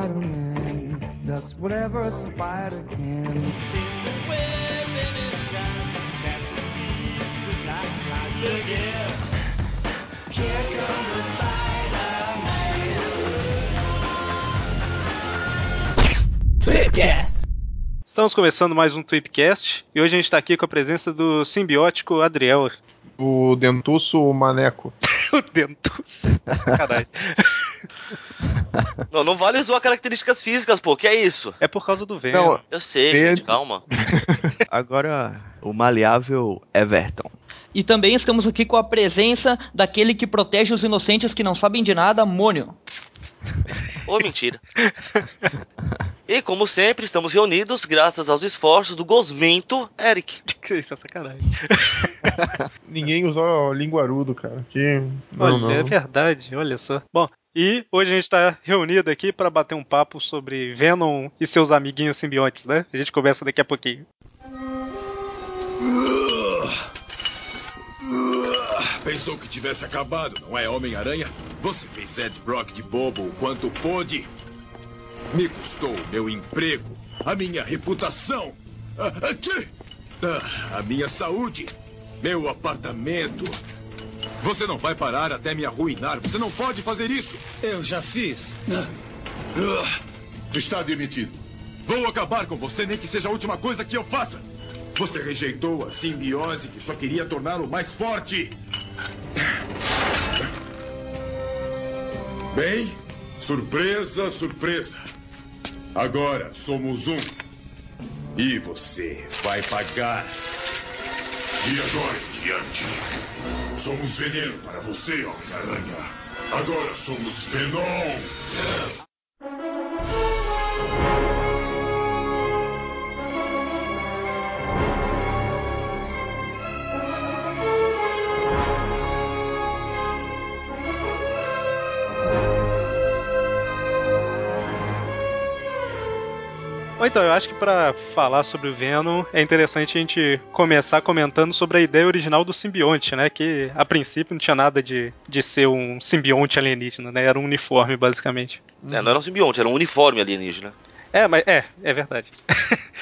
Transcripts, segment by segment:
Spider-Man does whatever a spider can. Estamos começando mais um Tweepcast e hoje a gente está aqui com a presença do simbiótico Adriel. O dentuço maneco. O Dentus. Caralho. Não, não vale zoar características físicas, pô. Que é isso? É por causa do vento. Não, Eu sei, Verde. gente, calma. Agora, o maleável Everton. E também estamos aqui com a presença daquele que protege os inocentes que não sabem de nada, Mônio. Ô, mentira. E como sempre, estamos reunidos graças aos esforços do Gosmento Eric. Que isso é sacanagem. Ninguém usou linguarudo, cara. Que. Não, Olha, não. é verdade, olha só. Bom, e hoje a gente está reunido aqui para bater um papo sobre Venom e seus amiguinhos simbiontes, né? A gente começa daqui a pouquinho. Pensou que tivesse acabado, não é, Homem-Aranha? Você fez Ed Brock de bobo o quanto pôde. Me custou meu emprego, a minha reputação, a, a! Ah, minha saúde, meu apartamento. Você não vai parar até me arruinar. Você não pode fazer isso. Eu já fiz. Ah, Está demitido. Vou acabar com você, nem que seja a última coisa que eu faça. Você rejeitou a simbiose que só queria torná-lo mais forte. Bem, surpresa, surpresa. Agora somos um. E você vai pagar. De agora em diante, somos veneno para você, Homem-Aranha. Agora somos Venom. Então, eu acho que para falar sobre o Venom é interessante a gente começar comentando sobre a ideia original do simbionte, né? Que a princípio não tinha nada de, de ser um simbionte alienígena, né? Era um uniforme, basicamente. É, não era um simbionte, era um uniforme alienígena. É, mas é, é verdade.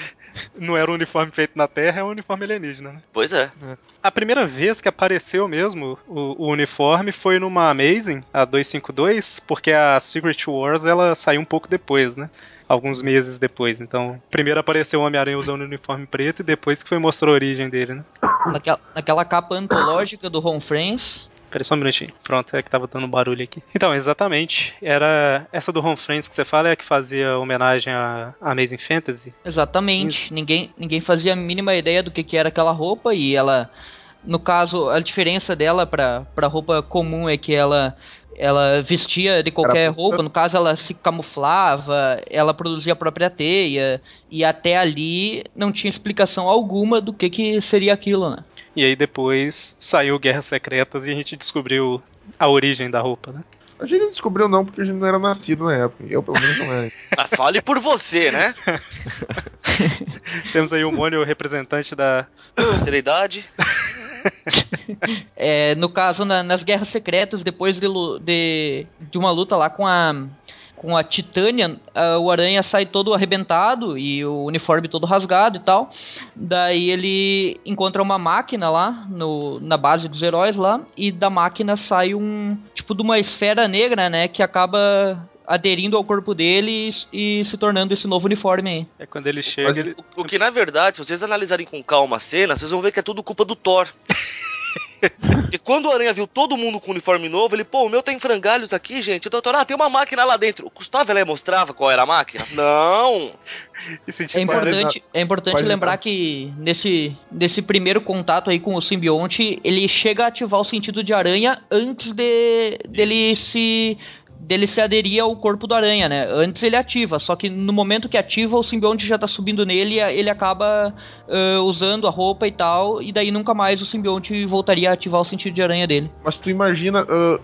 não era um uniforme feito na Terra, é um uniforme alienígena, né? Pois é. A primeira vez que apareceu mesmo o, o uniforme foi numa Amazing, a 252, porque a Secret Wars ela saiu um pouco depois, né? Alguns meses depois. Então, primeiro apareceu o Homem-Aranha usando o uniforme preto e depois que foi mostrar a origem dele, né? Naquela, naquela capa antológica do Home Friends. Peraí só um minutinho. Pronto, é que tava dando barulho aqui. Então, exatamente. Era essa do Home Friends que você fala é a que fazia homenagem a a Amazing Fantasy. Exatamente. Ninguém, ninguém fazia a mínima ideia do que, que era aquela roupa e ela. No caso, a diferença dela pra, pra roupa comum é que ela. Ela vestia de qualquer Era- roupa, no caso ela se camuflava, ela produzia a própria teia, e até ali não tinha explicação alguma do que, que seria aquilo, né? E aí depois saiu Guerras Secretas e a gente descobriu a origem da roupa, né? A gente não descobriu, não, porque a gente não era nascido na época. Eu, pelo menos, não era. Ah, fale por você, né? Temos aí o Mônio, representante da. Seriedade. É, no caso, na- nas guerras secretas, depois de, de, de uma luta lá com a com a Titânia, ah, o Aranha sai todo arrebentado e o uniforme todo rasgado e tal. Daí ele encontra uma máquina lá no, na base dos heróis lá e da máquina sai um tipo de uma esfera negra, né, que acaba aderindo ao corpo dele e, e se tornando esse novo uniforme aí. É quando ele chega, ele. O, o que na verdade, se vocês analisarem com calma a cena, vocês vão ver que é tudo culpa do Thor. Porque quando o Aranha viu todo mundo com uniforme novo, ele, pô, o meu tem frangalhos aqui, gente. O doutor, ah, tem uma máquina lá dentro. O Gustavo ele mostrava qual era a máquina? Não! E sentiu É importante, é importante lembrar lembrar. que nesse, nesse primeiro contato aí com o simbionte, ele chega a ativar o sentido de aranha antes de dele se dele se aderir ao corpo do aranha, né? Antes ele ativa, só que no momento que ativa, o simbionte já tá subindo nele ele acaba ah, usando a roupa e tal, e daí nunca mais o simbionte voltaria a ativar o sentido de aranha dele. Mas tu imagina, ah,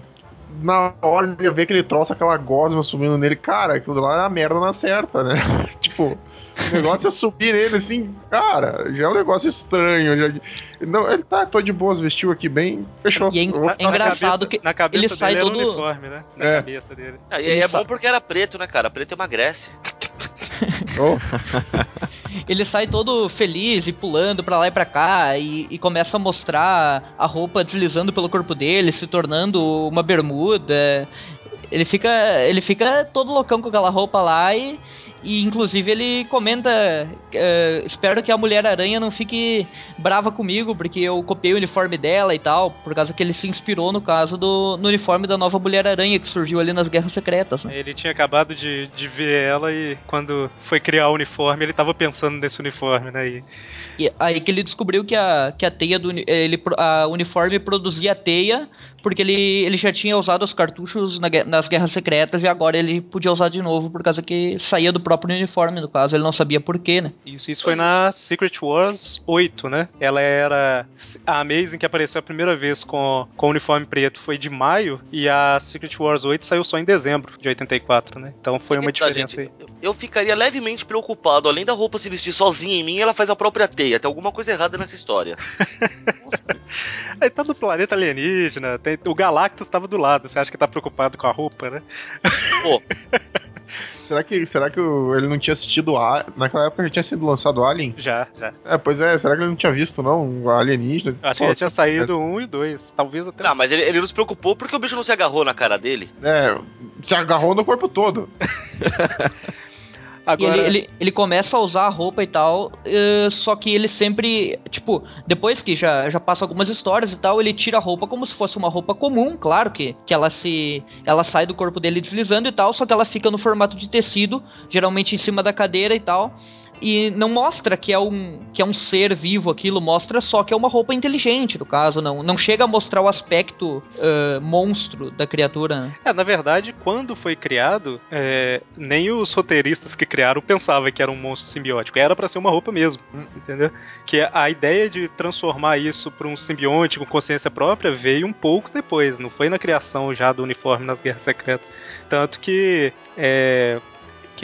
na hora de ver aquele troço, aquela gosma subindo nele, cara, aquilo lá é a merda na certa, né? tipo, O negócio é subir nele assim, cara, já é um negócio estranho. Já... Não, ele tá, tô de boas, vestiu aqui bem, fechou. E é, vou- é engraçado cabeça, que na cabeça ele dele sai era todo- uniforme, né? Na É. cabeça dele. Ah, e é bom porque era preto, né, cara? Preto emagrece. Oh, ele sai todo feliz e pulando pra lá e pra cá e, e começa a mostrar a roupa deslizando pelo corpo dele, se tornando uma bermuda. Ele fica, ele fica todo loucão com aquela roupa lá e, e inclusive ele comenta: eh, Espero que a Mulher Aranha não fique brava comigo porque eu copiei o uniforme dela e tal, por causa que ele se inspirou no caso do no uniforme da nova Mulher Aranha que surgiu ali nas Guerras Secretas. Né? Ele tinha acabado de, de ver ela e quando foi criar o uniforme, ele tava pensando nesse uniforme, né? E E aí que ele descobriu que a, que a teia do ele, a uniforme produzia teia porque ele, ele já tinha usado os cartuchos na nas guerras secretas e agora ele podia usar de novo por causa que saía do próprio uniforme, no caso, ele não sabia porquê, né? Isso, isso foi na Secret Wars 8, né? Ela era. A Amazing que apareceu a primeira vez com, com o uniforme preto foi de maio e a Secret Wars 8 saiu só em dezembro de 84, né? Então foi uma tá, diferença gente, aí. Eu ficaria levemente preocupado. Além da roupa se vestir sozinha em mim, ela faz a própria teia. Tem alguma coisa errada nessa história. Aí tá no planeta alienígena, tem, o Galactus tava do lado. Você acha que tá preocupado com a roupa, né? Pô, será que, será que ele não tinha assistido a... Naquela época já tinha sido lançado Alien? Já, já. É, pois é, será que ele não tinha visto, não? Um alienígena? Acho que já tinha saído um e dois. Talvez até. não, mas ele, ele não se preocupou porque o bicho não se agarrou na cara dele. É, se agarrou no corpo todo. Agora. ele, ele, ele começa a usar a roupa e tal, eh, só que ele sempre, tipo, depois que já, já passa algumas histórias e tal, ele tira a roupa como se fosse uma roupa comum, claro que, que ela se. Ela sai do corpo dele deslizando e tal, só que ela fica no formato de tecido, geralmente em cima da cadeira e tal. E não mostra que é um que é um ser vivo aquilo, mostra só que é uma roupa inteligente, no caso, não, não chega a mostrar o aspecto eh, monstro da criatura. É, na verdade, quando foi criado, é, nem os roteiristas que criaram pensavam que era um monstro simbiótico. Era pra ser uma roupa mesmo, entendeu? Que a ideia de transformar isso pra um simbionte com consciência própria veio um pouco depois, não foi na criação já do uniforme nas Guerras Secretas. Tanto que é,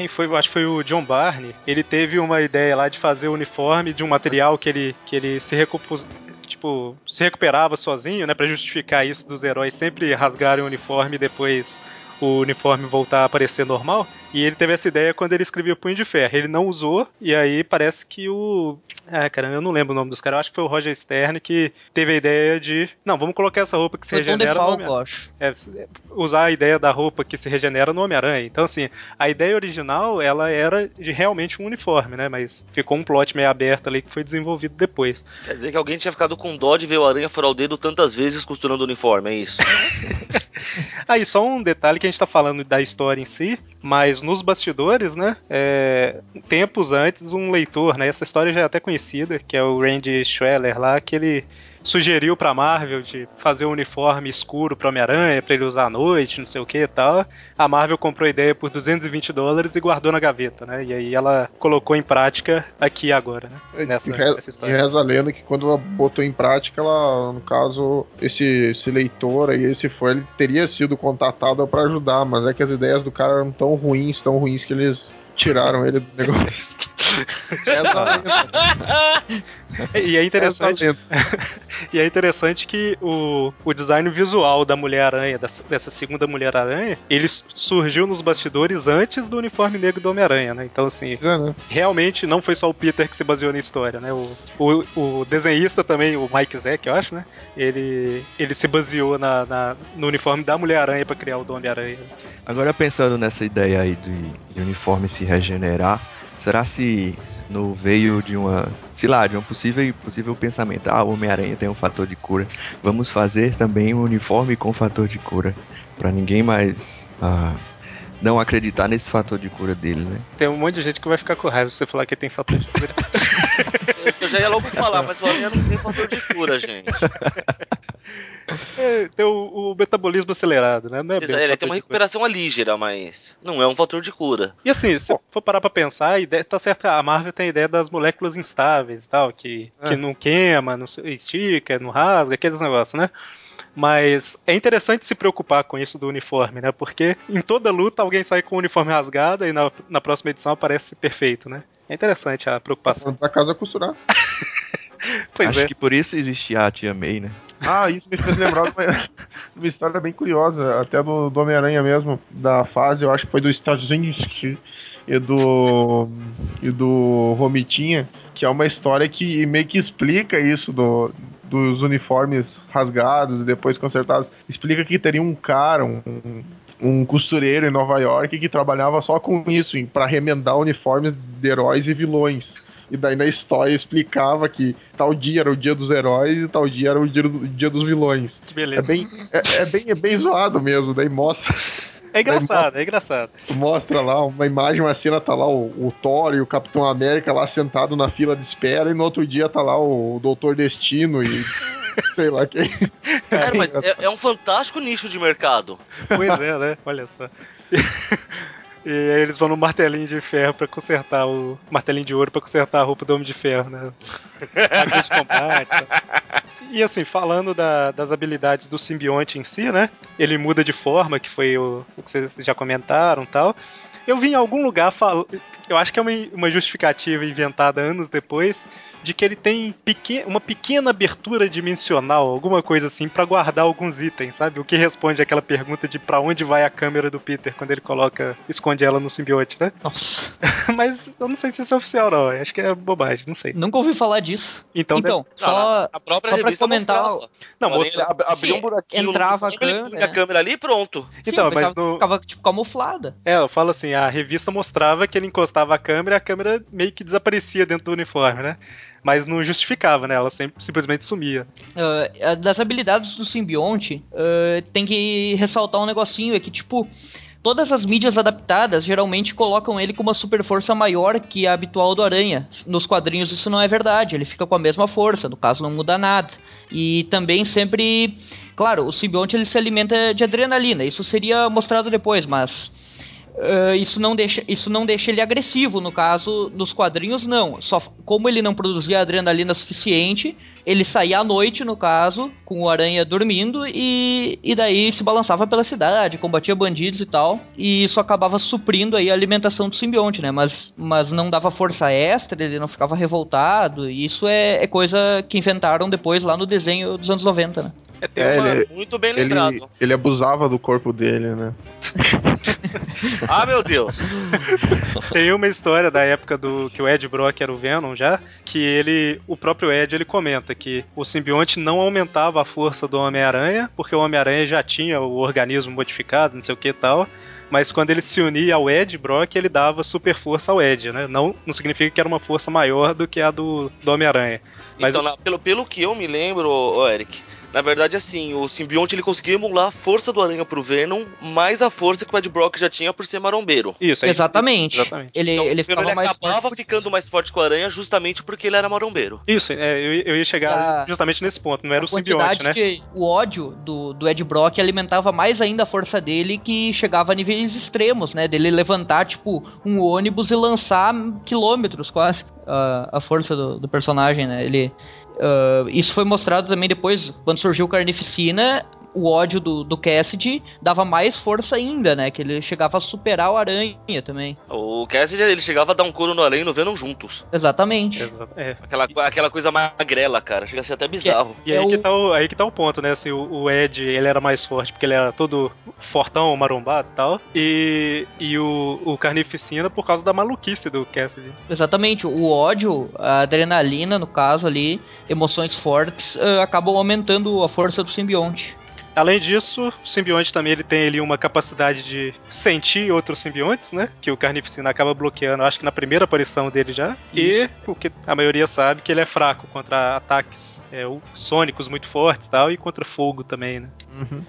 quem foi, acho que foi o John Barney, ele teve uma ideia lá de fazer o uniforme de um material que ele, que ele se recompus, tipo, se recuperava sozinho, né, Pra justificar isso dos heróis sempre rasgarem o uniforme e depois o uniforme voltar a aparecer normal. E ele teve essa ideia quando ele escrevia Punho de Ferro. Ele não usou, e aí parece que o. Ah, caramba, eu não lembro o nome dos caras. Eu acho que foi o Roger Stern que teve a ideia de. Não, vamos colocar essa roupa que se Foi Tom regenera no DeFalco, Homem- eu acho. é, usar a ideia da roupa que se regenera no Homem-Aranha. Então, assim, a ideia original, ela era de realmente um uniforme, né? Mas ficou um plot meio aberto ali que foi desenvolvido depois. Quer dizer que alguém tinha ficado com dó de ver o aranha furar o dedo tantas vezes costurando o uniforme, é isso? Aí, só um detalhe que a gente tá falando da história em si, mas nos bastidores, né? é, tempos antes, um leitor, né? Essa história já é até conhecida, que é o Randy Schweller lá, que ele sugeriu pra Marvel de fazer um uniforme escuro pro Homem-Aranha, pra ele usar à noite, não sei o que e tal. A Marvel comprou a ideia por 220 dólares e guardou na gaveta, né? E aí ela colocou em prática aqui agora, né? Nessa, e, re- nessa e história. reza a lenda que quando ela botou em prática, ela, no caso, esse, esse leitor aí, esse fã, ele teria sido contatado pra ajudar, mas é que as ideias do cara eram tão ruins, tão ruins que eles tiraram ele do negócio. E é interessante. E é interessante que o, o design visual da Mulher-Aranha, dessa, dessa segunda Mulher-Aranha, ele surgiu nos bastidores antes do uniforme negro do Homem-Aranha, né? Então, assim, É, né? realmente não foi só o Peter que se baseou na história, né? O, o, o desenhista também, o Mike Zeck, eu acho, né? Ele, ele se baseou na, na- no uniforme da Mulher-Aranha pra criar o do Homem-Aranha. Agora pensando nessa ideia aí de, de uniforme se regenerar, será se não veio de uma, sei lá, de um possível, possível pensamento, ah, o Homem-Aranha tem um fator de cura, vamos fazer também um uniforme com fator de cura, Pra ninguém mais ah, não acreditar nesse fator de cura dele, né? Tem um monte de gente que vai ficar com raiva se você falar que tem fator de cura. Eu já ia logo falar, mas o aranha não tem fator de cura, gente. É, tem o, o metabolismo acelerado, né? Não é bem um Ele tem uma recuperação ligeira, mas não é um fator de cura. E assim, se for parar pra pensar, a ideia, tá certo, a Marvel tem a ideia das moléculas instáveis e tal, que, É. que não queima, não se- estica, não rasga, aqueles negócios, né? Mas é interessante se preocupar com isso do uniforme, né? Porque em toda luta alguém sai com o uniforme rasgado e na, na próxima edição aparece perfeito, né? É interessante a preocupação. Da casa costurar. Pois Acho é. que por isso existia a Tia May, né? Ah, isso me fez lembrar de uma, uma história bem curiosa, até do, do Homem-Aranha mesmo, da fase, eu acho que foi do Straczynski e do. e do Romitinha, que é uma história que meio que explica isso do, dos uniformes rasgados e depois consertados. Explica que teria um cara, um, um costureiro em Nova York que trabalhava só com isso, pra remendar uniformes de heróis e vilões. E daí na história explicava que tal dia era o dia dos heróis e tal dia era o dia, do- dia dos vilões. Que É beleza. bem, é, é bem, é bem zoado mesmo. Daí mostra, É engraçado, é engraçado. mostra lá uma imagem, uma cena, tá lá o, o Thor e o Capitão América lá sentado na fila de espera, e no outro dia tá lá o, Doutor Destino e sei lá quem. Cara, mas é, é um fantástico nicho de mercado. Pois é, né? Olha só. E aí eles vão no martelinho de ferro pra consertar o. Martelinho de ouro pra consertar a roupa do Homem de Ferro, né? Máquina de combate. tá? E assim, falando da- das habilidades do simbionte em si, né? Ele muda de forma, que foi o, o que vocês já comentaram e tal. Eu vi em algum lugar, fal... eu acho que é uma, uma justificativa inventada anos depois, de que ele tem uma pequena abertura dimensional, alguma coisa assim, pra guardar alguns itens, sabe? O que responde àquela pergunta de pra onde vai a câmera do Peter quando ele coloca, esconde ela no simbionte, né? Nossa, Mas eu não sei se isso é oficial, não. Acho que é bobagem, não sei. nunca ouvi falar disso. Então, Então, Não, só, a própria só pra revista comentar- mostrava. Não, Porém, mostra- ele ab- abria um buraquinho entrava a ele câmera, punha a câmera ali e pronto. Então, Sim, mas no- ficava tipo camuflada. É, eu falo assim, a revista mostrava que ele encostava a câmera e a câmera meio que desaparecia dentro do uniforme, né? Mas não justificava, né? Ela sempre, simplesmente sumia. Ah, das habilidades do simbionte, ah, tem que ressaltar um negocinho, é que, tipo, todas as mídias adaptadas geralmente colocam ele com uma super força maior que a habitual do Aranha. Nos quadrinhos isso não é verdade, ele fica com a mesma força, no caso não muda nada. E também sempre, claro, o simbionte ele se alimenta de adrenalina, isso seria mostrado depois, mas Uh, isso, não deixa, isso não deixa ele agressivo, no caso, nos quadrinhos não. Só como ele não produzia adrenalina suficiente, ele saía à noite, no caso, com o Aranha dormindo, e, e daí se balançava pela cidade, combatia bandidos e tal. E isso acabava suprindo aí a alimentação do simbionte, né? Mas, mas não dava força extra, ele não ficava revoltado. E isso é, é coisa que inventaram depois lá no desenho dos anos 90, né? É, tem É, uma- ele, Muito bem ele, lembrado. ele abusava do corpo dele, né? Ah, meu Deus. Tem uma história da época do que o Ed Brock era o Venom já, que ele, o próprio Ed, ele comenta que o simbionte não aumentava a força do Homem-Aranha, porque o Homem-Aranha já tinha o organismo modificado, não sei o que e tal. Mas quando ele se unia ao Ed Brock, ele dava super força ao Ed, né? Não, não significa que era uma força maior do que a do, do Homem-Aranha. Mas Então, pelo, pelo que eu me lembro, Eric, na verdade, assim, o simbionte ele conseguiu emular a força do Aranha pro Venom, mais a força que o Ed Brock já tinha por ser marombeiro. Isso, é isso. Exatamente. Exatamente. Ele, Então, ele o Venom ficava ele mais acabava forte ficando mais forte com o Aranha justamente porque ele era marombeiro. Isso, é, eu, eu ia chegar A- justamente nesse ponto. Não era a o simbionte, né? o ódio do, do Ed Brock alimentava mais ainda a força dele que chegava a níveis extremos, né? Dele levantar, tipo, um ônibus e lançar quilômetros quase a, a força do, do personagem, né? Ele, ah, isso foi mostrado também depois, quando surgiu Carnificina, o ódio do, do Cassidy dava mais força ainda, né? Que ele chegava a superar o Aranha também. O Cassidy ele chegava a dar um couro no Aranha e no Venom juntos. Exatamente. Exato, é. Aquela, aquela coisa magrela, cara. Chega a ser até bizarro. E É aí, que o- tá o, aí que tá o ponto, né? Assim, o, o Ed, ele era mais forte porque ele era todo fortão, marombado e tal. E, e o, o Carnificina por causa da maluquice do Cassidy. Exatamente, o ódio, a adrenalina, no caso ali, emoções fortes, ah, acabam aumentando a força do simbionte. Além disso, o simbionte também ele tem ali uma capacidade de sentir outros simbiontes, né? Que o Carnificina acaba bloqueando, acho que na primeira aparição dele já. E o que a maioria sabe que ele é fraco contra ataques é, sônicos muito fortes e tal, e contra fogo também, né?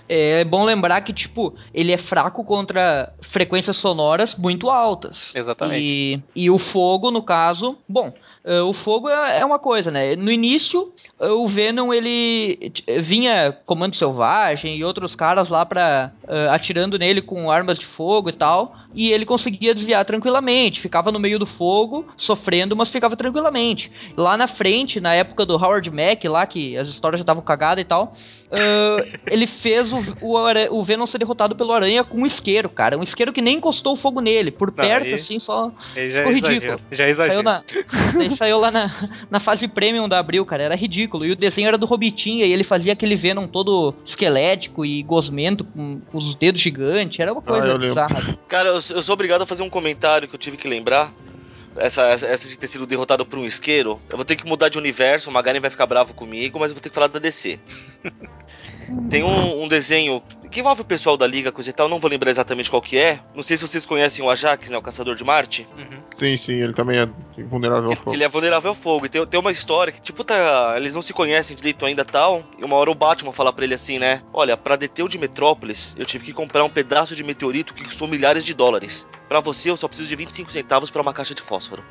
É bom lembrar que, tipo, ele é fraco contra frequências sonoras muito altas. Exatamente. E, e o fogo, no caso, bom, Uh, o fogo é, é, uma coisa, né? No início, uh, o Venom ele vinha Comando Selvagem e outros caras lá pra, uh, atirando nele com armas de fogo e tal e ele conseguia desviar tranquilamente, ficava no meio do fogo, sofrendo, mas ficava tranquilamente. Lá na frente, na época do Howard Mack, lá que as histórias já estavam cagadas e tal, uh, ele fez o, o, o, Venom ser derrotado pelo Aranha com um isqueiro, cara. Um isqueiro que nem encostou o fogo nele, por perto, aí, assim, só. ficou ridículo. Já exagero. Saiu, na, saiu lá na, na fase premium da Abril, cara, era ridículo. E o desenho era do Robitinha, e ele fazia aquele Venom todo esquelético e gosmento, com, com os dedos gigantes, era uma coisa ah, bizarra. Cara, eu eu, sou obrigado a fazer um comentário que eu tive que lembrar. Essa, essa de ter sido derrotado por um isqueiro. Eu vou ter que mudar de universo, o Magaren vai ficar bravo comigo, mas eu vou ter que falar da DC. Tem um, um, desenho que envolve o pessoal da Liga, coisa e tal, não vou lembrar exatamente qual que é. Não sei se vocês conhecem o Ajax, né? O Caçador de Marte. Uhum. Sim, sim, ele também é vulnerável ao fogo. Ele é vulnerável ao fogo. E tem, tem uma história que, tipo, tá, eles não se conhecem direito ainda tal. E uma hora o Batman fala pra ele assim, né? Olha, pra deter o de Metrópolis, eu tive que comprar um pedaço de meteorito que custou milhares de dólares. Pra você, eu só preciso de 25 centavos para uma caixa de fósforo.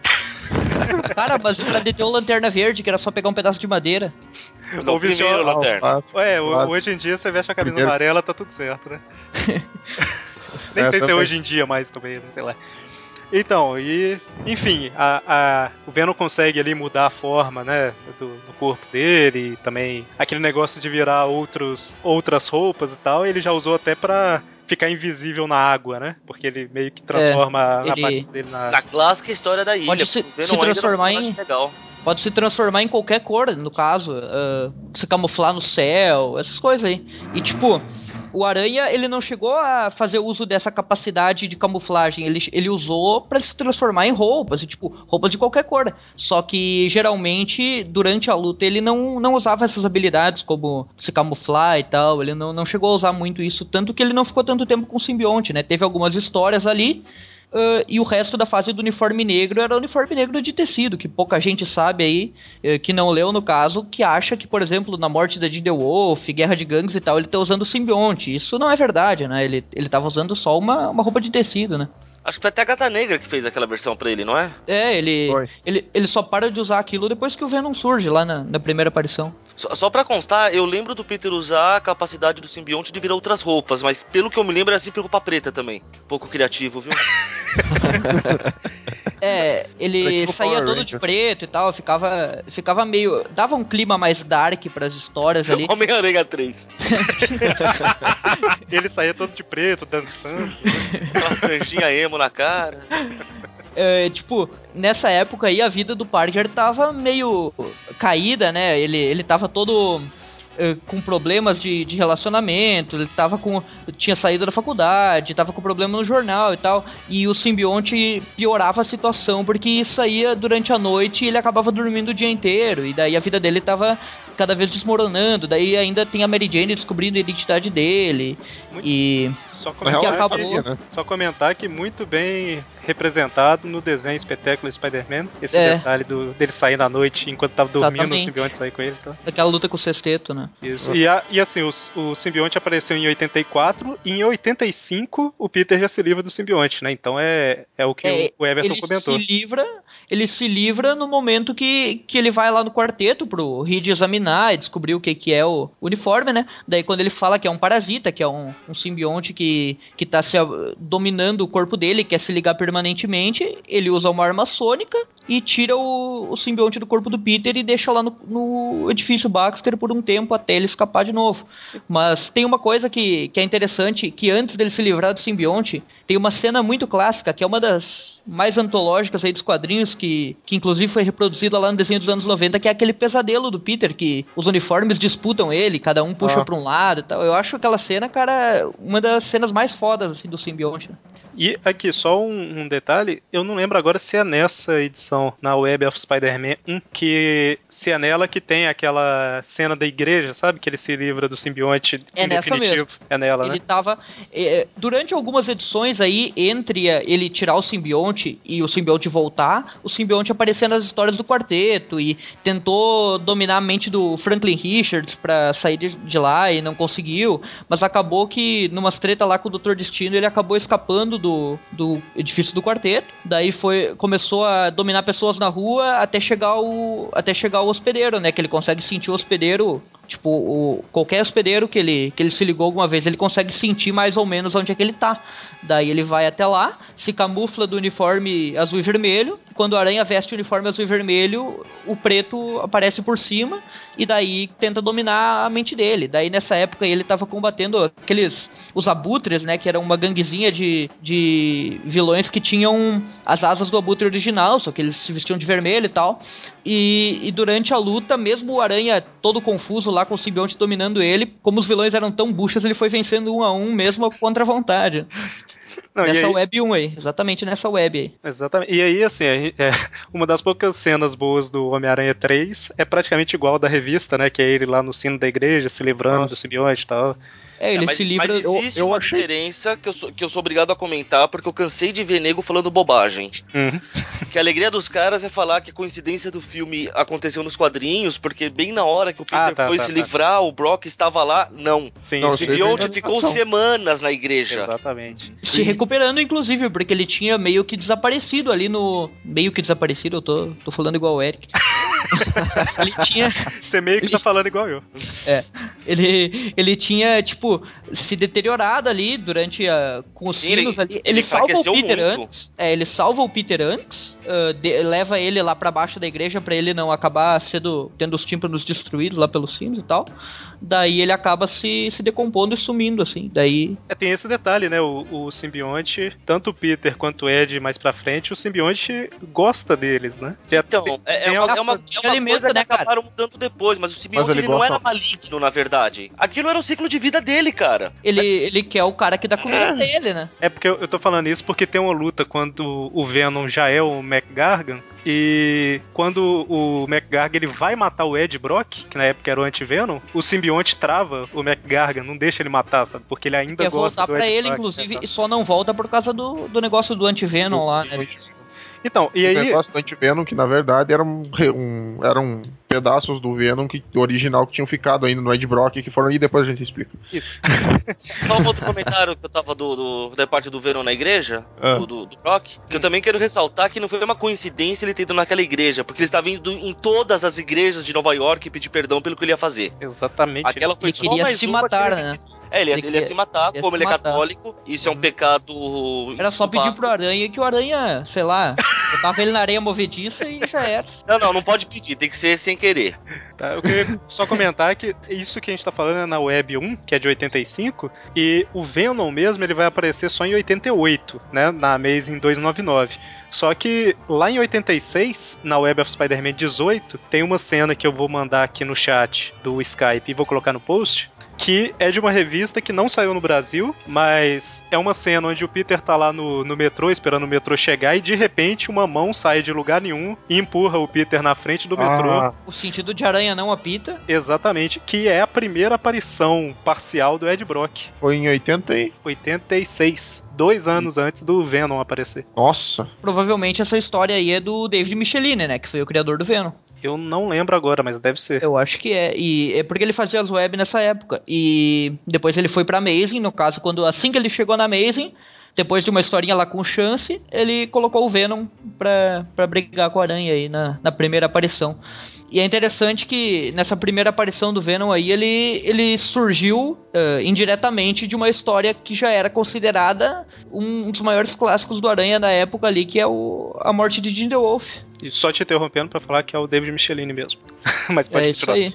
Cara, mas pra deter o Lanterna Verde, que era só pegar um pedaço de madeira. Não, o primeiro Lanterna. Ué, hoje em dia você veste a camisa amarela, tá tudo certo, né? Nem é, sei se é hoje em dia mais também, não sei lá. Então, e enfim, a, a, o Venom consegue ali mudar a forma, né, do, do, corpo dele, e também aquele negócio de virar outros, outras roupas e tal, ele já usou até pra ficar invisível na água, né? Porque ele meio que transforma é, ele... a aparência dele na água. Na clássica história da ilha. Pode se, se transformar em... Legal pode se transformar em qualquer cor, no caso, uh, se camuflar no céu, essas coisas aí. E tipo, o Aranha, ele não chegou a fazer uso dessa capacidade de camuflagem, ele, ele usou para se transformar em roupas, tipo, roupas de qualquer cor. Só que geralmente, durante a luta, ele não, não usava essas habilidades, como se camuflar e tal, ele não, não chegou a usar muito isso, tanto que ele não ficou tanto tempo com o simbionte, né? Teve algumas histórias ali, Uh, e o resto da fase do uniforme negro era o uniforme negro de tecido, que pouca gente sabe aí, uh, que não leu no caso, que acha que, por exemplo, na morte da Jinder Wolf, Guerra de Gangues e tal, ele tá usando o simbionte. Isso não é verdade, né? Ele, ele tava usando só uma, uma roupa de tecido, né? Acho que foi até a Gata Negra que fez aquela versão pra ele, não é? É, ele, ele, ele só para de usar aquilo depois que o Venom surge lá na, na primeira aparição. Só, só pra constar, eu lembro do Peter usar a capacidade do simbionte de virar outras roupas, mas pelo que eu me lembro, era sempre roupa preta também. Pouco criativo, viu? É, ele saía todo de preto e tal, ficava, ficava meio. dava um clima mais dark pras histórias ali. Homem-Aranha 3. ele saía todo de preto, dançando. Uma franjinha emo na cara. É, tipo, nessa época aí a vida do Parker tava meio caída, né? Ele, ele tava todo eh, com problemas de, de relacionamento, ele tava com. tinha saído da faculdade, tava com problema no jornal e tal. E o simbionte piorava a situação porque saía durante a noite e ele acabava dormindo o dia inteiro. E daí a vida dele tava cada vez desmoronando. Daí ainda tem a Mary Jane descobrindo a identidade dele. Muito... E só comentar, que acabou... né? só comentar que muito bem representado no desenho espetáculo Spider-Man. Esse é. detalhe do, dele sair na noite enquanto tava dormindo, Exatamente. o simbionte sair com ele. Então. Aquela luta com o sexteto, né? Isso. E, a, e assim, o, o simbionte apareceu em 84 e em 85 o Peter já se livra do simbionte, né? Então é, é o que é, o Everton ele comentou. Ele se livra ele se livra no momento que, que ele vai lá no quarteto pro Reed examinar e descobrir o que, que é o uniforme, né? Daí quando ele fala que é um parasita, que é um, um simbionte que, que tá se, dominando o corpo dele, quer se ligar permanentemente, ele usa uma arma sônica e tira o, o simbionte do corpo do Peter e deixa lá no, no, edifício Baxter por um tempo até ele escapar de novo. Mas tem uma coisa que, que é interessante, que antes dele se livrar do simbionte, tem uma cena muito clássica, que é uma das mais antológicas aí dos quadrinhos, que, que inclusive foi reproduzida lá no desenho dos anos 90, que é aquele pesadelo do Peter, que os uniformes disputam ele, cada um puxa ah. pra um lado e tal. Eu acho aquela cena, cara, uma das cenas mais fodas assim, do simbionte. E aqui, só um, um detalhe, eu não lembro agora se é nessa edição, na Web of Spider-Man 1, que se é nela que tem aquela cena da igreja, sabe? Que ele se livra do simbionte é em definitivo. Mesmo. É nela, ele né? Tava, é, durante algumas edições aí, entre a- ele tirar o simbionte e o simbionte voltar, o simbionte aparecer nas histórias do quarteto e tentou dominar a mente do Franklin Richards pra sair de, de lá e não conseguiu. Mas acabou que, numas treta lá com o Dr. Destino, ele acabou escapando do, do edifício do quarteto. Daí foi começou a dominar pessoas na rua até chegar o até chegar o hospedeiro, né? Que ele consegue sentir o hospedeiro Tipo, o, qualquer hospedeiro que ele, que ele se ligou alguma vez, ele consegue sentir mais ou menos onde é que ele tá. Daí ele vai até lá, se camufla do uniforme azul e vermelho. Quando a aranha veste o uniforme azul e vermelho, o preto aparece por cima e daí tenta dominar a mente dele. Daí nessa época ele tava combatendo aqueles os abutres, né, que era uma ganguezinha de, de vilões que tinham as asas do abutre original, só que eles se vestiam de vermelho e tal. E, e durante a luta, mesmo o Aranha todo confuso lá com o simbionte dominando ele, como os vilões eram tão buchas, ele foi vencendo um a um mesmo contra a vontade. Não, nessa aí- web 1 aí, exatamente nessa web aí. Exatamente. E aí, assim, é, é, uma das poucas cenas boas do Homem-Aranha 3 é praticamente igual da revista, né? Que é ele lá no sino da igreja, se livrando do simbionte e tal. É, ele É, mas, se livra. mas existe eu uma achei- diferença que eu, sou, que eu sou obrigado a comentar, porque eu cansei de ver nego falando bobagem. Uhum. Que a alegria dos caras é falar que a coincidência do filme aconteceu nos quadrinhos, porque bem na hora que o Peter Ah, tá, foi tá, se tá. livrar, o Brock estava lá. Não. Sim, Não, O simbionte ficou semanas na igreja. Exatamente. Se recuperando, inclusive, porque ele tinha meio que desaparecido ali no. Meio que desaparecido, eu tô, tô falando igual o Eric. ele tinha. Você meio que tá falando igual eu. É. Ele, ele tinha, tipo, se deteriorado ali durante a. com os Sim, sinos ele- ali. ele Ele, salva o Peter muito. antes. É, ele salva o Peter antes. ah, de- leva ele lá pra baixo da igreja pra ele não acabar sendo. tendo os tímpanos destruídos lá pelos sinos e tal. Daí ele acaba se, se decompondo e sumindo, assim. Daí. É, tem esse detalhe, né? O, o simbionte, tanto o Peter quanto o Ed mais pra frente, o simbionte gosta deles, né? Já Então, tem- é, é tem uma, al- é uma, é uma coisa que né, cara? acabaram mudando depois, mas o simbionte Mas ele ele não era maligno, na verdade. Aquilo era o ciclo de vida dele, cara. Ele, ele quer o cara que dá comida pra ele, né? É porque eu, eu tô falando isso porque tem uma luta quando o Venom já é o McGargan e quando o McGargan ele vai matar o Ed Brock, que na época era o anti-Venom, o simbionte trava o McGargan, não deixa ele matar, sabe? Porque ele ainda Quer gosta voltar do pra Ed ele, Brock, inclusive, né, e só não volta por causa do, do negócio do anti-venom lá, né? Então, e o aí negócio do anti-Venom, que na verdade eram, re- um, eram pedaços do Venom que, original que tinham ficado ainda no Ed Brock, que foram e depois a gente explica. isso. Só um outro comentário que eu tava do, do- da parte do Venom na igreja, Ah. do, do, do Brock, que eu também quero ressaltar que não foi uma coincidência ele ter ido naquela igreja, porque ele estava indo em todas as igrejas de Nova York e pedir perdão pelo que ele ia fazer. Exatamente. Aquela foi Ele só queria mais se uma matar, que ele né? É, ele ia, Ele ele ia se matar, ia como se ele é matar. católico, isso é um pecado. Era só pedir pro Aranha que o Aranha, sei lá, botava ele na areia movediça e já era. Não, não, não pode pedir, tem que ser sem querer. Tá, eu queria só comentar que isso que a gente tá falando é na Web 1, que é de 85, e o Venom mesmo ele vai aparecer só em 88, né? Na Amazing 299. Só que lá em 86, na Web of Spider-Man 18, tem uma cena que eu vou mandar aqui no chat do Skype e vou colocar no post. Que é de uma revista que não saiu no Brasil, mas é uma cena onde o Peter tá lá no, no metrô, esperando o metrô chegar, e de repente uma mão sai de lugar nenhum e empurra o Peter na frente do metrô. Ah, O sentido de aranha não apita. Exatamente, que é a primeira aparição parcial do Ed Brock, foi em 80 e... 86, dois anos antes do Venom aparecer. Nossa. Provavelmente essa história aí é do David Michelini, né? Que foi o criador do Venom. Eu não lembro agora, mas deve ser. Eu acho que é. E é porque ele fazia as web nessa época. E depois ele foi pra Amazing, no caso, quando assim que ele chegou na Amazing, depois de uma historinha lá com Chance, ele colocou o Venom pra, pra brigar com a aranha aí na, na primeira aparição. E é interessante que nessa primeira aparição do Venom aí, ele, ele surgiu eh, indiretamente de uma história que já era considerada um dos maiores clássicos do Aranha da época ali, que é o, a morte de Jim Wolf. E só te interrompendo pra falar que é o David Michelini mesmo. mas pode é isso aí.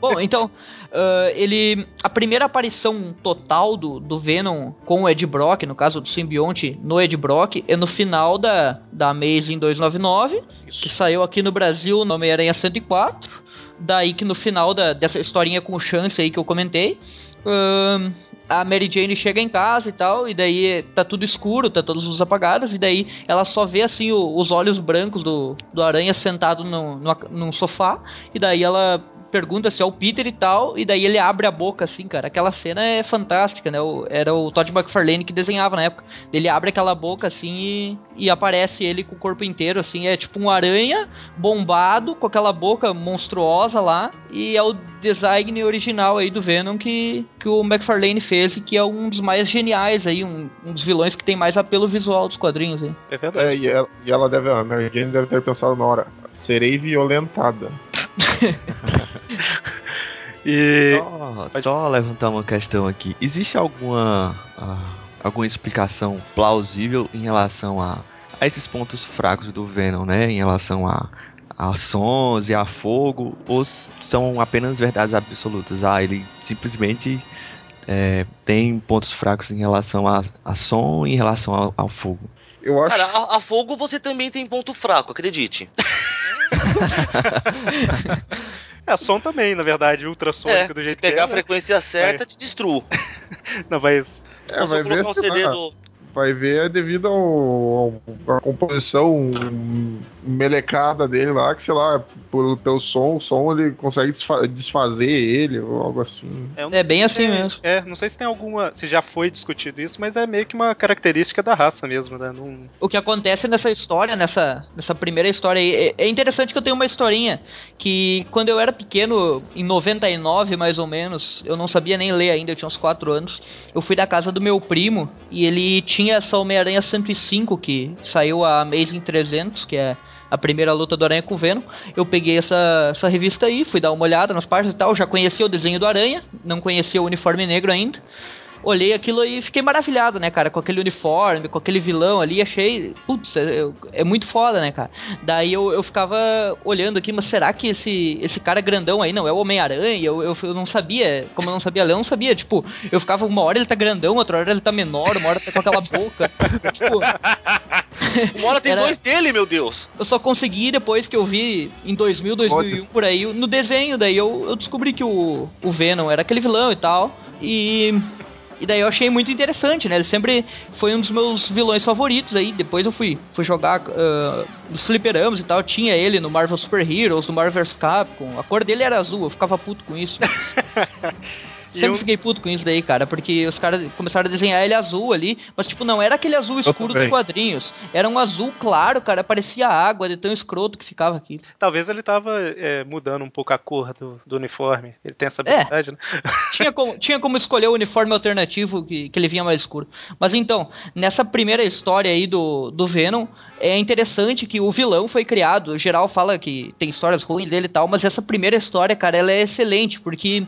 Bom, então, ah, ele. A primeira aparição total do, do Venom com o Ed Brock, no caso do simbionte no Ed Brock, é no final da, da Amazing 299, que saiu aqui no Brasil no Homem-Aranha 104. Daí que no final da, dessa historinha com chance aí que eu comentei. a Mary Jane chega em casa e tal, e daí tá tudo escuro, tá todas as luzes apagadas, e daí ela só vê assim o- os olhos brancos do, do aranha sentado no, no, num sofá, e daí ela pergunta se é o Peter e tal, e daí ele abre a boca assim, cara. Aquela cena é fantástica, né? O- era o Todd McFarlane que desenhava na época. Ele abre aquela boca assim e, e aparece ele com o corpo inteiro, assim. É tipo um aranha bombado com aquela boca monstruosa lá. E é o design original aí do Venom que, que o McFarlane fez e que é um dos mais geniais aí, um, um dos vilões que tem mais apelo visual dos quadrinhos aí. É verdade. É, e ela, e ela deve, a Mary Jane deve ter pensado na hora, serei violentada. E. Só, só levantar uma questão aqui. Existe alguma ah, alguma explicação plausível em relação a, a esses pontos fracos do Venom, né? Em relação a, a sons e a fogo, ou são apenas verdades absolutas? Ah, ele simplesmente é, tem pontos fracos em relação a, a som e em relação ao, ao fogo. Eu acho Cara, a, a fogo você também tem ponto fraco, acredite. É, som também, na verdade, ultrassônico É, do se jeito pegar que a é, né? frequência certa, te destruo. Não, mas. É, Ou se vai eu um CD do. Vai ver é devido ao, ao- à composição melecada dele lá, que sei lá, pelo, pelo som, o som ele consegue desfa- desfazer ele ou algo assim. É sei bem assim tem- mesmo. É, não sei se tem alguma. Se já foi discutido isso, mas é meio que uma característica da raça mesmo, né? Não, o que acontece nessa história, nessa, nessa primeira história aí, é, é interessante que eu tenho uma historinha que quando eu era pequeno, em 99 mais ou menos, eu não sabia nem ler ainda, eu tinha uns 4 anos, eu fui da casa do meu primo e ele tinha essa Homem-Aranha 105 que saiu a Amazing 300, que é a primeira luta do Aranha com o Venom. Eu peguei essa, essa revista aí, fui dar uma olhada nas páginas e tal, já conhecia o desenho do Aranha, não conhecia o uniforme negro ainda olhei aquilo e fiquei maravilhado, né, cara? Com aquele uniforme, com aquele vilão ali, achei. Putz, é, é muito foda, né, cara? Daí eu, eu ficava olhando aqui, mas será que esse, esse cara grandão aí não é o Homem-Aranha? Eu, eu, eu não sabia, como eu não sabia ler, eu não sabia. Tipo, eu ficava uma hora ele tá grandão, outra hora ele tá menor, uma hora tá com aquela boca. tipo, Uma hora tem Era- dois dele, meu Deus. eu só consegui depois que eu vi em 2000, 2001 por aí, no desenho, daí eu, eu descobri que o, o Venom era aquele vilão e tal. E, e daí eu achei muito interessante, né? Ele sempre foi um dos meus vilões favoritos aí. Depois eu fui, fui jogar ah, nos fliperamas e tal. Tinha ele no Marvel Super Heroes, no Marvel vs Capcom. A cor dele era azul, eu ficava puto com isso. Sempre eu- fiquei puto com isso daí, cara, porque os caras começaram a desenhar ele azul ali, mas tipo, não era aquele azul escuro dos quadrinhos. Era um azul claro, cara, parecia água, de tão escroto que ficava aqui. Talvez ele tava é, mudando um pouco a cor do, do uniforme. Ele tem essa É. habilidade, né? Tinha como, tinha como escolher o uniforme alternativo que, que ele vinha mais escuro. Mas então, nessa primeira história aí do, do Venom, é interessante que o vilão foi criado. O geral fala que tem histórias ruins dele e tal, mas essa primeira história, cara, ela é excelente, porque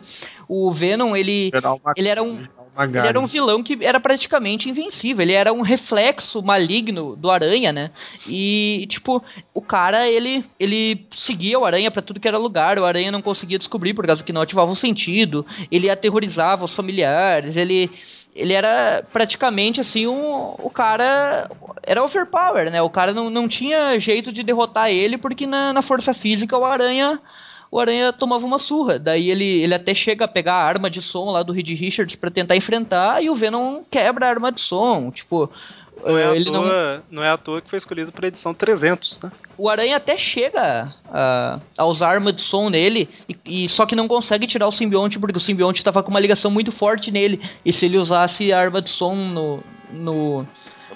o Venom, ele, Geral ele era um. uma Ele era um vilão que era praticamente invencível. Ele era um reflexo maligno do Aranha, né? E, tipo, o cara, ele, ele seguia o Aranha pra tudo que era lugar. O Aranha não conseguia descobrir por causa que não ativava o sentido. Ele aterrorizava os familiares. Ele. Ele era praticamente assim, um, o cara era overpower, né? O cara não, não tinha jeito de derrotar ele, porque na, na força física o Aranha o Aranha tomava uma surra. Daí ele, ele até chega a pegar a arma de som lá do Reed Richards pra tentar enfrentar e o Venom quebra a arma de som. Tipo, Não é, à ele não, toa, não é à toa que foi escolhido pra edição 300, né? o Aranha até chega a, a usar arma de som nele, e, e- só que não consegue tirar o simbionte porque o simbionte tava com uma ligação muito forte nele. E se ele usasse a arma de som no, no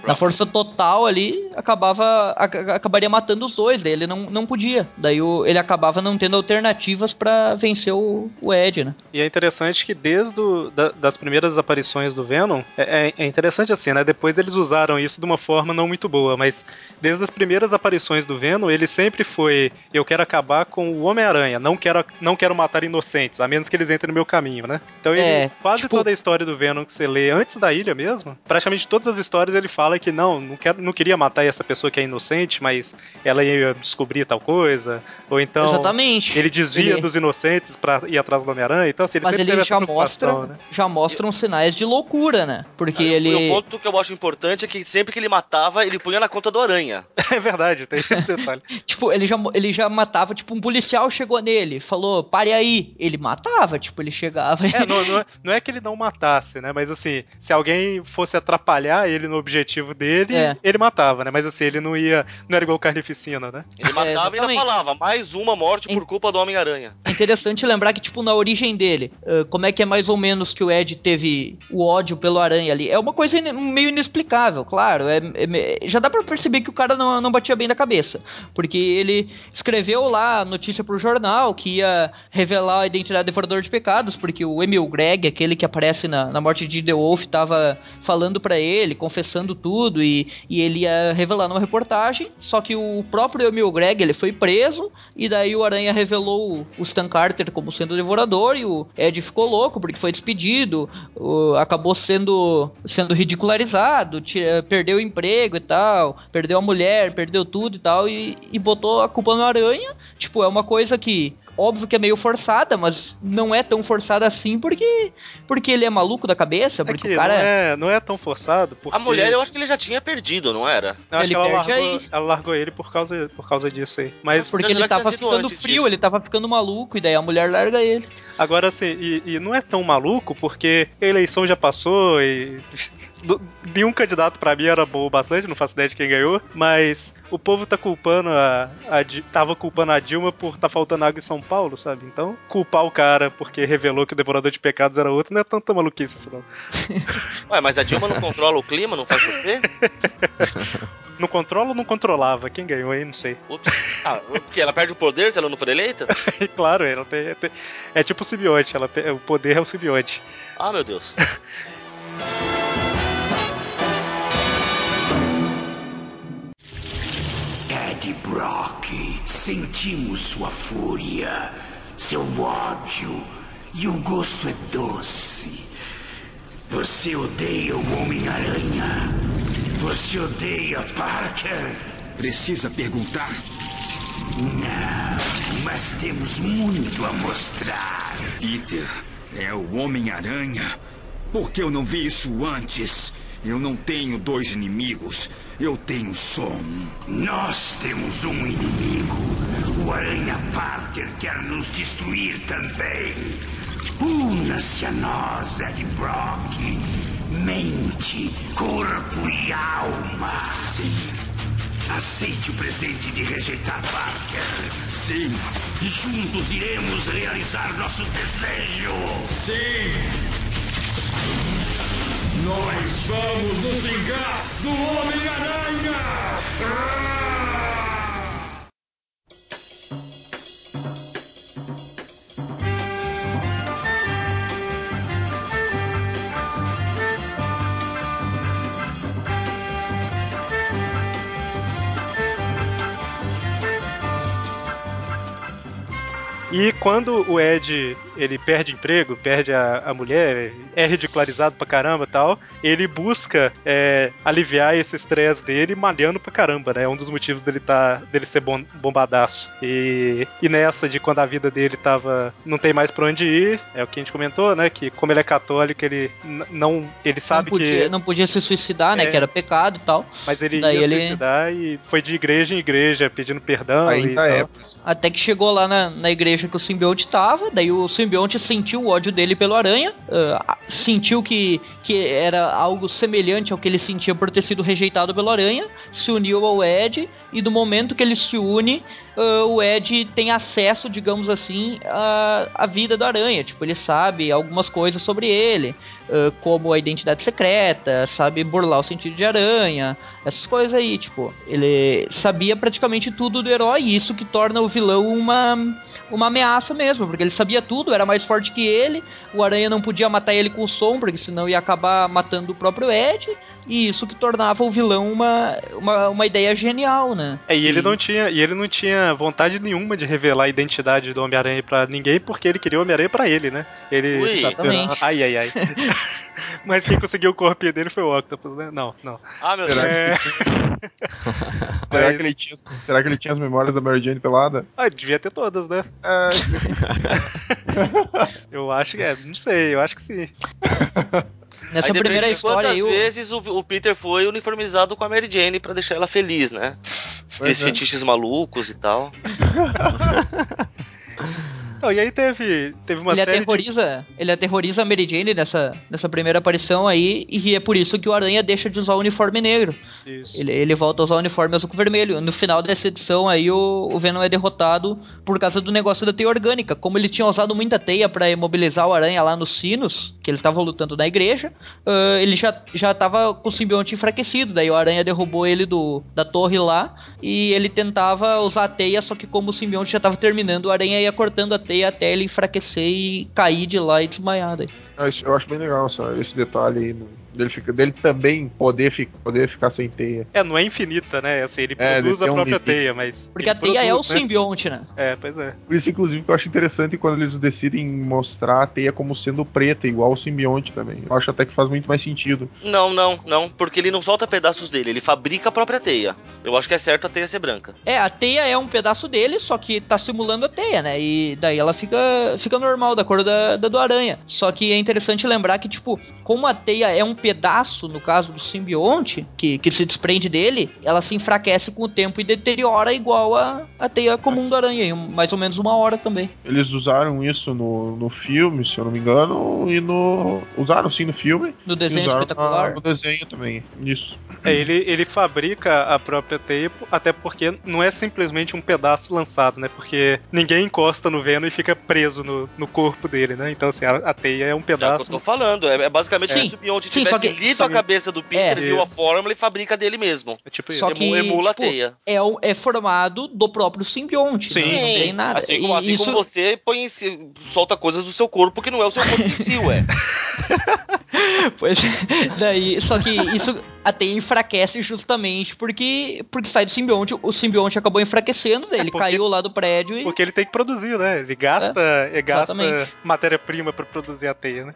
na força total ali, acabava ac- acabaria matando os dois, daí ele não, não podia. Daí o- ele acabava não tendo alternativas pra vencer o, o Ed, né? E é interessante que desde o, da- das primeiras aparições do Venom, é, é- é interessante assim, né? Depois eles usaram isso de uma forma não muito boa, mas desde as primeiras aparições do Venom, ele sempre foi: eu quero acabar com o Homem-Aranha, não quero, não quero matar inocentes, a menos que eles entrem no meu caminho, né? Então ele, É, quase tipo- toda a história do Venom que você lê antes da ilha mesmo, praticamente todas as histórias ele fala que não, não, quero, não queria matar essa pessoa que é inocente, mas ela ia descobrir tal coisa, ou então. Exatamente. Ele desvia Ele- dos inocentes pra ir atrás do Homem-Aranha. Então, assim, ele Mas sempre ele já mostra, né? já mostra uns sinais de loucura, né? Porque Aí, o- ele. E o ponto que eu acho importante é que sempre que ele matava, ele punha na conta do Aranha. É verdade, tem esse detalhe. Tipo, ele já, ele já matava, tipo, um policial chegou nele, falou, pare aí. Ele matava, tipo, ele chegava. É, não, não é, não é que ele não matasse, né? Mas assim, se alguém fosse atrapalhar ele no objetivo objetivo dele, É. ele matava, né? Mas assim, ele não ia. Não era igual o Carnificina, né? Ele matava e ainda falava, mais uma morte por culpa do Homem-Aranha. É interessante lembrar que, tipo, na origem dele, como é que é mais ou menos que o Ed teve o ódio pelo Aranha ali? É uma coisa in- meio inexplicável, claro. É, é já dá pra perceber que o cara não, não batia bem da cabeça. Porque ele escreveu lá a notícia pro jornal que ia revelar a identidade do devorador de pecados, porque o Emil Greg, aquele que aparece na, na morte de The Wolf, tava falando pra ele, confessando tudo, e, e ele ia revelar numa reportagem. Só que o próprio Emil Greg, ele foi preso, e daí o Aranha revelou o Stan Carter como sendo o devorador, e o Ed ficou louco porque foi despedido, acabou sendo, sendo ridicularizado, ti- perdeu o emprego e tal, perdeu a mulher, perdeu tudo e tal, e, e botou a culpa no Aranha. Tipo, é uma coisa que, óbvio que é meio forçada, mas não é tão forçada assim porque, porque ele é maluco da cabeça, É porque que o cara. não, é, não é tão forçado. Porque... A mulher, eu acho que ele já tinha perdido, não era? Eu acho Ele que ela largou, aí. ela largou ele por causa, por causa disso aí. Mas Porque ele tava ficando frio, disso. ele tava ficando maluco, e daí a mulher larga ele. Agora, assim, e, e não é tão maluco porque a eleição já passou e. Nenhum candidato pra mim era bom o bastante, não faço ideia de quem ganhou, mas o povo tá culpando a, a tava culpando a Dilma por tá faltando água em São Paulo, sabe? Então, culpar o cara porque revelou que o devorador de pecados era outro não é tanta maluquice assim, não. Ué, mas a Dilma não controla o clima, não faz chover? Não controla ou não controlava? Quem ganhou aí, não sei. Ups. Ah, porque ela perde o poder se ela não for eleita? Claro, ela tem, tem- é tipo o simbionte, ela, o poder é o simbionte. Ah, meu Deus. Ed Brock, sentimos sua fúria, seu ódio, e o gosto é doce. Você odeia o Homem-Aranha? Você odeia Parker? Precisa perguntar? Não, mas temos muito a mostrar. Peter é o Homem-Aranha? Por que eu não vi isso antes? Eu não tenho dois inimigos, eu tenho só um. Nós temos um inimigo. O Aranha Parker quer nos destruir também. Una-se a nós, Ed Brock. Mente, corpo e alma. Sim, Aceite o presente de rejeitar Parker. sim, E juntos iremos realizar nosso desejo. sim! Nós vamos nos vingar do Homem-Aranha! E quando o Ed ele perde emprego, perde a, a mulher, é ridicularizado pra caramba e tal, ele busca é, aliviar esse estresse dele malhando pra caramba, né? É um dos motivos dele, tá, dele ser bom, bombadaço. E, e nessa de quando a vida dele tava. não tem mais pra onde ir, é o que a gente comentou, né? Que como ele é católico, ele não. ele sabe não, podia, que. não podia se suicidar, né? É. Que era pecado e tal. Mas ele Daí ia ele- suicidar e foi de igreja em igreja pedindo perdão. e Ainda tal. é. Até que chegou lá na, na igreja que o simbionte tava, daí o simbionte sentiu o ódio dele pelo aranha, ah, sentiu que, que era algo semelhante ao que ele sentia por ter sido rejeitado pelo aranha, se uniu ao Ed, e do momento que ele se une, ah, o Ed tem acesso, digamos assim, à, à vida do aranha. Tipo, ele sabe algumas coisas sobre ele, ah, como a identidade secreta, sabe burlar o sentido de aranha, essas coisas aí, tipo, ele sabia praticamente tudo do herói, e isso que torna o vilão uma, uma ameaça mesmo, porque ele sabia tudo, era mais forte que ele, o aranha não podia matar ele com o som, porque senão ia acabar matando o próprio Ed, e isso que tornava o vilão uma, uma, uma ideia genial, né? É, e ele E- não tinha, e ele não tinha vontade nenhuma de revelar a identidade do Homem-Aranha pra ninguém, porque ele queria o Homem-Aranha pra ele, né? Ele Ui. Exatamente. Ai ai ai. Mas quem conseguiu o corpinho dele foi o Octopus, né? Não, não. Ah, meu Deus. Será É... Será, Mas- que ele tinha, será que ele tinha as memórias da Mary Jane pelada? Ah, devia ter todas, né? É, Eu acho que é, não sei, eu acho que sim. Nessa aí primeira de história quantas vezes o, o Peter foi uniformizado com a Mary Jane pra deixar ela feliz, né? Aqueles é. fetiches malucos e tal. Não, e aí teve, teve uma ele série aterroriza, ele aterroriza a Mary Jane nessa, nessa primeira aparição aí, e é por isso que o Aranha deixa de usar o uniforme negro. de... Isso. Ele, ele volta a usar o uniforme azul com vermelho. No final dessa edição aí, o, o Venom é derrotado por causa do negócio da teia orgânica. Como ele tinha usado muita teia pra imobilizar o Aranha lá nos sinos, que eles estavam lutando na igreja, ah, ele já, já tava com o simbionte enfraquecido. Daí o Aranha derrubou ele do, da torre lá, e ele tentava usar a teia, só que como o simbionte já tava terminando, o Aranha ia cortando a teia até ele enfraquecer e cair de lá e desmaiar. Daí. Eu acho- bem legal essa- esse detalhe aí, dele, fica, dele também poder, fi- poder ficar sem teia. É, não é infinita, né? Assim, ele É, produz ele a um própria limite. teia, mas. Porque a teia é o produz, né? simbionte, né? É, pois é. Por isso, inclusive, que eu acho interessante quando eles decidem mostrar a teia como sendo preta, igual o simbionte também. Eu acho até que faz muito mais sentido. Não, não, não, porque ele não solta pedaços dele, ele fabrica a própria teia. Eu acho que é certo a teia ser branca. É, a teia é um pedaço dele, só que tá simulando a teia, né? E daí ela fica, fica normal, da cor da, da do aranha. Só que é interessante lembrar que, tipo, como a teia é um pedaço, no caso do simbionte, que, que se desprende dele, ela se enfraquece com o tempo e deteriora igual a, a teia comum do aranha, em mais ou menos uma hora também. Eles usaram isso no, no filme, se eu não me engano, e no. Usaram sim no filme. No desenho espetacular. na- no desenho também. Isso. É, ele, ele fabrica a própria teia, até porque não é simplesmente um pedaço lançado, né? Porque ninguém encosta no Venom e fica preso no, no corpo dele, né? Então, assim, a, a teia é um É o que eu pedaço. tô falando. É, é basicamente Sim. se o simbionte Sim, só tivesse que- a cabeça do Peter, É. viu a Isso. fórmula e fabrica dele mesmo. É tipo Só isso. que Emu- emula a tipo, teia. é, o- é formado do próprio simbionte. Sim. Não, não tem nada. Assim, como, E assim isso- como você põe, solta coisas do seu corpo que não é o seu corpo em si, ué. Pois daí, só que isso a teia enfraquece justamente porque porque sai do simbionte, o simbionte acabou enfraquecendo, É, ele porque- caiu lá do prédio e Porque ele tem que produzir, né? Ele gasta, ele gasta matéria-prima pra produzir a teia, né?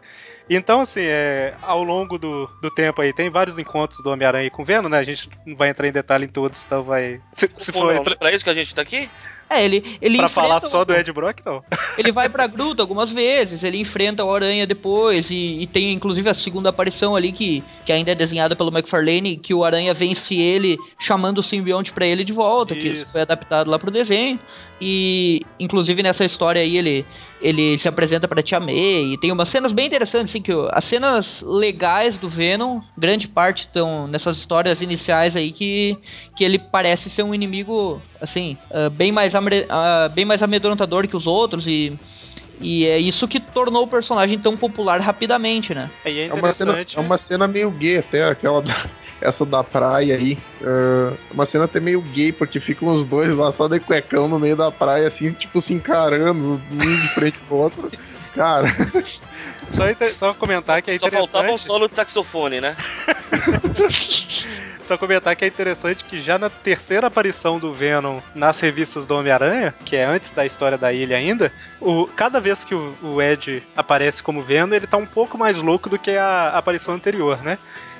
Então, assim, é, ao longo do, do tempo aí, tem vários encontros do Homem-Aranha com o Venom, né? A gente não vai entrar em detalhe em todos, então vai. Se, se Pô, for não, pra, pra isso que a gente tá aqui? é, ele ele pra falar só o- do Ed Brock, não. Ele vai pra gruta algumas vezes, ele enfrenta o Aranha depois, e, e tem inclusive a segunda aparição ali que, que ainda é desenhada pelo McFarlane, que o Aranha vence ele chamando o simbionte pra ele de volta, que Isso. isso foi adaptado lá pro desenho. E inclusive nessa história aí ele, ele se apresenta pra Tia May, e tem umas cenas bem interessantes, assim, que as cenas legais do Venom, grande parte estão nessas histórias iniciais aí que, que ele parece ser um inimigo, assim, ah, bem, mais amre- ah, bem mais amedrontador que os outros e. E é isso que tornou o personagem tão popular rapidamente, né? Aí é É uma, cena, interessante. é uma cena meio gay até, aquela da- essa da praia aí. É uma cena até meio gay, porque ficam os dois lá só de cuecão no meio da praia, assim, tipo, se encarando, um de frente pro outro. Cara, Só, só comentar que é Só faltava um interessante. solo de saxofone, né? Só comentar que é interessante que já na terceira aparição do Venom nas revistas do Homem-Aranha, que é antes da história da ilha ainda, o, cada vez que o, o Ed aparece como Venom, ele tá um pouco mais louco do que a aparição anterior, né?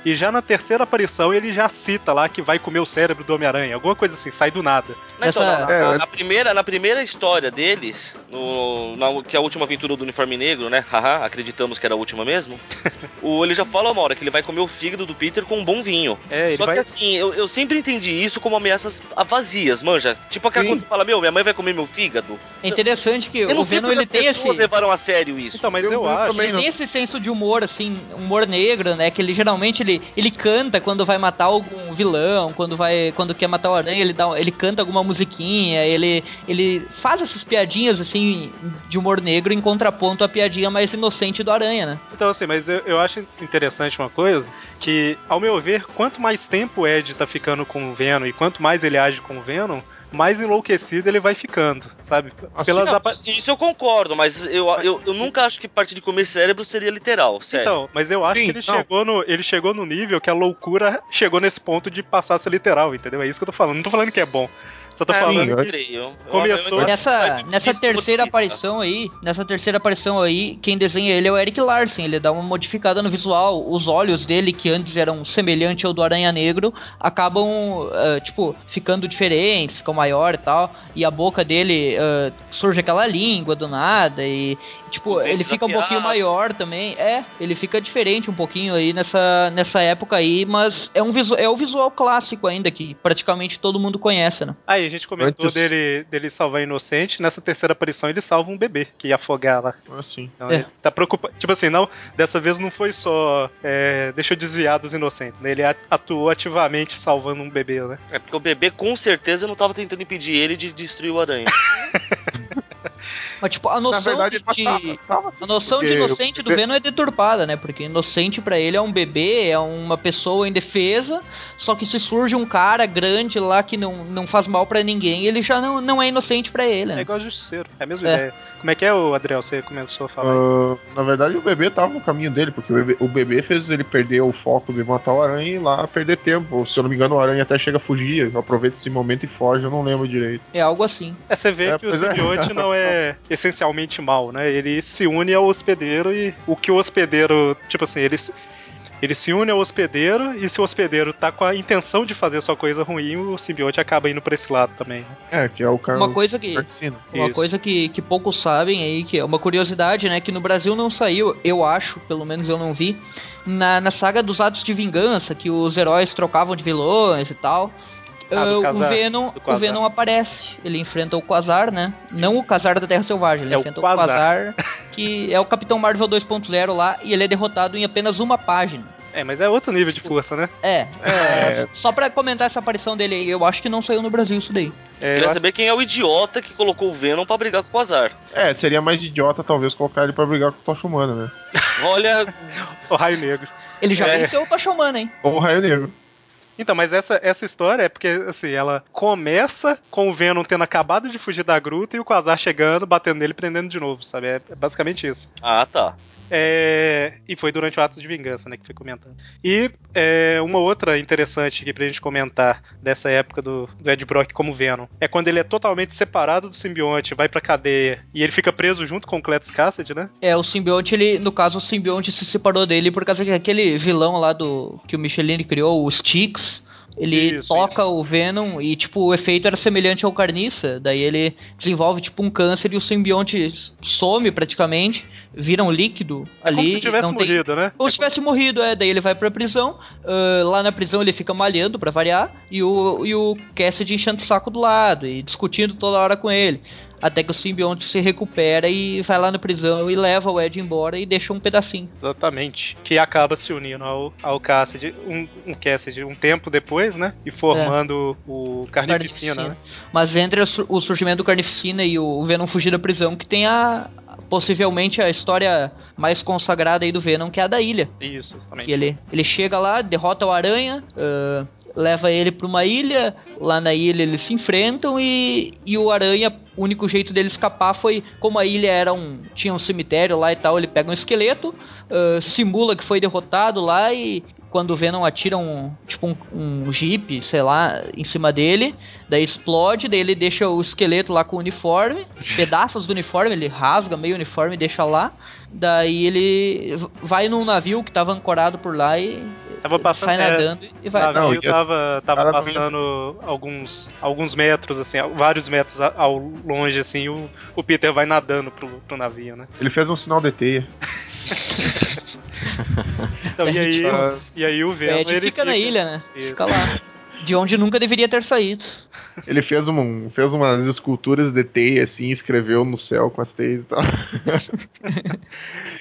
E já na terceira aparição ele já cita lá que vai comer o cérebro do Homem-Aranha, alguma coisa assim, sai do nada. Não, então, Essa- na, É, na- é- na primeira, na primeira história deles, no, na- que é a última aventura do uniforme negro, né? Haha, acreditamos que era a última mesmo. o, ele já fala uma hora que ele vai comer o fígado do Peter com um bom vinho. É, ele Só vai. que assim, eu, eu sempre entendi isso como ameaças vazias, manja. Tipo aquela Sim. quando você fala, meu, minha mãe vai comer meu fígado. É interessante que Eu não o sei Venom ele as tem pessoas esse. levaram a sério isso. Então, mas Eu- eu, eu acho. também Ele tem esse senso de humor, assim, humor negro, né? Que ele geralmente ele, ele canta quando vai matar algum vilão, quando vai. Quando quer matar o aranha, ele, dá, ele canta alguma musiquinha, ele, ele faz essas piadinhas assim de humor negro em contraponto à piadinha mais inocente do aranha, né? Então, assim, mas eu, eu acho interessante uma coisa, que, ao meu ver, quanto mais tempo o Ed tá ficando com o Venom e quanto mais ele age com o Venom, mais enlouquecido ele vai ficando, sabe? Pelas Não, isso eu concordo, mas eu, eu, eu nunca acho que parte de comer cérebro seria literal, sério. Então, mas eu acho Sim, que ele não. chegou, no, ele chegou no nível que a loucura chegou nesse ponto de passar a ser literal, entendeu? É isso que eu tô falando. Não tô falando que é bom. Só tô É, falando sim, eu que. creio. Eu- começou- Nessa, eu- nessa terceira aparição aí, nessa terceira aparição aí, quem desenha ele é o Eric Larsen. Ele dá uma modificada no visual. Os olhos dele, que antes eram semelhantes ao do Aranha Negro, acabam, ah, tipo, ficando diferentes, ficam maior e tal. E a boca dele ah, surge aquela língua do nada. E, Tipo, ele fica um pouquinho maior também. É, ele fica diferente um pouquinho aí nessa, nessa época aí, mas é um visu é o visual clássico ainda, que praticamente todo mundo conhece, né? Aí a gente comentou Antes- dele, dele salvar inocente. Nessa terceira aparição ele salva um bebê que ia afogar lá. Assim. Então É. ele tá preocupado. Tipo assim, não, dessa vez não foi só é, deixa eu desviar dos inocentes, né? Ele atuou ativamente salvando um bebê, né? É porque o bebê com certeza não tava tentando impedir ele de destruir o aranha. Mas, tipo, a noção verdade, de. ele tava- tava assim, A noção de inocente do bebê- Venom é deturpada, né? Porque inocente pra ele é um bebê, é uma pessoa indefesa, só que se surge um cara grande lá que não, não faz mal pra ninguém, ele já não, não é inocente pra ele, É né? igual Justiceiro, é a mesma É. ideia. Como é que é, o Adriel? Você começou a falar? aí? Ah, na verdade, o bebê tava no caminho dele, porque o bebê, o bebê fez ele perder o foco de matar o aranha e lá perder tempo. Se eu não me engano, o aranha até chega a fugir, aproveita esse momento e foge, eu não lembro direito. É algo assim. É, você vê É, que o é. simbionte não é essencialmente mal, né? Ele se une ao hospedeiro e o que o hospedeiro, tipo assim, ele se, ele se une ao hospedeiro e se o hospedeiro tá com a intenção de fazer só coisa ruim, o simbionte acaba indo pra esse lado também. né? É, que é o cara. Uma coisa que. Uma Isso. coisa que, que poucos sabem aí, que é uma curiosidade, né? Que no Brasil não saiu, eu acho, pelo menos eu não vi, na, na saga dos atos de vingança, que os heróis trocavam de vilões e tal. Ah, ah, Quasar, o, Venom, o Quasar. Venom aparece. Ele enfrenta o Quasar, né? Não o Quasar da Terra Selvagem, ele É o enfrenta Quasar. o Quasar, que é o Capitão Marvel 2.0 lá, e ele é derrotado em apenas uma página. É, mas é outro nível de força, né? É, mas só pra comentar essa aparição dele aí, eu acho que não saiu no Brasil isso daí. É, eu Queria acho- saber quem é o idiota que colocou o Venom pra brigar com o Azar. É, seria mais idiota talvez colocar ele pra brigar com o Tocha Humana, né? Olha, o Raio Negro. Ele já É. venceu o Tocha Humana, hein? Ou o Raio Negro. Então, mas essa, essa história é porque, assim, ela começa com o Venom tendo acabado de fugir da gruta e o Quasar chegando, batendo nele e prendendo de novo, sabe? É, é basicamente isso. ah tá. É, e foi durante o ato de vingança, né, que foi comentando. E é, uma outra interessante aqui pra gente comentar dessa época do, do Ed Brock como Venom é quando ele é totalmente separado do simbionte, vai pra cadeia e ele fica preso junto com o Cletus Cassidy, né? É, o simbionte, ele, no caso, o simbionte se separou dele por causa que aquele vilão lá do que o Michelin criou, o Styx, ele Isso, toca isso. o Venom e, tipo, o efeito era semelhante ao carniça. Daí ele desenvolve, tipo, um câncer e o simbionte some praticamente, vira um líquido É ali. como se tivesse não tem- morrido, né? Como se tivesse morrido, é. Daí ele vai pra prisão. ah, lá na prisão ele fica malhando pra variar. E o, e o Cassidy enchendo o saco do lado e discutindo toda hora com ele. Até que o simbionte se recupera e vai lá na prisão e leva o Ed embora e deixa um pedacinho. Exatamente. Que acaba se unindo ao, ao Cassidy, um, um Cassidy um tempo depois, né? E formando o Carnificina, né? Mas entre o sur- o surgimento do Carnificina e o Venom fugir da prisão, que tem a. Possivelmente a história mais consagrada aí do Venom, que é a da ilha. Isso, exatamente. Que ele, ele chega lá, derrota o Aranha, ah, leva ele pra uma ilha. Lá na ilha eles se enfrentam e, e o Aranha, o único jeito dele escapar foi, como a ilha era um. tinha um cemitério lá e tal, ele pega um esqueleto, ah, simula que foi derrotado lá e. Quando o Venom atira um, tipo um, um jeep, sei lá, em cima dele, daí explode, daí ele deixa o esqueleto lá com o uniforme, pedaços do uniforme, ele rasga meio uniforme e deixa lá. Daí ele vai num navio que tava ancorado por lá e Tava passando- sai é, nadando e O vai. navio Não, e tava, tava não passando alguns, alguns metros, assim, vários metros a- ao longe, assim, o, o Peter vai nadando pro, pro navio, né? Ele fez um sinal de teia. Então, e aí, e aí o Venom, Ed ele fica na ilha, né? Isso. Fica lá. De onde nunca deveria ter saído. Ele fez, um, fez umas esculturas de teia, assim, escreveu no céu com as teias e tal.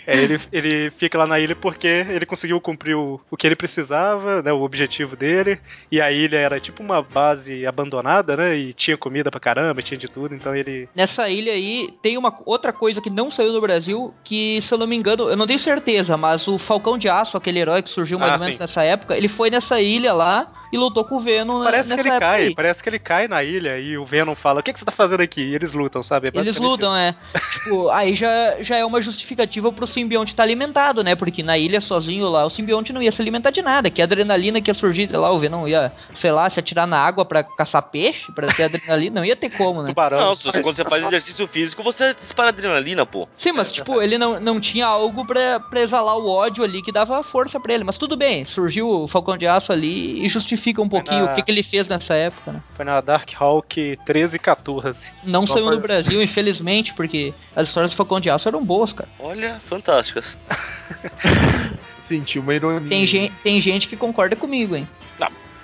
É, ele, ele fica lá na ilha porque ele conseguiu cumprir o, o que ele precisava, né, o objetivo dele, e a ilha era tipo uma base abandonada, né, e tinha comida pra caramba, tinha de tudo, então ele... Nessa ilha aí tem uma outra coisa que não saiu do Brasil, que se eu não me engano, eu não tenho certeza, mas o Falcão de Aço, aquele herói que surgiu mais Ah, ou menos sim. nessa época, ele foi nessa ilha lá e lutou com o Venom Parece que ele época cai, aí. parece que ele cai na ilha e o Venom fala, o que, que você tá fazendo aqui? E eles lutam, sabe? É Eles lutam, isso. é. Tipo, aí já, já é uma justificativa pro simbionte estar alimentado, né? Porque na ilha sozinho lá, o simbionte não ia se alimentar de nada. Que adrenalina que ia surgir lá, o Venom ia, sei lá, se atirar na água pra caçar peixe, pra ter adrenalina, não ia ter como, né? Tubarão. Não, se você- quando você faz exercício físico, você dispara adrenalina, pô. Sim, mas tipo, ele não, não tinha algo pra, pra exalar o ódio ali que dava força pra ele. Mas tudo bem, surgiu o Falcão de Aço ali e justifica um pouquinho na- o que, que ele fez nessa época, né? Foi na Dark Hawk 13 e 14. Não Só saiu pra- no Brasil, infelizmente, porque as histórias do Falcão de Aço eram boas, cara. Olha, fantásticas. Senti uma ironia. Tem, gen tem gente que concorda comigo, hein?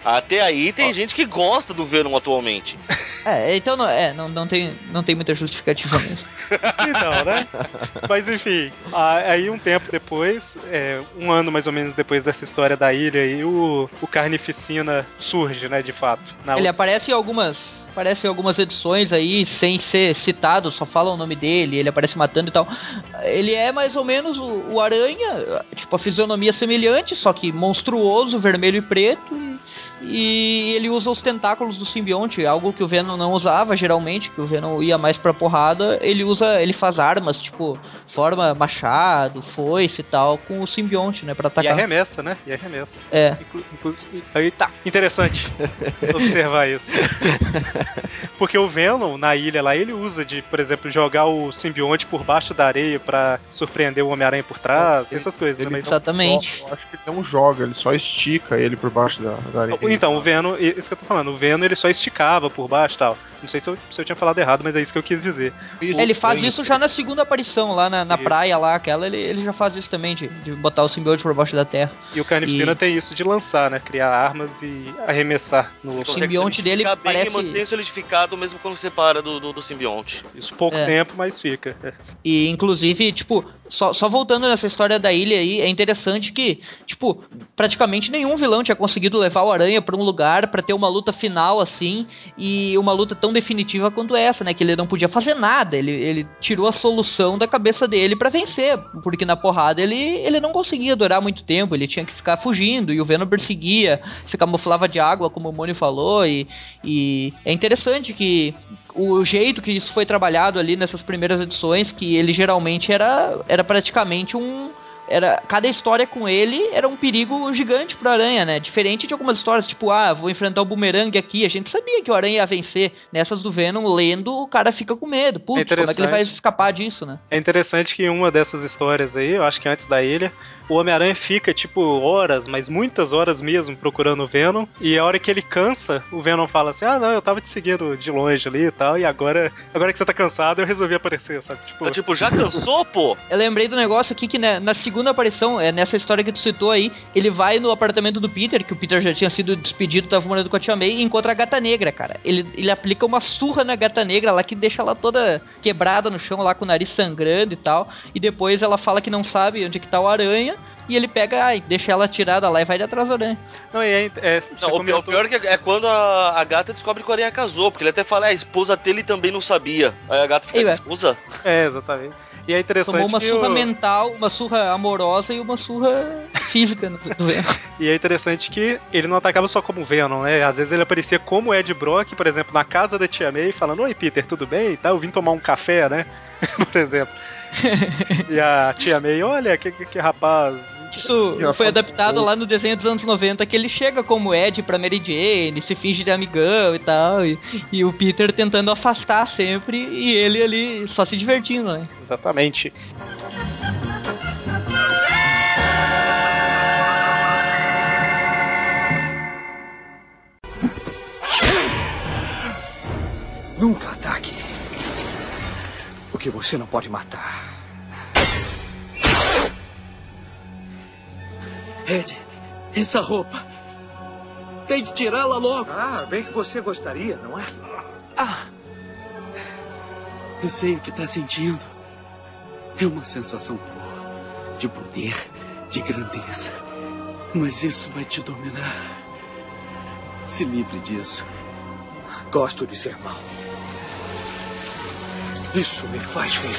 Até aí tem gente que gosta do Venom atualmente. É, então não, é, não, não, tem, não tem muita justificativa mesmo. Então, né? Mas enfim, aí um tempo depois, é, um ano mais ou menos depois dessa história da ilha, aí o, o Carnificina surge, né, de fato. Na Ele outra- aparece em algumas. Aparece em algumas edições aí, sem ser citado, só fala o nome dele, ele aparece matando e tal. Ele é mais ou menos o, o Aranha, tipo, a fisionomia semelhante, só que monstruoso, vermelho e preto. E, e ele usa os tentáculos do simbionte, algo que o Venom não usava geralmente, que o Venom ia mais pra porrada. Ele usa, ele faz armas, tipo, forma machado, foice e tal, com o simbionte, né, pra E atacar. arremessa, né? E arremessa. É. Aí tá, interessante observar isso. Porque o Venom, na ilha lá, ele usa de, por exemplo, jogar o simbionte por baixo da areia pra surpreender o Homem-Aranha por trás, tem essas coisas, né? Ele Mas- não Exatamente. eu acho que ele não joga, ele só estica ele por baixo da, da areia. Então, o Venom, isso que eu tô falando, o Venom ele só esticava por baixo e tal. Não sei se eu, se eu tinha falado errado, mas é isso que eu quis dizer. Ele faz isso já na segunda aparição, lá na, na Isso. praia, lá, aquela, ele, ele já faz isso também, de, de botar o simbionte por baixo da terra. E o Carnificina E- tem isso de lançar, né? Criar armas e arremessar no Consegue simbionte dele bem parece- e manter solidificado mesmo quando separa do, do, do simbionte. Isso pouco É. tempo, mas fica. É. E, inclusive, tipo, só, só voltando nessa história da ilha aí, é interessante que, tipo, praticamente nenhum vilão tinha conseguido levar o Aranha pra um lugar pra ter uma luta final assim, e uma luta tão definitiva quanto essa, né? Que ele não podia fazer nada, ele, ele tirou a solução da cabeça dele pra vencer, porque na porrada ele, ele não conseguia durar muito tempo, ele tinha que ficar fugindo, e o Venom perseguia, se camuflava de água, como o Mônio falou, e, e é interessante que o jeito que isso foi trabalhado ali nessas primeiras edições, que ele geralmente era, era praticamente um. Era, cada história com ele era um perigo gigante pro Aranha, né? Diferente de algumas histórias, tipo, ah, vou enfrentar o bumerangue aqui. A gente sabia que o Aranha ia vencer. Nessas do Venom, lendo, o cara fica com medo. Putz, como é que ele vai escapar disso, né? É interessante que uma dessas histórias aí, eu acho que antes da ilha, o Homem-Aranha fica, tipo, horas, mas muitas horas mesmo, procurando o Venom. E a hora que ele cansa, o Venom fala assim: Ah, não, eu tava te seguindo de longe ali e tal. E agora, agora que você tá cansado, eu resolvi aparecer, sabe? Tipo, É tipo, já cansou, pô? Eu lembrei do negócio aqui que né, na segunda aparição, é nessa história que tu citou aí, ele vai no apartamento do Peter, que o Peter já tinha sido despedido, tava morando com a Tia May, e encontra a gata negra, cara. Ele, ele aplica uma surra na gata negra lá que deixa ela toda quebrada no chão, lá com o nariz sangrando e tal. E depois ela fala que não sabe onde que tá o aranha, e ele pega, ai, deixa ela tirada lá e vai de atrás do aranha. não, e é, é, Não, o, pior, o pior que é quando a, a gata descobre que o Aranha casou, porque ele até fala, "Ah, a esposa dele também não sabia. Aí a gata fica, Ei, esposa? É, exatamente. E é interessante Tomou uma que surra o... mental, uma surra amorosa e uma surra física no, do Venom. E é interessante que ele não atacava só como Venom, né? Às vezes ele aparecia como Ed Brock, por exemplo, na casa da Tia May, falando: Oi, Peter, tudo bem? Tá, eu vim tomar um café, né? por exemplo. E a Tia May, olha, que, que, que rapaz. Isso foi adaptado lá no desenho dos anos 90, que ele chega como Ed pra Mary Jane, se finge de amigão e tal, e, e o Peter tentando afastar sempre, e ele ali só se divertindo, né? Exatamente. Nunca ataque. Que você não pode matar. Ed, essa roupa. Tem que tirá-la logo. Ah, bem que você gostaria, não é? Ah! Eu sei o que está sentindo. É uma sensação boa. De poder, de grandeza. Mas isso vai te dominar. Se livre disso. Gosto de ser mau. Isso me faz feliz.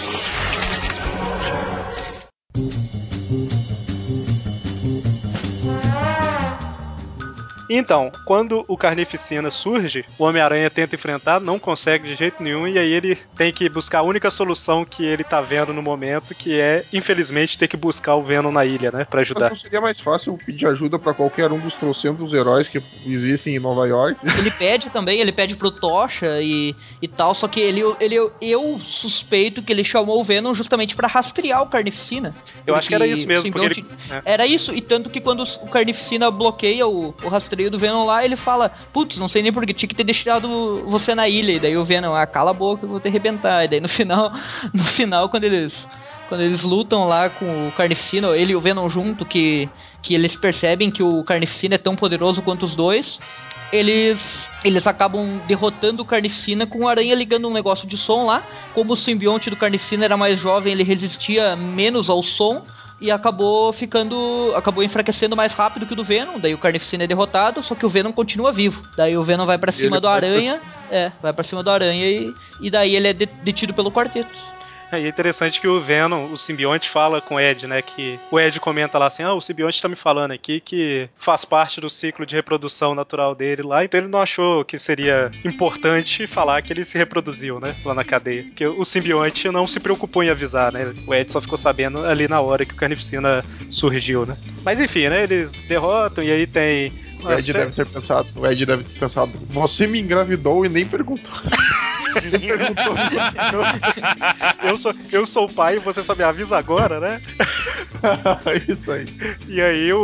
Então, quando o Carnificina surge, o Homem-Aranha tenta enfrentar, não consegue de jeito nenhum, e aí ele tem que buscar a única solução que ele tá vendo no momento, que é, infelizmente, ter que buscar o Venom na ilha, né? Pra ajudar. Então seria mais fácil pedir ajuda pra qualquer um dos trocentos heróis que existem em Nova York. Ele pede também, ele pede pro Tocha e, e tal, só que ele, ele eu suspeito que ele chamou o Venom justamente pra rastrear o Carnificina. Eu acho que era isso mesmo, porque ele- simbionte- é. Era isso, e tanto que quando o Carnificina bloqueia o, o rastreio rastreio do Venom lá, ele fala, putz, não sei nem porque tinha que ter deixado você na ilha. E daí o Venom, ah, cala a boca, eu vou te arrebentar. E daí no final, no final, quando eles. Quando eles lutam lá com o Carnificina, ele e o Venom junto, que, que eles percebem que o Carnificina é tão poderoso quanto os dois, eles eles acabam derrotando o Carnificina com o Aranha ligando um negócio de som lá. Como o simbionte do Carnificina era mais jovem, ele resistia menos ao som e acabou ficando. acabou enfraquecendo mais rápido que o do Venom. Daí o Carnificina é derrotado, só que o Venom continua vivo. Daí o Venom vai para cima do Aranha. É, vai para cima do Aranha e, e daí ele é de- detido pelo quarteto. É, e é interessante que o Venom, o simbionte, fala com o Ed, né? Que o Ed comenta lá assim: ah, o simbionte tá me falando aqui que faz parte do ciclo de reprodução natural dele lá, então ele não achou que seria importante falar que ele se reproduziu, né? Lá na cadeia. Porque o simbionte não se preocupou em avisar, né? O Ed só ficou sabendo ali na hora que o Carnificina surgiu, né? Mas enfim, né? Eles derrotam e aí tem. O Ed deve ter pensado, o Ed deve ter pensado, você me engravidou e nem perguntou. perguntou. eu, sou, eu sou o pai e você só me avisa agora, né? Isso aí. E aí o,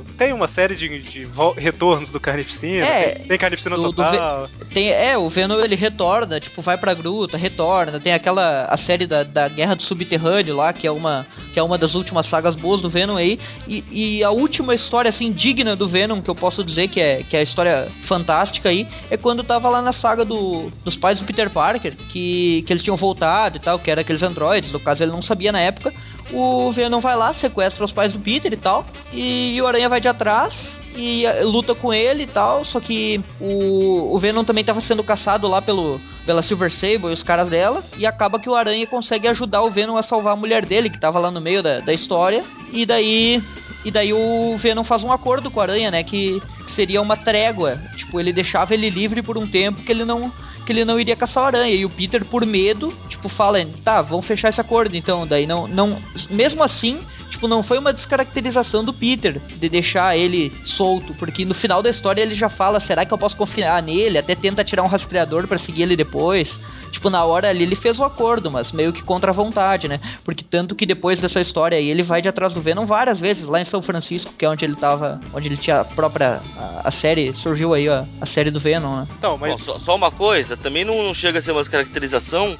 o- tem uma série de, de retornos do Carnificina. É, tem, tem Carnificina do- do Total. Tem, é, o Venom ele retorna, tipo, vai pra gruta, retorna. Tem aquela a série da, da Guerra do Subterrâneo lá, que é uma que é uma das últimas sagas boas do Venom aí. E, e a última história assim digna do Venom que eu posso dizer que é que é a história fantástica aí é quando tava lá na saga do, dos pais do Peter Parker, que que eles tinham voltado e tal, que era aqueles androides, no caso ele não sabia na época. O Venom vai lá, sequestra os pais do Peter e tal, e o Aranha vai de atrás e eh, luta com ele e tal, só que o, o Venom também tava sendo caçado lá pelo, pela Silver Sable e os caras dela, e acaba que o Aranha consegue ajudar o Venom a salvar a mulher dele, que tava lá no meio da, da história, e daí e daí o Venom faz um acordo com o Aranha, né, que, que seria uma trégua, tipo, ele deixava ele livre por um tempo que ele não que ele não iria caçar aranha. E o Peter, por medo, tipo, fala, tá, vamos fechar esse acordo então. Daí não. não mesmo assim, tipo, não foi uma descaracterização do Peter de deixar ele solto. Porque no final da história ele já fala, será que eu posso confiar nele? Até tenta tirar um rastreador pra seguir ele depois. Tipo, na hora ali ele fez o acordo, mas meio que contra a vontade, né? Porque tanto que depois dessa história aí ele vai de atrás do Venom várias vezes, lá em São Francisco, que é onde ele tava. Onde ele tinha a própria. A, a série, surgiu aí, ó, a série do Venom, né? Então, Ó, só, só uma coisa, também não, não chega a ser uma descaracterização,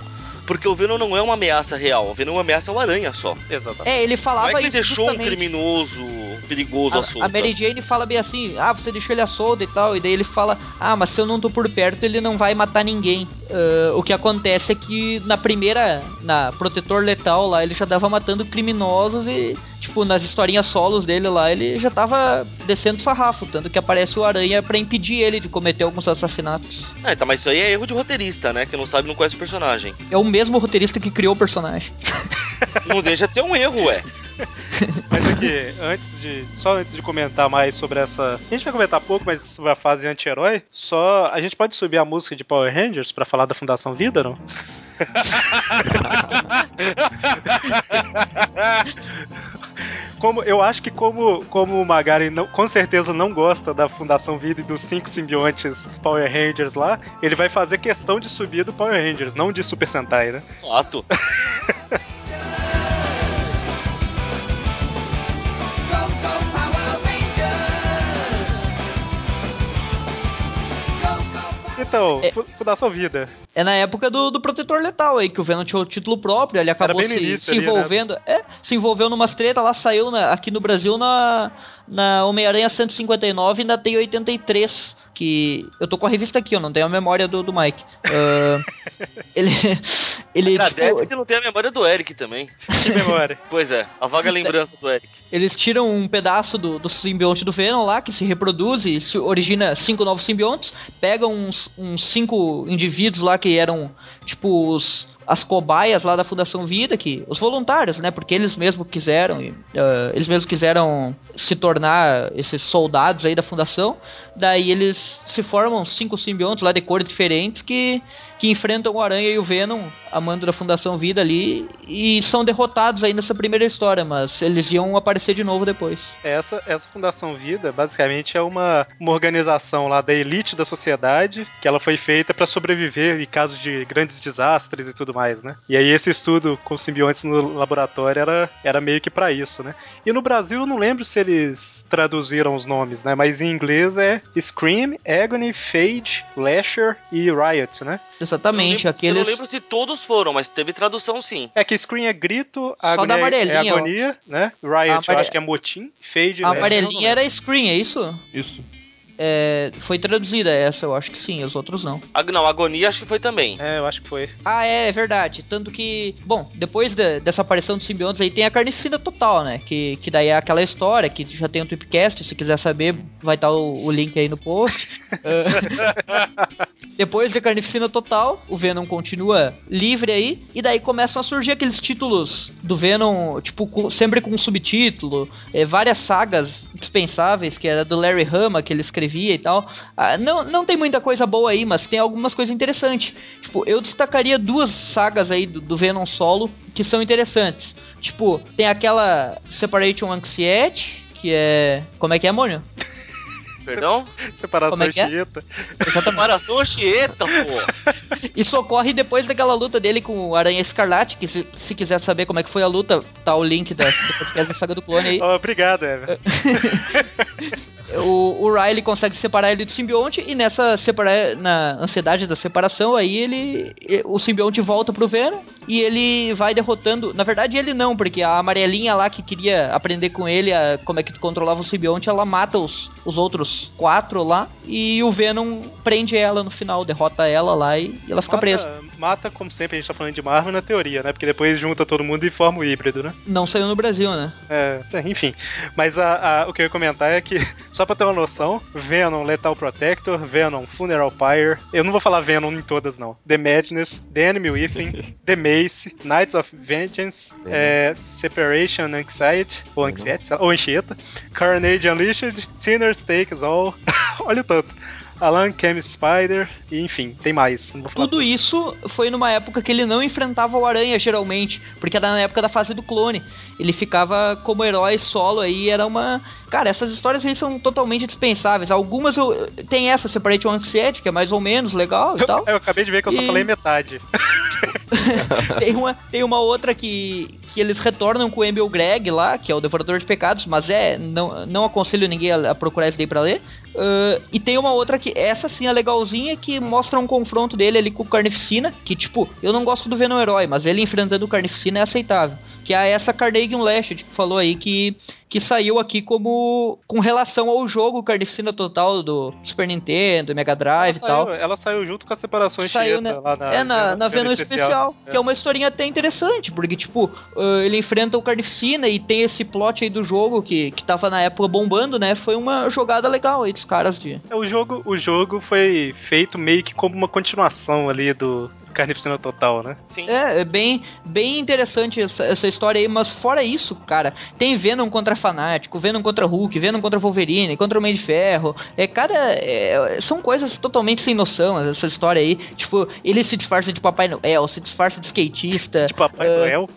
porque o Venom não é uma ameaça real. O Venom é uma ameaça ao aranha só. Exatamente. É, ele Não falava é que ele isso deixou um justamente. criminoso perigoso A, à solta. a Mary Jane fala bem assim, ah, você deixou ele a solda e tal, e daí ele fala, ah, mas se eu não tô por perto, ele não vai matar ninguém. Ah, o que acontece é que na primeira, na Protetor Letal lá, ele já tava matando criminosos e, tipo, nas historinhas solos dele lá, ele já tava descendo sarrafo, tanto que aparece o Aranha pra impedir ele de cometer alguns assassinatos. É, tá, mas isso aí é erro de roteirista, né? Que não sabe, não conhece o personagem. É o mesmo roteirista que criou o personagem. Não deixa de ser um erro, ué. Mas aqui, antes de. Só antes de comentar mais sobre essa. A gente vai comentar pouco, mas sobre a fase anti-herói. Só. A gente pode subir a música de Power Rangers pra falar da Fundação Vida, não? Como, eu acho que como, como o Magari não, com certeza não gosta da Fundação Vida e dos cinco simbiontes Power Rangers lá, ele vai fazer questão de subir do Power Rangers, não de Super Sentai, né? Fato. Então, Fu- Fundação Vida. É na época do, do Protetor Letal aí, que o Venom tinha o título próprio, ele acabou se, início se ali, né? envolvendo. É, se envolveu numas tretas lá, saiu na- aqui no Brasil na, na Homem-Aranha 159 e na T83. Que. Eu tô com a revista aqui, eu não tenho a memória do, do Mike. Ah, ele. Ele. Agradece tipo, que você não tem a memória do Eric também. Que memória. Pois é, a vaga lembrança do Eric. Eles tiram um pedaço do, do simbionte do Venom lá, que se reproduz e se origina cinco novos simbiontes, pegam uns, uns cinco indivíduos lá que eram, tipo, os, as cobaias lá da Fundação Vida, que os voluntários, né, porque eles mesmos quiseram, ah, eles mesmos quiseram se tornar esses soldados aí da Fundação, daí eles se formam cinco simbiontes lá de cores diferentes que que enfrentam o Aranha e o Venom, amando da Fundação Vida ali, e são derrotados aí nessa primeira história, mas eles iam aparecer de novo depois. Essa, essa Fundação Vida, basicamente, é uma, uma organização lá da elite da sociedade, que ela foi feita para sobreviver em caso de grandes desastres e tudo mais, né? E aí esse estudo com simbiontes no laboratório era, era meio que para isso, né? E no Brasil eu não lembro se eles traduziram os nomes, né? Mas em inglês é Scream, Agony, Fade, Lasher e Riot, né? Exatamente, eu, lembro, aqueles... eu não lembro se todos foram, mas teve tradução sim. É que Scream é grito, Agony é, é agonia, né? Riot eu acho que é motim, Fade, A Lasher, amarelinha era Screen, é isso? Isso. É, foi traduzida essa, eu acho que sim, os outros não. Ag- Não, Agonia acho que foi também. É, eu acho que foi. Ah, é, é verdade. Tanto que, bom, depois da- dessa aparição dos simbiontes aí tem a carnificina total, né? Que, que daí é aquela história que já tem um Tweepcast, se quiser saber, vai estar o, o link aí no post. Ah, depois da carnificina total, o Venom continua livre aí, e daí começam a surgir aqueles títulos do Venom, tipo, com- sempre com um subtítulo, é, várias sagas dispensáveis, que era do Larry Hama, que ele escrevia e tal. Ah, não, não tem muita coisa boa aí, mas tem algumas coisas interessantes. Tipo, eu destacaria duas sagas aí do, do Venom solo que são interessantes. Tipo, tem aquela Separation Anxiety, que é. Como é que é, Mônio? Perdão? Separação é é? Exatamente. Separação Anchieta, pô. Isso ocorre depois daquela luta dele com o Aranha Escarlate, que se, se quiser saber como é que foi a luta, tá o link da, do podcast da Saga do Clone aí. Oh, obrigado, Ever. O, o Riley consegue separar ele do simbionte e nessa separar na ansiedade da separação aí ele o simbionte volta pro Venom e ele vai derrotando. Na verdade ele não, porque a amarelinha lá que queria aprender com ele a, como é que tu controlava o simbionte, ela mata os, os outros quatro lá e o Venom prende ela no final, derrota ela lá e, e ela fica presa. Mata, mata, como sempre, a gente tá falando de Marvel na teoria, né? Porque depois junta todo mundo e forma o híbrido, né? Não saiu no Brasil, né? É, é, enfim. Mas a- a- o que eu ia comentar é que, só pra ter uma noção, Venom Lethal Protector, Venom Funeral Pyre, eu não vou falar Venom em todas, não. The Madness, The Enemy Within, The Mace, Knights of Vengeance, é, Separation Anxiety, ou Anxiety, sei lá, ou Anchieta, Carnage Unleashed, Sinner's Takes All, olha o tanto. Alan Cam Spider, e enfim, tem mais. Falar Tudo isso foi numa época que ele não enfrentava o Aranha, geralmente, porque era na época da fase do clone. Ele ficava como herói solo aí, era uma. Cara, essas histórias aí são totalmente dispensáveis. Algumas eu. Tem essa Separation Anxiety, que é mais ou menos legal e tal. Eu acabei de ver que eu só E- falei metade. tem, uma, tem uma outra que, que eles retornam com o Emil Greg lá, que é o Devorador de Pecados, mas é. Não, não aconselho ninguém a, a procurar isso daí pra ler. Ah, e tem uma outra que, essa sim é legalzinha, que mostra um confronto dele ali com o Carnificina, que tipo, eu não gosto do Venom Herói, mas ele enfrentando o Carnificina é aceitável. Que é essa Carnegie Lashed que falou aí que, que saiu aqui como com relação ao jogo Carnificina Total do Super Nintendo, Mega Drive ela, e tal. saiu, ela saiu junto com a separação Saiu, né? lá na, é, na, na Venom Especial, É. que é uma historinha até interessante, porque, tipo, ah, ele enfrenta o Carnificina e tem esse plot aí do jogo que, que tava na época bombando, né? Foi uma jogada legal aí dos caras de. É, o jogo, o jogo foi feito meio que como uma continuação ali do Carnificina Total, né? Sim. É, é bem, bem interessante essa, essa história aí, mas fora isso, cara, tem Venom contra Fanático, Venom contra Hulk, Venom contra Wolverine, contra o Homem de Ferro. É, cara, é, são coisas totalmente sem noção, essa história aí. Tipo, ele se disfarça de Papai Noel, se disfarça de skatista. De Papai Ah, Noel.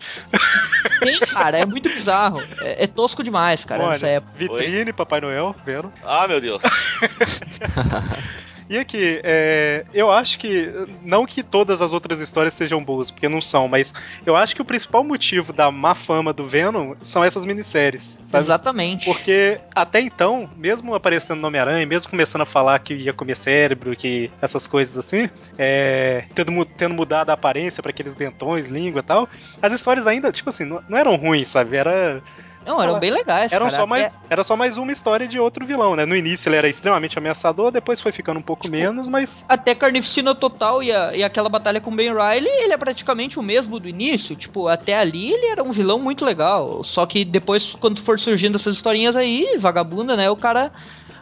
Tem, cara, é muito bizarro. É, é tosco demais, cara, nessa Olha, época. vitrine, Papai Noel, vendo? Ah, meu Deus. E aqui, é, eu acho que. Não que todas as outras histórias sejam boas, porque não são, mas eu acho que o principal motivo da má fama do Venom são essas minisséries, sabe? Exatamente. Porque até então, mesmo aparecendo no Homem-Aranha, mesmo começando a falar que ia comer cérebro, que essas coisas assim, é, tendo, tendo mudado a aparência pra aqueles dentões, língua e tal, as histórias ainda, tipo assim, não, não eram ruins, sabe? Era. Não, eram bem legais. Eram cara. só mais, era só mais uma história de outro vilão, né? No início ele era extremamente ameaçador, depois foi ficando um pouco menos, mas. Até Carnificina Total e, a- e aquela batalha com Ben Riley, ele é praticamente o mesmo do início. Tipo, até ali ele era um vilão muito legal. Só que depois, quando for surgindo essas historinhas aí, vagabunda, né? O cara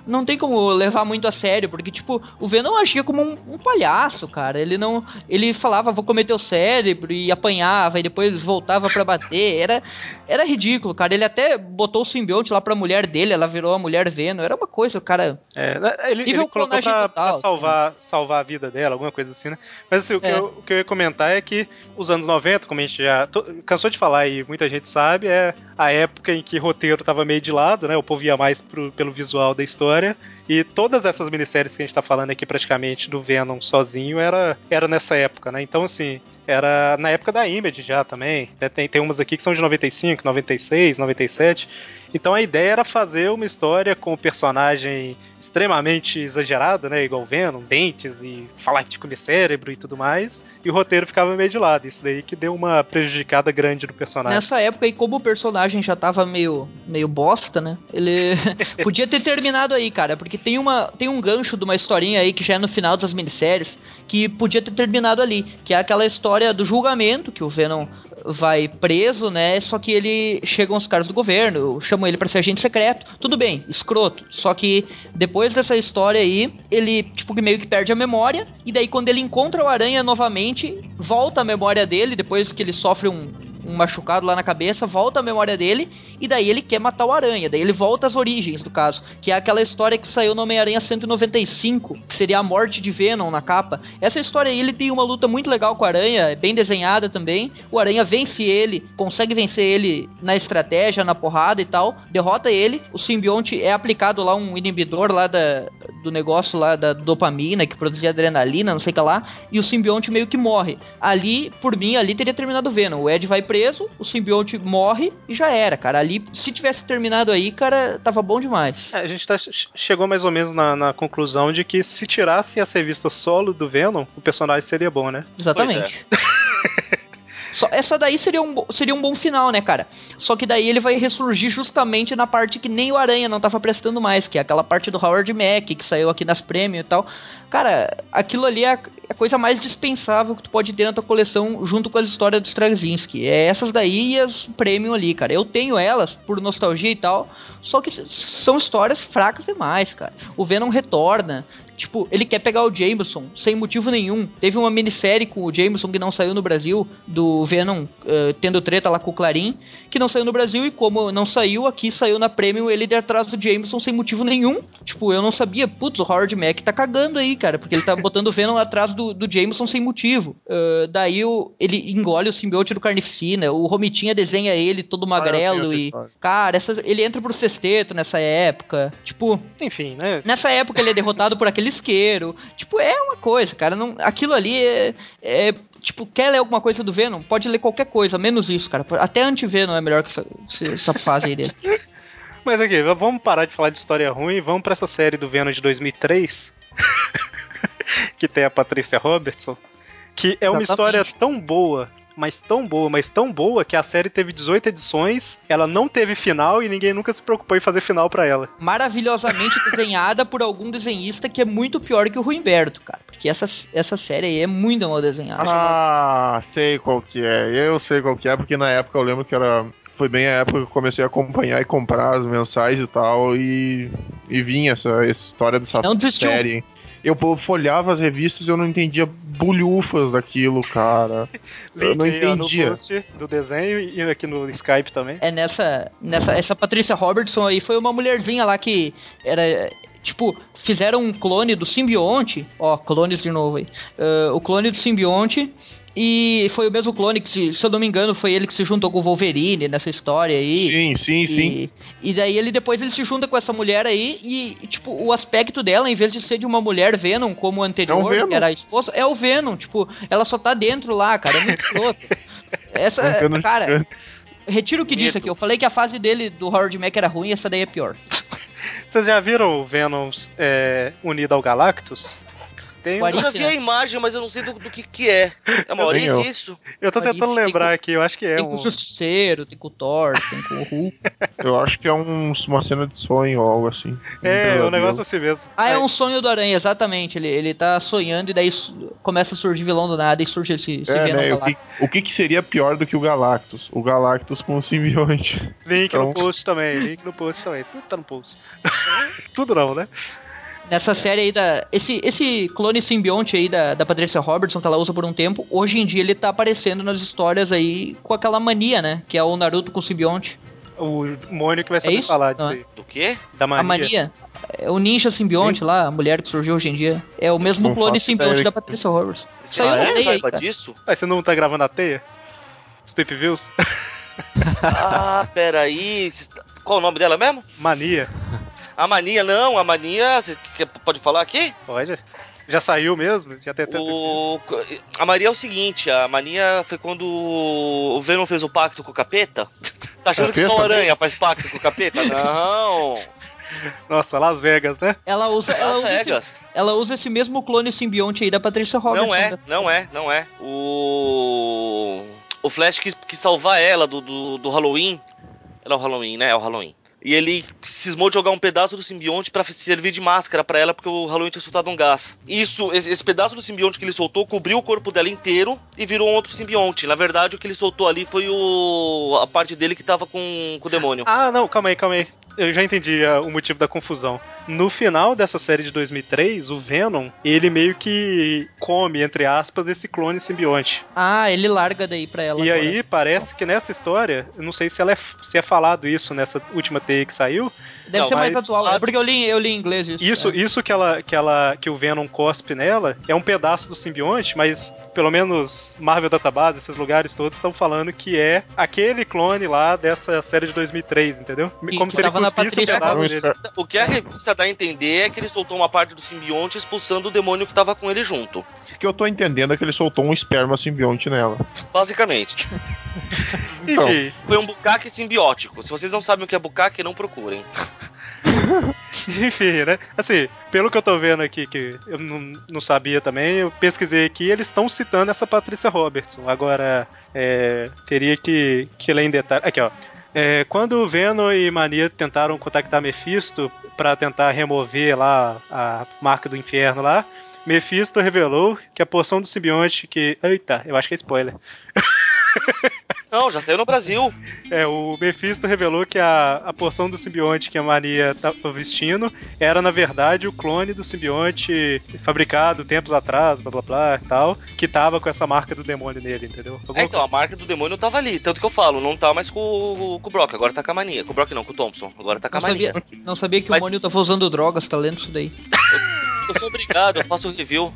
não tem como levar muito a sério, porque, tipo, o Venom agia como um, um palhaço, cara. Ele não. Ele falava, vou comer teu cérebro, e apanhava, e depois voltava para bater. Era, era ridículo, cara. Ele até botou o simbionte lá pra mulher dele, ela virou a mulher Venom. Era uma coisa, o cara. É, ele, ele colocou pra, pra salvar, salvar a vida dela, alguma coisa assim, né? Mas assim, o, que É. eu, o que eu ia comentar é que os anos 90, como a gente já cansou de falar e muita gente sabe, é a época em que roteiro tava meio de lado, né? O povo ia mais pro- pelo visual da história. E todas essas minisséries que a gente tá falando aqui praticamente do Venom sozinho era, era nessa época, né? Então, assim, era na época da Image já também. né? Tem, tem umas aqui que são de 95, 96, 97. Então a ideia era fazer uma história com o personagem extremamente exagerado, né? Igual Venom, dentes e falar de cérebro e tudo mais. E o roteiro ficava meio de lado. Isso daí que deu uma prejudicada grande no personagem. Nessa época, e como o personagem já tava meio, meio bosta, né? Ele podia ter terminado aí, cara, porque tem, uma, tem um gancho de uma historinha aí que já é no final das minisséries, que podia ter terminado ali, que é aquela história do julgamento, que o Venom vai preso, né? Só que ele chegam os caras do governo, chamam ele pra ser agente secreto. Tudo bem, escroto. Só que depois dessa história aí, ele tipo meio que perde a memória e daí quando ele encontra o Aranha novamente, volta a memória dele depois que ele sofre um um machucado lá na cabeça, volta a memória dele e daí ele quer matar o Aranha. Daí ele volta às origens do caso, que é aquela história que saiu no Homem-Aranha 195, que seria a morte de Venom na capa. Essa história aí ele tem uma luta muito legal com o Aranha, é bem desenhada também. O Aranha vence ele, consegue vencer ele na estratégia, na porrada e tal, derrota ele. O simbionte é aplicado lá um inibidor lá da, do negócio lá da dopamina que produzia adrenalina, não sei o que lá, e o simbionte meio que morre. Ali, por mim, ali teria terminado o Venom. O Ed vai preso, o simbionte morre e já era, cara. Ali, se tivesse terminado aí, cara, tava bom demais. É, a gente tá- chegou mais ou menos na, na conclusão de que se tirassem as revistas solo do Venom, o personagem seria bom, né? Exatamente. Só, essa daí seria um, seria um bom final, né, cara? Só que daí ele vai ressurgir justamente na parte que nem o Aranha não tava prestando mais, que é aquela parte do Howard Mack, que saiu aqui nas prêmios e tal. Cara, aquilo ali é a, a coisa mais dispensável que tu pode ter na tua coleção junto com as histórias do Straczynski. É essas daí e as premium ali, cara. Eu tenho elas por nostalgia e tal, só que são histórias fracas demais, cara. O Venom retorna. Tipo, ele quer pegar o Jameson sem motivo nenhum. Teve uma minissérie com o Jameson que não saiu no Brasil, do Venom eh, tendo treta lá com o Clarim, que não saiu no Brasil e como não saiu, aqui saiu na Premium ele de atrás do Jameson sem motivo nenhum. Tipo, eu não sabia, putz, o Howard Mack tá cagando aí, cara, porque ele tá botando o Venom atrás do, do Jameson sem motivo. Eh, daí o, ele engole o simbionte do Carnificina, o Romitinha desenha ele todo magrelo essa e... Cara, essas, ele entra pro sexteto nessa época. Tipo, Enfim, né? Nessa época ele é derrotado por aquele isqueiro. Tipo, é uma coisa, cara. Não, aquilo ali é, é- Tipo, quer ler alguma coisa do Venom? Pode ler qualquer coisa, menos isso, cara. Até anti-Venom é melhor que essa, essa fase aí dele. Mas aqui, vamos parar de falar de história ruim e vamos pra essa série do Venom de 2003, que tem a Patrícia Robertson, que é uma Exatamente. história tão boa, mas tão boa, mas tão boa que a série teve 18 edições, ela não teve final e ninguém nunca se preocupou em fazer final pra ela. Maravilhosamente desenhada por algum desenhista que é muito pior que o Ruimberto, cara. Porque essa, essa série aí é muito mal desenhada. Ah, sei qual que é. Eu sei qual que é, porque na época eu lembro que era. Foi bem a época que eu comecei a acompanhar e comprar as mensais e tal, e, e vinha essa, essa história dessa Não desistiu. série. Eu folhava as revistas e eu não entendia bulhufas daquilo, cara. Eu não ó, no entendia. post do desenho e aqui no Skype também. É nessa, nessa. Essa Patrícia Robertson aí foi uma mulherzinha lá que era. Tipo, fizeram um clone do simbionte. Ó, clones de novo aí. Ah, o clone do simbionte. E foi o mesmo clone que, se, se eu não me engano, foi ele que se juntou com o Wolverine nessa história aí. Sim, sim, sim. E, e daí ele depois ele se junta com essa mulher aí e, tipo, o aspecto dela, em vez de ser de uma mulher Venom como o anterior, É Venom. que era a esposa, é o Venom. Tipo, ela só tá dentro lá, cara. É muito escroto. Essa, Um Venom cara, gigante. retiro o que disse aqui. Eu falei que a fase dele do Howard Mack era ruim, essa daí é pior. Vocês já viram o Venom é, unido ao Galactus? Tem um- Eu já vi a imagem, mas eu não sei do, do que que é. É uma. Orif isso? Eu tô tentando lembrar com- aqui, eu acho que é Tem com um. o Justiceiro, tem com o Thor, tem com o Hulk. Eu acho que é um- uma cena de sonho ou algo assim. É, pesadelo. um negócio assim mesmo. Ah, é Aí- um sonho do Aranha, exatamente. Ele, ele tá sonhando e daí começa a surgir vilão do nada e surge esse, esse É, Venom né? O que, o que que seria pior do que o Galactus? O Galactus com o simbionte. Link no Então- post também, link no post também. Tudo tá no post. Tudo não, né? Nessa série aí da. Esse, esse clone simbionte aí da, da Patricia Robertson, que ela usa por um tempo, hoje em dia ele tá aparecendo nas histórias aí com aquela mania, né? Que é o Naruto com o simbionte. O Mônio que vai É saber isso? falar disso Não é? aí. Do quê? Da mania. A mania. É o ninja simbionte lá, a mulher que surgiu hoje em dia. É o mesmo Não clone simbionte da Patricia que eu teia aí, saiba cara. disso? Mas você não tá gravando a teia? Step Views? Ah, peraí. Qual o nome dela mesmo? Mania. A Mania, não. A Mania. Você pode falar aqui? Pode? Já saiu mesmo? Já tem até. O... A Mania é o seguinte: a Mania foi quando o Venom fez o pacto com o capeta. Tá achando que só o Capeta? Aranha faz pacto com o capeta? Não! Nossa, Las Vegas, né? Ela usa, ela, Las usa esse, Vegas. ela usa esse mesmo clone simbionte aí da Patricia Robertson. Não é, né? não é, não é. O. O Flash quis, quis salvar ela do, do, do Halloween. Era o Halloween, né? É o Halloween. E ele cismou de jogar um pedaço do simbionte pra servir de máscara pra ela, porque o Halloween tinha soltado um gás. Isso, esse, esse pedaço do simbionte que ele soltou cobriu o corpo dela inteiro e virou um outro simbionte. Na verdade, o que ele soltou ali foi o a parte dele que tava com, com o demônio. Ah, não, calma aí, calma aí. Eu já entendi ah, o motivo da confusão. No final dessa série de 2003, o Venom, ele meio que come, entre aspas, esse clone simbionte. Ah, ele larga daí pra ela. e agora. aí parece que nessa história, eu não sei se, ela é, se é falado isso nessa última que saiu. Deve Não, ser mais atual. É porque eu li, eu li em inglês isso. Isso, é. isso que ela, que ela, que o Venom cospe nela é um pedaço do simbionte, mas pelo menos Marvel Database, esses lugares todos estão falando que é aquele clone lá dessa série de 2003, entendeu? Que- Como se ele cuspisse um pedaço dele. O que a revista dá a entender é que ele soltou uma parte do simbionte expulsando o demônio que tava com ele junto. O que eu tô entendendo é que ele soltou um esperma simbionte nela. Basicamente. Então, Enfim, Foi um bucaque simbiótico. Se vocês não sabem o que é bucaque, não procurem. enfim, né? Assim, pelo que eu tô vendo aqui, que eu não, não sabia também, eu pesquisei aqui, eles estão citando essa Patrícia Robertson. Agora, é, teria que, que ler em detalhe. Aqui, ó. É, quando Venom e Mania tentaram contactar Mephisto para tentar remover lá a marca do inferno lá, Mephisto revelou que a porção do simbionte que. Eita, eu acho que é spoiler. Não, já saiu no Brasil. É, o Mephisto revelou que a, a porção do simbionte que a Mania tava vestindo era, na verdade, o clone do simbionte fabricado tempos atrás, blá blá blá e tal, que tava com essa marca do demônio nele, entendeu? É, então, a marca do demônio tava ali. Tanto que eu falo, não tá mais com, o- com o Brock, agora tá com a mania. Com o Brock não, com o Thompson. Agora tá com a Não mania. sabia, não sabia que Mas- o Mônio tava usando drogas, tá lendo isso daí. Eu sou obrigado, eu faço review.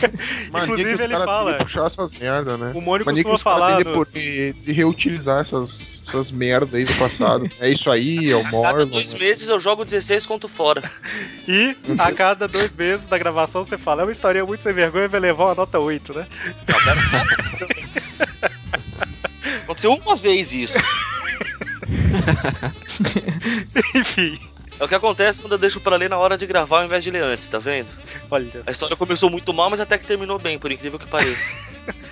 Inclusive, ele fala- de puxar essas merda, né? O Mônio Mania que costuma falar de, no- poder- de reutilizar essas, essas merda aí do passado. é isso aí, é o Cada Morlon. dois né? meses eu jogo 16 conto fora. E a cada dois meses da gravação você fala, é uma história muito sem vergonha, vai levar uma nota 8, né? Aconteceu uma vez isso. Enfim, É o que acontece quando eu deixo pra ler na hora de gravar ao invés de ler antes, tá vendo? olha. A história começou muito mal, mas até que terminou bem, por incrível que pareça.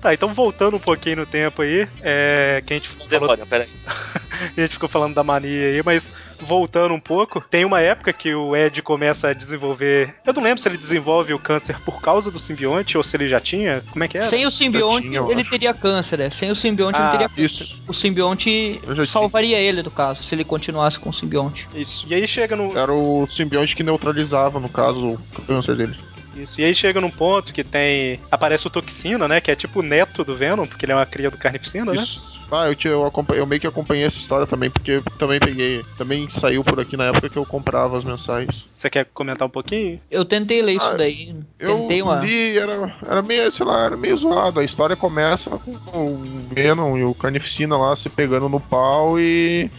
Tá, então voltando um pouquinho no tempo aí, é, que a gente falou Demônio, a gente ficou falando da mania aí, mas voltando um pouco, tem uma época que o Ed começa a desenvolver. Eu não lembro se ele desenvolve o câncer por causa do simbionte ou se ele já tinha. Como é que era? Sem o simbionte, tinha, ele acho. teria câncer, é. Sem o simbionte, Ah, ele teria isso. câncer. O simbionte salvaria ele, do caso, se ele continuasse com o simbionte. Isso. E aí chega no. Era o simbionte que neutralizava, no caso, o câncer dele. Isso. E aí chega num ponto que tem. Aparece o Toxina, né? Que é tipo o neto do Venom, porque ele é uma cria do Carnificina, né? Isso. Ah, eu, te- eu, acompanhei- eu meio que acompanhei essa história também, porque eu também peguei. Também saiu por aqui na época que eu comprava as mensais. Você quer comentar um pouquinho? Eu tentei ler isso Ah, daí. Eu Tentei uma. li, era, era meio, sei lá, era meio zoado. A história começa com o Venom e o Carnificina lá se pegando no pau e.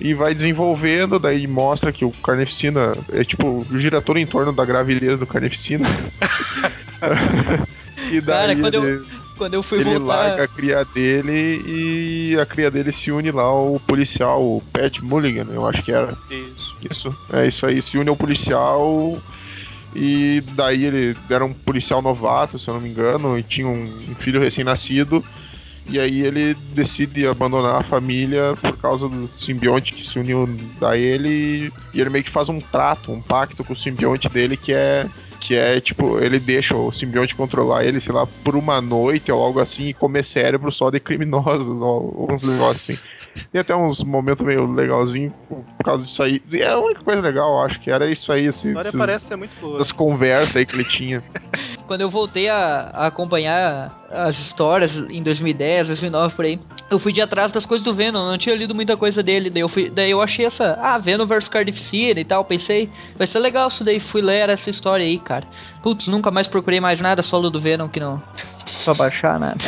E vai desenvolvendo, daí mostra que o Carnificina é tipo, gira todo em torno da gravidez do Carnificina. e daí Cara, quando eu- ele, Quando eu fui ele voltar. larga a cria dele e a cria dele se une lá ao policial, o Pat Mulligan, eu acho que era. Isso. Isso, é isso aí, se une ao policial E daí ele era um policial novato, se eu não me engano, e tinha um filho recém-nascido. E aí ele decide abandonar a família por causa do simbionte que se uniu a ele. E ele meio que faz um trato, um pacto com o simbionte dele que é que é tipo, ele deixa o simbionte controlar ele, sei lá, por uma noite ou algo assim e comer cérebro só de criminosos ou uns negócios assim. Tem até uns momentos meio legalzinho por causa disso aí. E é a única coisa legal, acho que era isso aí, assim. A história parece ser muito boa. Essas conversas aí que ele tinha. Quando eu voltei a, a acompanhar as histórias em 2010, 2009 por aí, eu fui de atrás das coisas do Venom, não tinha lido muita coisa dele, daí eu fui, daí eu achei essa, ah, Venom vs Carnificina e tal, pensei, vai ser legal isso daí, fui ler essa história aí, cara. Putz, nunca mais procurei mais nada solo do Venom que não só baixar nada.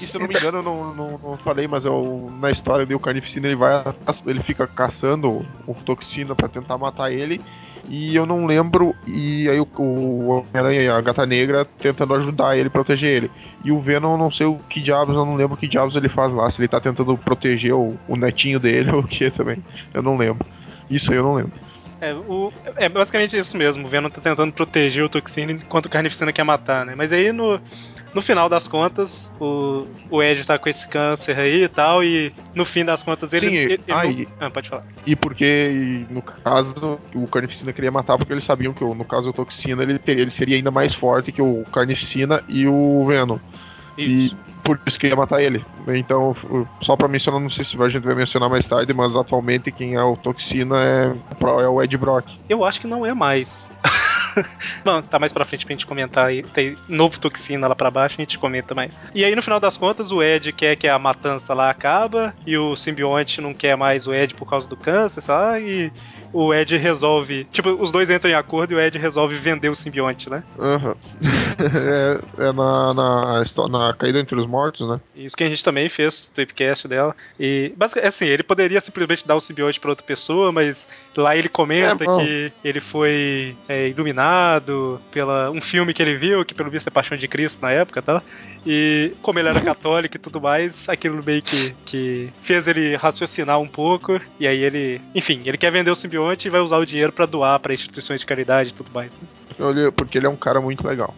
E se eu não me engano, eu não, não, não falei, mas eu, na história do Carnificina ele vai. Ele fica caçando o toxina para tentar matar ele. E eu não lembro. E aí o, o Homem-Aranha a Gata Negra tentando ajudar ele, proteger ele. E o Venom, não sei o que diabos, eu não lembro o que diabos ele faz lá. Se ele tá tentando proteger o, o netinho dele ou o que também. Eu não lembro. Isso aí eu não lembro. É, o, é basicamente isso mesmo. O Venom tá tentando proteger o Toxina enquanto o Carnificina quer matar, né? Mas aí no, no final das contas, o, o Ed tá com esse câncer aí e tal, e no fim das contas ele. Sim, ele, ele ah, não- e- Ah, pode falar. E porque, no caso, o Carnificina queria matar porque eles sabiam que, no caso, o Toxina ele, teria, ele seria ainda mais forte que o Carnificina e o Venom. Isso. E por isso que ia matar ele. Então, só pra mencionar, não sei se a gente vai mencionar mais tarde, mas atualmente quem é o Toxina é, é o Ed Brock. Eu acho que não é mais. Bom, tá mais pra frente pra gente comentar aí. Tem novo toxina lá pra baixo, a gente comenta mais. E aí, no final das contas, o Ed quer que a matança lá acaba, e o simbionte não quer mais o Ed por causa do câncer, lá, e o Ed resolve. Tipo, os dois entram em acordo e o Ed resolve vender o simbionte, né? Aham. é é na, na, na Caída Entre os Mortos, né? Isso que a gente também fez, o tweepcast dela. E, basicamente, assim, ele poderia simplesmente dar o simbionte pra outra pessoa, mas lá ele comenta É, que ele foi é, iluminado pela um filme que ele viu, que pelo visto é Paixão de Cristo na época, tá? E como ele era católico e tudo mais, aquilo meio que, que fez ele raciocinar um pouco. E aí ele, enfim, ele quer vender o simbionte e vai usar o dinheiro pra doar pra instituições de caridade e tudo mais. Né? Porque ele é um cara muito legal.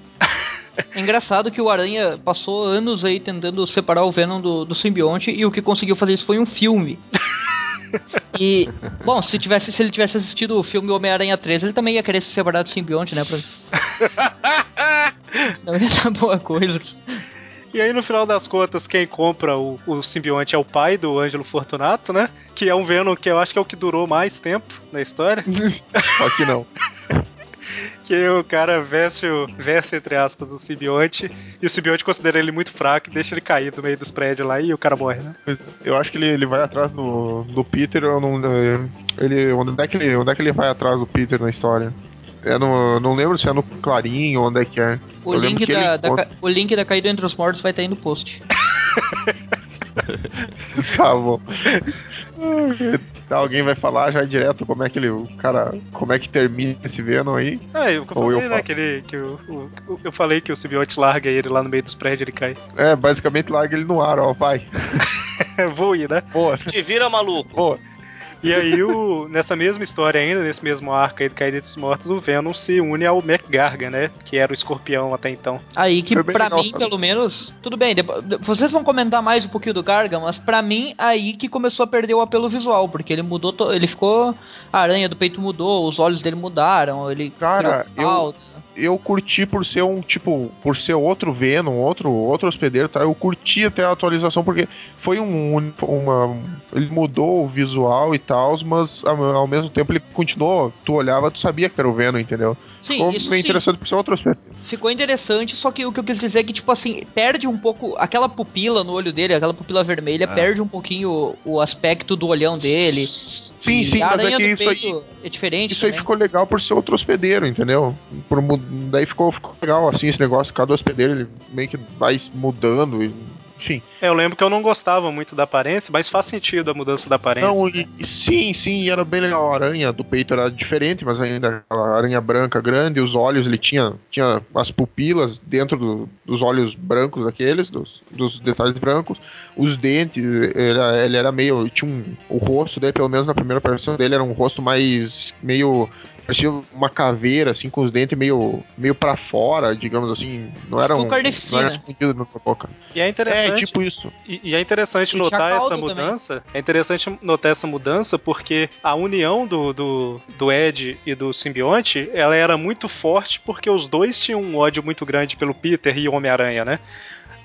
É engraçado que o Aranha passou anos aí tentando separar o Venom do, do simbionte e o que conseguiu fazer isso foi um filme. E, bom, se, tivesse, se ele tivesse assistido o filme Homem-Aranha 3, ele também ia querer se separar do simbionte, né? Pra... Não ia ser boa coisa. E aí, no final das contas, quem compra o, o simbionte é o pai do Ângelo Fortunato, né? Que é um Venom que eu acho que é o que durou mais tempo na história. Só que não. que o cara veste, o, veste, entre aspas, o simbionte, e o simbionte considera ele muito fraco e deixa ele cair do meio dos prédios lá e o cara morre, né? Eu acho que ele, ele vai atrás do, do Peter, eu não. Ele, onde, é que ele, onde é que ele vai atrás do Peter na história? É no, não lembro se é no Clarim ou onde é que é. O Eu link, da, da ca- o link da Caída Entre os Mortos vai estar aí no post. Tá bom. Tá, Alguém vai falar já direto como é que ele. O cara. Como é que termina esse Venom aí? Ah, eu, eu Ou eu falei, né, falo? que ele. Que o, o- o- eu falei que o simbionte larga ele lá no meio dos prédios e ele cai. É, basicamente larga ele no ar, ó, vai. Voe, né? Boa, Te vira maluco. boa. E aí, o, nessa mesma história ainda, nesse mesmo arco aí do Caída dos Mortos, o Venom se une ao MacGarga, né? Que era o escorpião até então. Aí que legal, mim, sabe? pelo menos, tudo bem, vocês vão comentar mais um pouquinho do Garga, mas pra mim aí que começou a perder o apelo visual, porque ele mudou, to- ele ficou a aranha do peito mudou, os olhos dele mudaram, ele Cara, eu- falta. Eu curti por ser um tipo, por ser outro Venom, outro outro hospedeiro, tá? Eu curti até a atualização porque foi um uma ele mudou o visual e tal, mas ao, ao mesmo tempo ele continuou, tu olhava, tu sabia que era o Venom, entendeu? Sim, Ficou isso bem sim. interessante por ser outro hospedeiro. Ficou interessante, só que o que eu quis dizer é que, tipo assim, perde um pouco aquela pupila no olho dele, aquela pupila vermelha, Ah. perde um pouquinho o, o aspecto do olhão dele. Sim, sim, mas é que isso aí é diferente Isso aí também. ficou legal por ser outro hospedeiro, entendeu? Por daí ficou, ficou legal assim esse negócio, cada hospedeiro ele meio que vai mudando, e, enfim. É, eu lembro que eu não gostava muito da aparência, mas faz sentido a mudança da aparência. Não, e, e sim, sim, era bem legal. A aranha do peito era diferente, mas ainda aquela aranha branca grande, os olhos ele tinha, tinha as pupilas dentro do- dos olhos brancos aqueles, dos, dos detalhes brancos, os dentes, ele, era- ele era meio. tinha um, o rosto dele, pelo menos na primeira aparição dele, era um rosto mais meio parecia uma caveira, assim, com os dentes meio, meio pra fora, digamos assim. Não era um. Não era escondido na boca. E é interessante. É, tipo isso. E, e é interessante E notar essa caldo também. mudança. É interessante notar essa mudança porque a união do, do, do Ed e do simbionte ela era muito forte porque os dois tinham um ódio muito grande pelo Peter e o Homem-Aranha, né?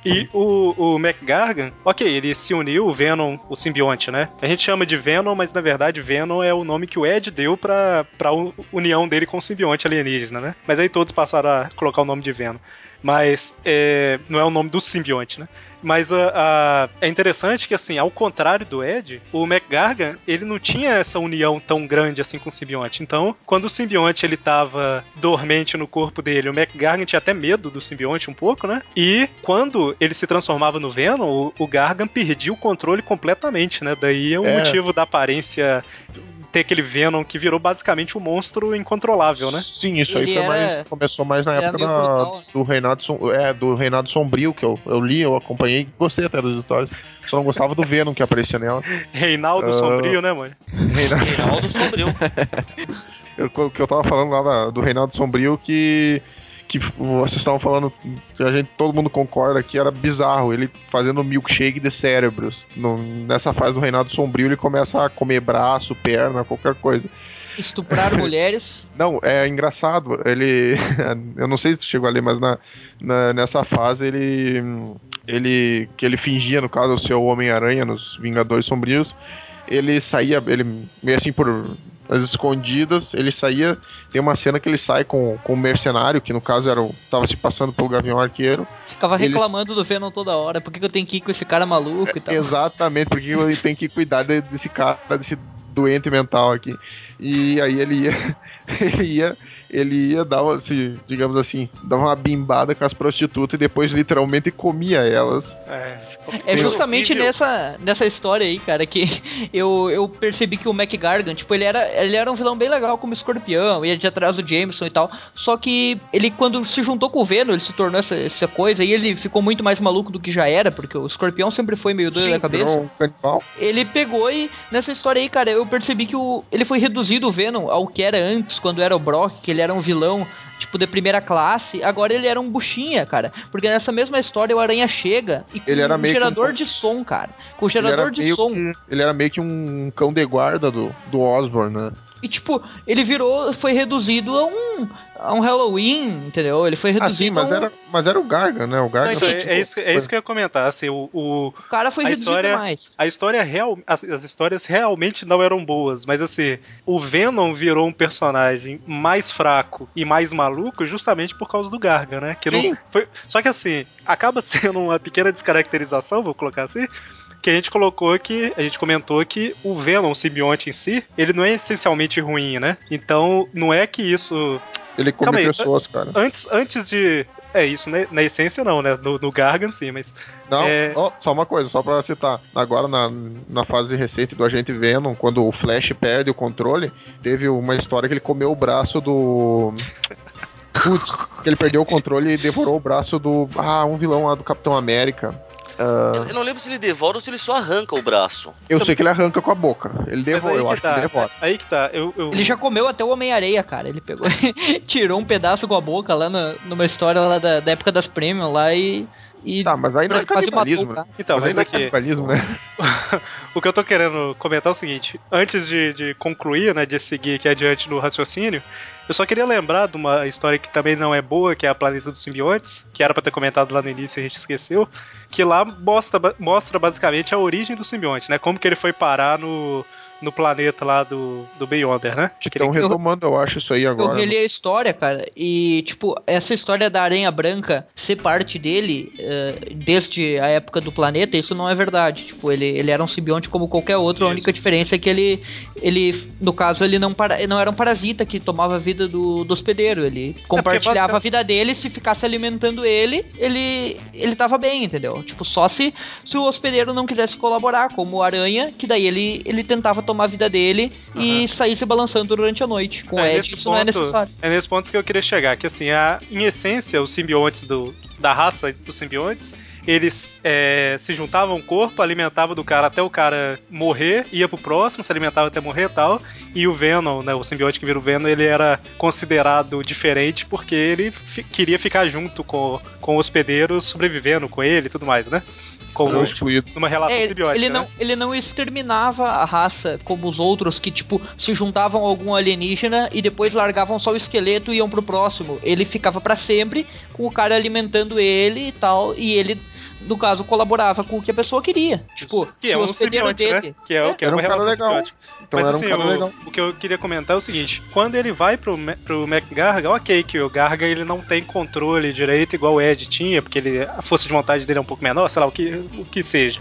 E o, o McGargan, ok, ele se uniu, o Venom, o simbionte, né? A gente chama de Venom, mas na verdade Venom é o nome que o Ed deu pra, pra união dele com o simbionte alienígena, né? Mas aí todos passaram a colocar o nome de Venom. Mas é, não é o nome do simbionte, né? Mas a, a- é interessante que, assim, ao contrário do Ed, o McGargan, ele não tinha essa união tão grande assim com o simbionte. Então, quando o simbionte ele tava dormente no corpo dele, o McGargan tinha até medo do simbionte um pouco, né? E quando ele se transformava no Venom, o, o Gargan perdia o controle completamente, né? Daí é o É. motivo da aparência ter aquele Venom que virou basicamente um monstro incontrolável, né? Sim, isso aí Ele foi era- mais. Começou mais na época brutal, né? do Reinado é, do Reinado Sombrio, que eu, eu li, eu acompanhei, gostei até das histórias. Só não gostava do Venom que aparecia nela. Reinaldo Ah. Sombrio, né, mano? Reinado, Reinaldo Sombrio. eu, o que eu tava falando lá da- do Reinaldo Sombrio que. Que vocês estavam falando, que a gente, todo mundo concorda que era bizarro, ele fazendo milkshake de cérebros. No- nessa fase do Reinado Sombrio, ele começa a comer braço, perna, qualquer coisa. Estuprar mulheres. Não, é engraçado. Ele. Eu não sei se tu chegou ali, mas na, na- nessa fase ele. Ele. Que ele fingia, no caso, ser o Homem-Aranha nos Vingadores Sombrios. Ele saía, ele meio assim por as escondidas, ele saía. Tem uma cena que ele sai com, com um mercenário, que no caso era o, tava se passando pelo Gavião Arqueiro. Ficava Eles- reclamando do Venom toda hora. Por que, que eu tenho que ir com esse cara maluco e tal? Exatamente, porque ele tem que cuidar de- desse cara, desse doente mental aqui. E aí ele ia, ele ia, ele ia dar, uma, assim, digamos assim, dar uma bimbada com as prostitutas e depois literalmente comia elas. É, É justamente horrível. nessa, nessa história aí, cara, que eu, eu percebi que o McGargan, tipo, ele era, ele era um vilão bem legal como escorpião, ia de atrás do Jameson e tal. Só que ele, quando se juntou com o Venom, ele se tornou essa, essa coisa e ele ficou muito mais maluco do que já era, porque o escorpião sempre foi meio doido da cabeça. canibal. Ele pegou e nessa história aí, cara, eu percebi que o, ele foi reduzido o Venom ao que era antes, quando era o Brock, que ele era um vilão. Tipo, de primeira classe, agora ele era um buchinha, cara. Porque nessa mesma história o Aranha chega e com Ele era um meio um gerador pão- de som, cara. Com Ele era, gerador de som. que, ele era meio que um cão de guarda do, do Osborn, né? E tipo, ele virou, foi reduzido a um, a um Halloween, entendeu? Ele foi Ah, reduzido sim, mas a um... era, mas era o Gargan, né? O Gargan. Não, Sim, é, tipo, é isso, é isso que eu ia comentar. Assim, o, o- O cara foi a reduzido história- demais. a história real, as, as histórias realmente não eram boas, mas assim, o Venom virou um personagem mais fraco e mais maluco justamente por causa do Garga, né? Que não Sim. foi, só que assim, acaba sendo uma pequena descaracterização, vou colocar assim. Que a gente colocou que. A gente comentou que o Venom, o simbionte em si, ele não é essencialmente ruim, né? Então, não é que isso. Ele come Calma aí, pessoas, cara. Antes, antes de. É isso, né? Na essência não, né? No, no Gargan sim, mas. Não, É. ó, só uma coisa, só pra citar. Agora, na, na fase recente do Agente Venom, quando o Flash perde o controle, teve uma história que ele comeu o braço do. Putz, que ele perdeu o controle e devorou o braço do. Ah, um vilão lá do Capitão América. Ah, Eu, eu não lembro se ele devora ou se ele só arranca o braço. eu sei que ele arranca com a boca. Ele devora, eu acho tá. que ele devora. Aí que tá. Eu, eu- Ele já comeu até o Homem-Areia, cara. Ele pegou, tirou um pedaço com a boca lá na- numa história lá da, da época das Premium lá e. e Tá, mas aí não é matou canibalismo, o né? Então, mas mas aqui. não é canibalismo, né? o que eu tô querendo comentar é o seguinte: antes de, de concluir, né, de seguir aqui adiante no raciocínio, eu só queria lembrar de uma história que também não é boa, que é a Planeta dos Simbiontes, que era pra ter comentado lá no início e a gente esqueceu, que lá mostra, mostra basicamente a origem do simbionte, né? Como que ele foi parar no, no planeta lá do, do Beyonder, né? Que Que ele- estão retomando, eu acho, isso aí Eu agora. né? reli a história, cara, e, tipo, essa história da Aranha Branca ser parte dele eh, desde a época do planeta, isso não é verdade. Tipo, ele, ele era um simbionte como qualquer outro, a Isso. única diferença é que ele, ele no caso, ele não, para, não era um parasita que tomava a vida do, do hospedeiro. Ele compartilhava basica- a vida dele, se ficasse alimentando ele, ele, ele tava bem, entendeu? Tipo, só se, se o hospedeiro não quisesse colaborar, como o Aranha, que daí ele, ele tentava tomar a vida dele e sair se balançando durante a noite. Com o É Ed, isso não é ponto, necessário. é nesse ponto que eu queria chegar, que assim, a, em essência, os simbiontes do, da raça dos simbiontes, eles é, se juntavam ao corpo, alimentavam do cara até o cara morrer, ia pro próximo, se alimentava até morrer e tal. E o Venom, né, o simbionte que vira o Venom, ele era considerado diferente porque ele queria ficar junto com, com o hospedeiro, sobrevivendo com ele e tudo mais, né? Como Foi excluído. numa relação É, simbiótica. ele, né? não, ele não exterminava a raça como os outros que, tipo, se juntavam a algum alienígena e depois largavam só o esqueleto e iam pro próximo. Ele ficava pra sempre com o cara alimentando ele e tal, e ele, no caso, colaborava com o que a pessoa queria. Tipo, que é o um simbionte, né? Que é, o- que é Era uma um relação legal. simbiótica. Então Mas era assim, um o, legal. o que eu queria comentar é o seguinte: quando ele vai pro, pro MacGarga, ok, que o Garga ele não tem controle direito igual o Ed tinha, porque ele, a força de vontade dele é um pouco menor, sei lá, o que, o que seja.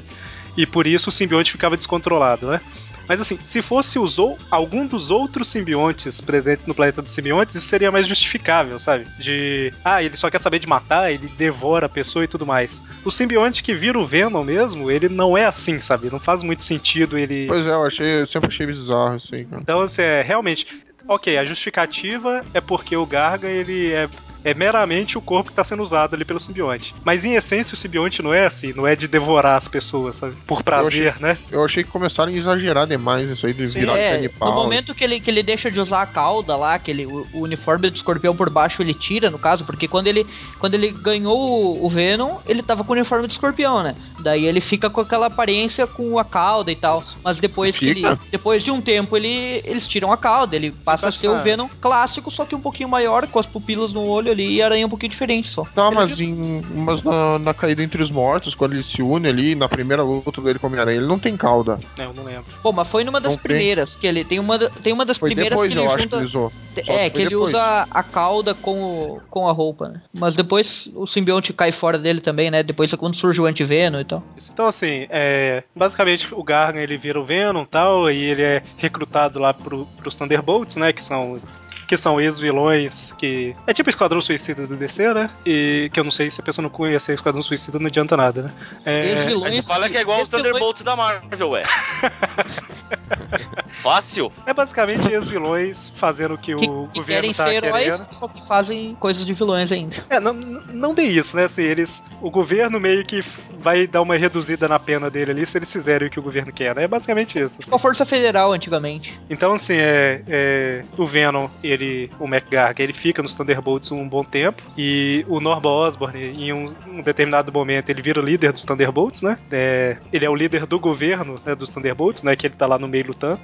E por isso o simbionte ficava descontrolado, né? Mas assim, se fosse os ou, algum dos outros simbiontes presentes no planeta dos simbiontes, isso seria mais justificável, sabe? De, ah, ele só quer saber de matar, ele devora a pessoa e tudo mais. O simbionte que vira o Venom mesmo, ele não é assim, sabe? Não faz muito sentido ele. Pois é, eu, achei, eu sempre achei bizarro cara. Então, assim, é realmente. Ok, a justificativa é porque o Garga ele é, é meramente o corpo que está sendo usado ali pelo simbionte. Mas em essência o simbionte não é assim, não é de devorar as pessoas, sabe? Por prazer, né? Eu achei que começaram a exagerar demais isso aí de Sim, virar É, canibal. no momento que ele, que ele deixa de usar a cauda lá, que ele, o, o uniforme do escorpião por baixo ele tira, no caso, porque quando ele, quando ele ganhou o, o Venom, ele tava com o uniforme do escorpião, né? Daí ele fica com aquela aparência com a cauda e tal. Mas depois que ele, Fica? depois de um tempo ele, eles tiram a cauda, ele passa a ser o. Venom clássico, só que um pouquinho maior, com as pupilas no olho ali e a aranha um pouquinho diferente só. Tá, mas, em, mas na, na caída entre os mortos, quando ele se une ali, na primeira luta dele com o Homem-Aranha, ele não tem cauda. É, eu não lembro. Pô, mas foi numa das Não tem. primeiras, que ele tem uma, tem uma das Foi primeiras depois, que ele eu acho junta... que ele usou. Só É, que que ele depois. usa a cauda com, o, com a roupa, né? Mas depois o simbionte cai fora dele também, né? Depois é quando surge o antiveno e tal. Isso. Então, assim, é, basicamente o Gargan ele vira o Venom e tal, e ele é recrutado lá pro, pros Thunderbolts, né? Que são. Que são ex-vilões, que. É tipo Esquadrão Suicida do DC, né? E que eu não sei se a pessoa não conhecer Esquadrão Suicida, não adianta nada, né? É, Ex-vilões- você fala que é igual os Thunderbolts da Marvel, ué. Fácil. é basicamente ex-vilões fazendo o que, Que, o que governo querem tá ser heróis, querendo. só que fazem coisas de vilões ainda. É, não, não bem isso, né? Assim, eles. O governo meio que vai dar uma reduzida na pena dele ali se eles fizerem o que o governo quer, né? É basicamente isso. assim. Tipo a Força Federal antigamente. Então, assim, é, é, o Venom, ele, o McGarg, ele fica nos Thunderbolts um bom tempo. E o Norman Osborn, em um, um determinado momento, ele vira o líder dos Thunderbolts, né? É, ele é o líder do governo né, dos Thunderbolts, né? Que ele tá lá no meio lutando.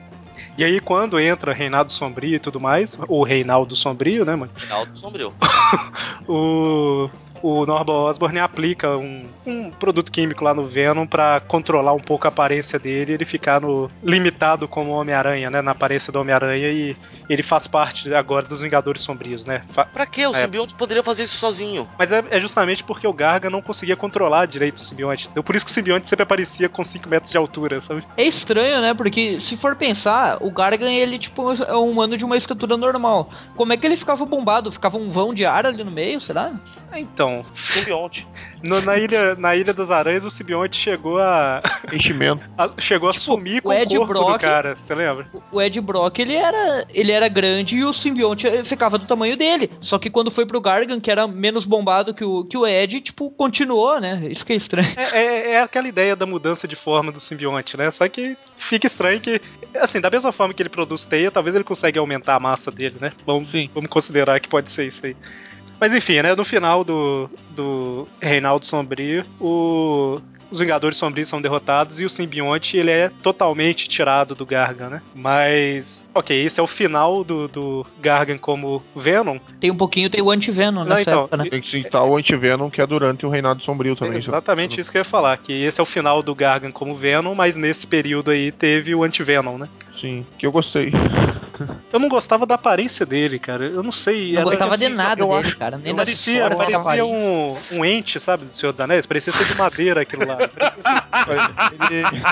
E aí, quando entra Reinaldo Sombrio e tudo mais, ou Reinaldo Sombrio, né, mano? Reinaldo Sombrio. o, o Norman Osborn aplica um, um produto químico lá no Venom pra controlar um pouco a aparência dele e ele ficar no, limitado como Homem-Aranha, né? Na aparência do Homem-Aranha e ele faz parte agora dos Vingadores Sombrios, né? Fa- Pra quê? O É. simbionte poderia fazer isso sozinho. Mas é, é justamente porque o Garga não conseguia controlar direito o simbionte. Então por isso que o simbionte sempre aparecia com 5 metros de altura, sabe? É estranho, né? Porque se for pensar, o Gargan, ele, tipo, é um humano de uma estatura normal. Como é que ele ficava bombado? Ficava um vão de ar ali no meio, será? Então, Simbionte. no- na, ilha, na Ilha das Aranhas, o simbionte chegou a, Enchimento. a- chegou a Tipo, sumir com o o, Ed corpo do Brock- cara, você lembra? O Ed Brock, ele era, ele era grande e o simbionte eh, ficava do tamanho dele. Só que quando foi pro Gargan, que era menos bombado que o, que o Ed, tipo, continuou, né? Isso que é estranho. É, é- é aquela ideia da mudança de forma do simbionte, né? Só que fica estranho que, assim, da mesma forma que ele produz teia, talvez ele consiga aumentar a massa dele, né? Vamos, vamos considerar que pode ser isso aí. Mas enfim, né? No final do, do Reinaldo Sombrio, o- os Vingadores Sombrios são derrotados e o simbionte ele é totalmente tirado do Gargan, né? Mas, ok, esse é o final do, do Gargan como Venom. Tem um pouquinho, tem o antiveno Não, nessa então, época, né? Tem que citar o antivenom que é durante o Reinado Sombrio também. Exatamente isso que eu ia falar, que esse é o final do Gargan como Venom, mas nesse período aí teve o anti-Venom, né? Sim, que eu gostei. Eu não gostava da aparência dele, cara. Eu não sei. Não era- gostava de nada eu dele, acho- cara. Nem da Parecia, da parecia um, um ente, sabe, do Senhor dos Anéis? Parecia ser de madeira aquilo lá. Ele-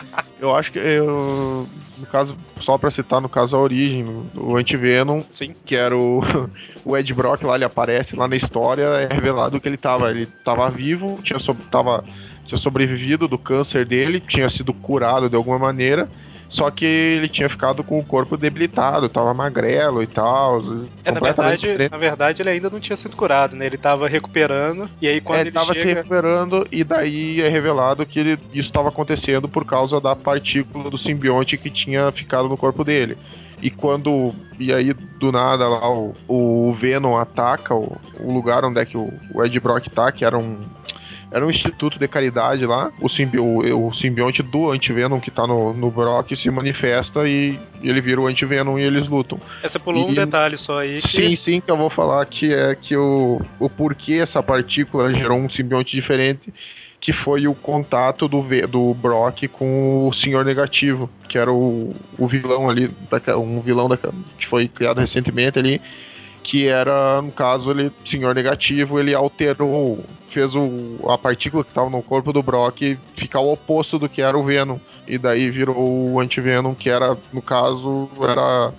eu acho que eu, no caso, só pra citar no caso a origem, o antivenom, Sim. que era o, o Ed Brock lá, ele aparece lá na história, é revelado que ele tava, ele tava vivo, tinha, so- tava, tinha sobrevivido do câncer dele, tinha sido curado de alguma maneira, só que ele tinha ficado com o corpo debilitado, tava magrelo e tal. É, na verdade, diferente. na verdade, ele ainda não tinha sido curado, né? Ele tava recuperando, e aí quando É, ele ele tava se chega. recuperando e daí é revelado que ele- isso estava acontecendo por causa da partícula do simbionte que tinha ficado no corpo dele. E quando. E aí, do nada, lá o, o Venom ataca o, o lugar onde é que o, o Ed Brock tá, que era um. Era um instituto de caridade lá. O, simbi o, o simbionte do Anti-Venom que tá no, no Brock se manifesta e ele vira o Anti-Venom e eles lutam. É, Você pulou um E- detalhe só aí que. Sim, sim, que eu vou falar que é que o, o porquê essa partícula gerou um simbionte diferente, que foi o contato do, V- do Brock com o Senhor Negativo, que era o, o vilão ali, daquela- um vilão daquela- que foi criado recentemente ali, que era, no caso, ele, Senhor Negativo, ele alterou, fez o, a partícula que estava no corpo do Brock ficar o oposto do que era o Venom. E daí virou o Anti-Venom, que era, no caso, era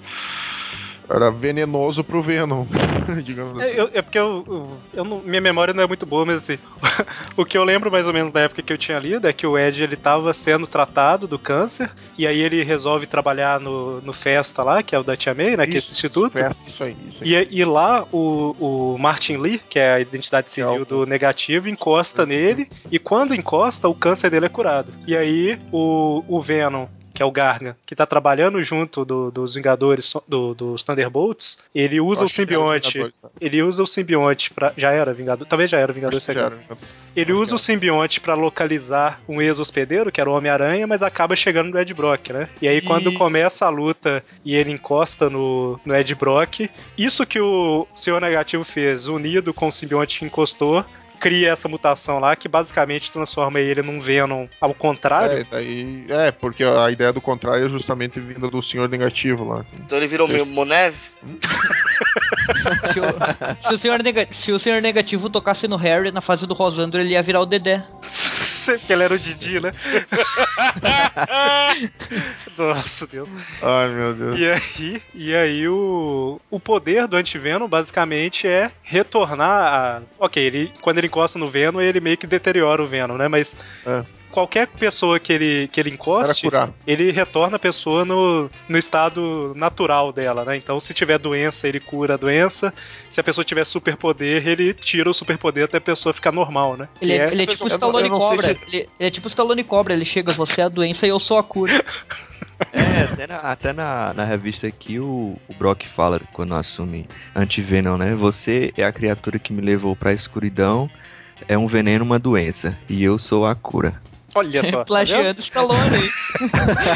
era venenoso pro Venom, digamos assim. É, eu- é porque eu, eu- eu não- minha memória não é muito boa, mas assim, o que eu lembro mais ou menos da época que eu tinha lido é que o Ed ele tava sendo tratado do câncer, e aí ele resolve trabalhar no, no Festa lá, que é o da Tia May, né, que é esse instituto. Festa, isso aí, isso aí. E, e lá o, o Martin Lee, que é a identidade civil do negativo, encosta nele, e quando encosta, o câncer dele é curado. E aí o, o Venom. Que é o Gargan, que tá trabalhando junto do- dos Vingadores, do- dos Thunderbolts, ele usa o simbionte. Tá? Ele usa o simbionte pra. Já era Vingador? Talvez já era Vingador Secreto. Vingador. Ele usa o simbionte pra localizar um ex-hospedeiro, que era o Homem-Aranha, mas acaba chegando no Ed Brock, né? E aí, quando E- começa a luta e ele encosta no, no Ed Brock, isso que o Senhor Negativo fez, unido com o simbionte que encostou, cria essa mutação lá, que basicamente transforma ele num Venom ao contrário. É, daí, é, porque a ideia do contrário é justamente vinda do Senhor Negativo lá. Então ele virou meio Moneve. Se o, se o senhor nega- se o senhor negativo tocasse no Harry na fase do Rosandro, ele ia virar o Dedé. Porque ele era o Didi, né? Nossa, Deus. Ai, meu Deus. E aí, e aí o, o poder do anti-Venom basicamente é retornar a. Ok, ele, quando ele encosta no Venom, ele meio que deteriora o Venom, né? Mas É. qualquer pessoa que ele, que ele encoste, ele retorna a pessoa no, no estado natural dela, né? Então, se tiver doença, ele cura a doença. Se a pessoa tiver superpoder, ele tira o superpoder até a pessoa ficar normal, né? Ele, Que é, ele é tipo Stallone Cobra. Ele, ele é tipo o Stallone Cobra. Ele chega, você é a doença e eu sou a cura. É, até na, até na, na revista aqui o, o Brock fala quando assume anti-venom, né? Você é a criatura que me levou pra escuridão, é um veneno, uma doença, e eu sou a cura. Olha só. tá? Plagiando Stallone.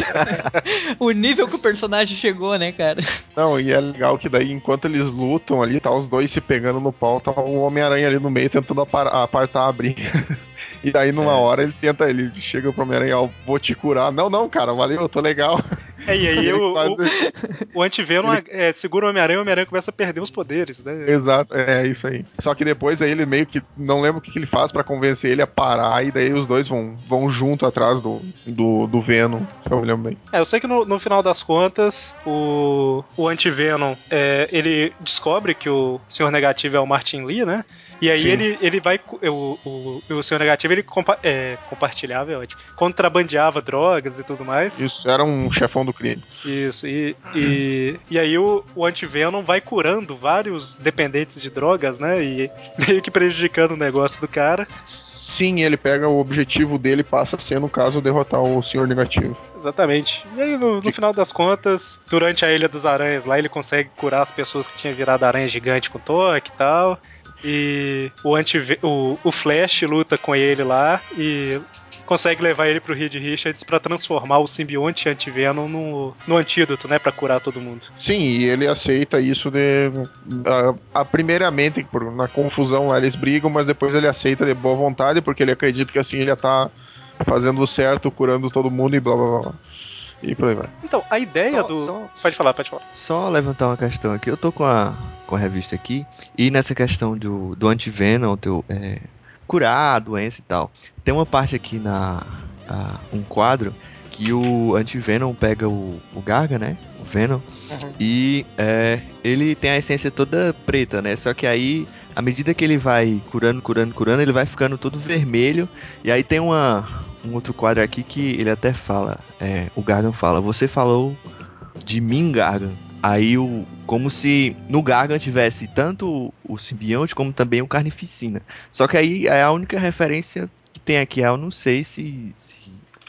o nível que o personagem chegou, né, cara? Não, e é legal que daí, enquanto eles lutam ali, tá os dois se pegando no pau, tá o Homem-Aranha ali no meio tentando apar- apartar a briga. E daí, numa hora, ele tenta, ele chega pro Homem-Aranha, ó, vou te curar. Não, não, cara, valeu, eu tô legal. É, e aí Ele o, faz- o, o anti-Venom é, segura o Homem-Aranha e o Homem-Aranha começa a perder os poderes, né? Exato, é isso aí. Só que depois aí ele meio que não lembra o que, que ele faz pra convencer ele a parar, e daí os dois vão, vão junto atrás do, do, do Venom, se eu me lembro bem. É, eu sei que no, no final das contas, o, o anti-Venom, é, ele descobre que o Senhor Negativo é o Martin Lee, né? E aí Sim. ele, ele vai. O, o, o Senhor Negativo ele compa é, compartilhava, é ótimo. Contrabandeava drogas e tudo mais. Isso, era um chefão do crime. Isso, e, e, e aí o, o anti-Venom vai curando vários dependentes de drogas, né? E meio que prejudicando o negócio do cara. Sim, ele pega o objetivo dele e passa a ser, no caso, derrotar o Senhor Negativo. Exatamente. E aí, no, no final das contas, durante a Ilha das Aranhas lá, ele consegue curar as pessoas que tinham virado aranha gigante com toque e tal. E o, anti o, o Flash luta com ele lá e consegue levar ele pro Reed Richards pra transformar o simbionte anti-Venom no, no antídoto, né? Pra curar todo mundo. Sim, e ele aceita isso de. A, a- primeiramente, por- na confusão lá eles brigam, mas depois ele aceita de boa vontade, porque ele acredita que assim ele ia tá fazendo certo, curando todo mundo e blá blá blá. E por aí vai. Então, a ideia Só- do. só- Pode falar, pode falar. Só levantar uma questão aqui. Eu tô com a, com a revista aqui. E nessa questão do, do anti-venom, teu, é, curar a doença e tal. Tem uma parte aqui na. a- um quadro que o anti-venom pega o, o Garga, né? O Venom. E é, ele tem a essência toda preta, né? Só que aí, à medida que ele vai curando, curando, curando, ele vai ficando todo vermelho. E aí tem uma, um outro quadro aqui que ele até fala, é, o Gargan fala, você falou de mim, Gargan. Aí o. Como se no Gargan tivesse tanto o simbionte como também o carnificina. Só que aí é a única referência que tem aqui. Eu não sei se. se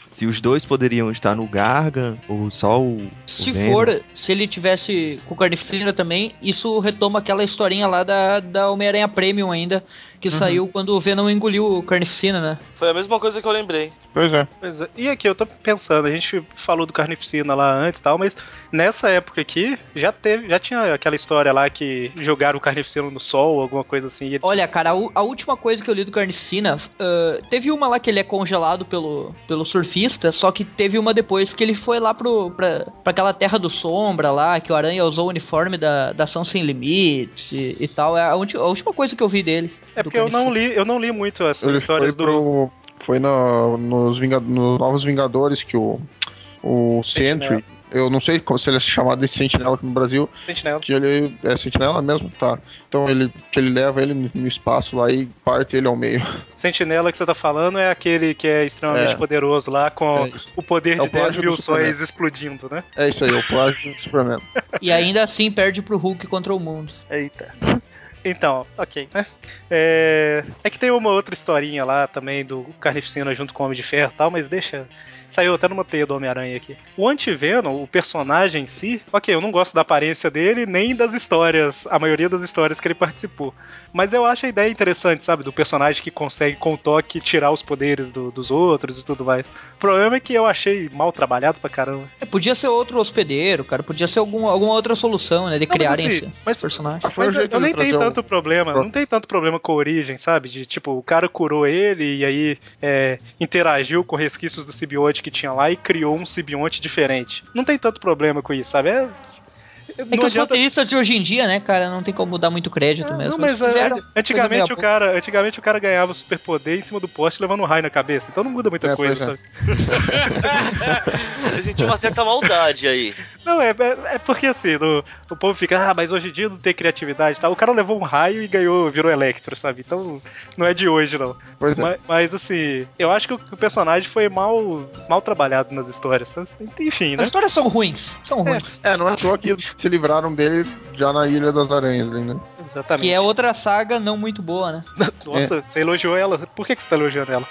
se os dois poderiam estar no Gargan ou só o. Se o for, se ele tivesse com Carnificina também, isso retoma aquela historinha lá da, da Homem-Aranha Premium ainda, que saiu quando o Venom engoliu o Carnificina, né? Foi a mesma coisa que eu lembrei. Pois é. Pois é. E aqui, eu tô pensando, a gente falou do Carnificina lá antes e tal, mas nessa época aqui, já teve, já tinha aquela história lá que jogaram o Carnificina no sol, alguma coisa assim. e Olha, cara, a, a última coisa que eu li do Carnificina, ah, teve uma lá que ele é congelado pelo, pelo surfista, só que teve uma depois que ele foi lá pro, pra, pra aquela Terra do Sombra lá, que o Aranha usou o uniforme da, da Ação Sem Limites e, e tal. É a, a última coisa que eu vi dele. É porque eu não li, eu não li muito essas Ele histórias foi do. pro. Foi na- nos, nos Novos Vingadores que o. O Sentinela. Sentry. Eu não sei como- se ele é chamado de Sentinela aqui no Brasil. Sentinela. Que ele é Sentinela mesmo? Tá. Então ele, que ele leva ele no- espaço lá e parte ele ao meio. Sentinela que você tá falando é aquele que é extremamente É. poderoso lá, com É o poder É o de 10 plágio mil sóis explodindo, né? É isso aí, o plágio do Superman. E ainda assim perde pro Hulk contra o mundo. Eita. Então, ok. né? É... é que tem uma outra historinha lá também do Carnificina junto com o Homem de Ferro e tal, mas deixa. Saiu até numa teia do Homem-Aranha aqui. O Anti-Venom, o personagem em si, ok, eu não gosto da aparência dele, nem das histórias, a maioria das histórias que ele participou. Mas eu acho a ideia interessante, sabe? Do personagem que consegue, com o toque, tirar os poderes do- dos outros e tudo mais. O problema é que eu achei mal trabalhado pra caramba. É, podia ser outro hospedeiro, cara. Podia ser algum, alguma outra solução, né? De Não, mas criarem assim, esse mas- personagem. Mas o eu, nem tenho trazer o- tanto problema, não tem tanto problema com a origem, sabe? De tipo, o cara curou ele e aí é, interagiu com resquícios do simbionte que tinha lá e criou um simbionte diferente. Não tem tanto problema com isso, sabe? É, É que os roteiristas de hoje em dia, né, cara, não tem como dar muito crédito mesmo. Não, mas é, antigamente o cara, antigamente o cara ganhava o superpoder em cima do poste levando um raio na cabeça. Então não muda muita É, coisa, é. sabe? Eu senti uma certa maldade aí. Não, é, é, é porque assim, no- o povo fica, ah, mas hoje em dia não tem criatividade e tal. O cara levou um raio e ganhou, virou Electro, sabe? Então não é de hoje, não. Pois é. Mas, mas, assim, eu acho que o, personagem foi mal, mal trabalhado nas histórias. sabe? Enfim, As né? histórias são ruins. São ruins. É, não é toa que se livraram dele já na Ilha das Aranhas, ali, né? Exatamente. Que é outra saga não muito boa, né? Nossa, você elogiou ela. Por que, que você tá elogiando ela?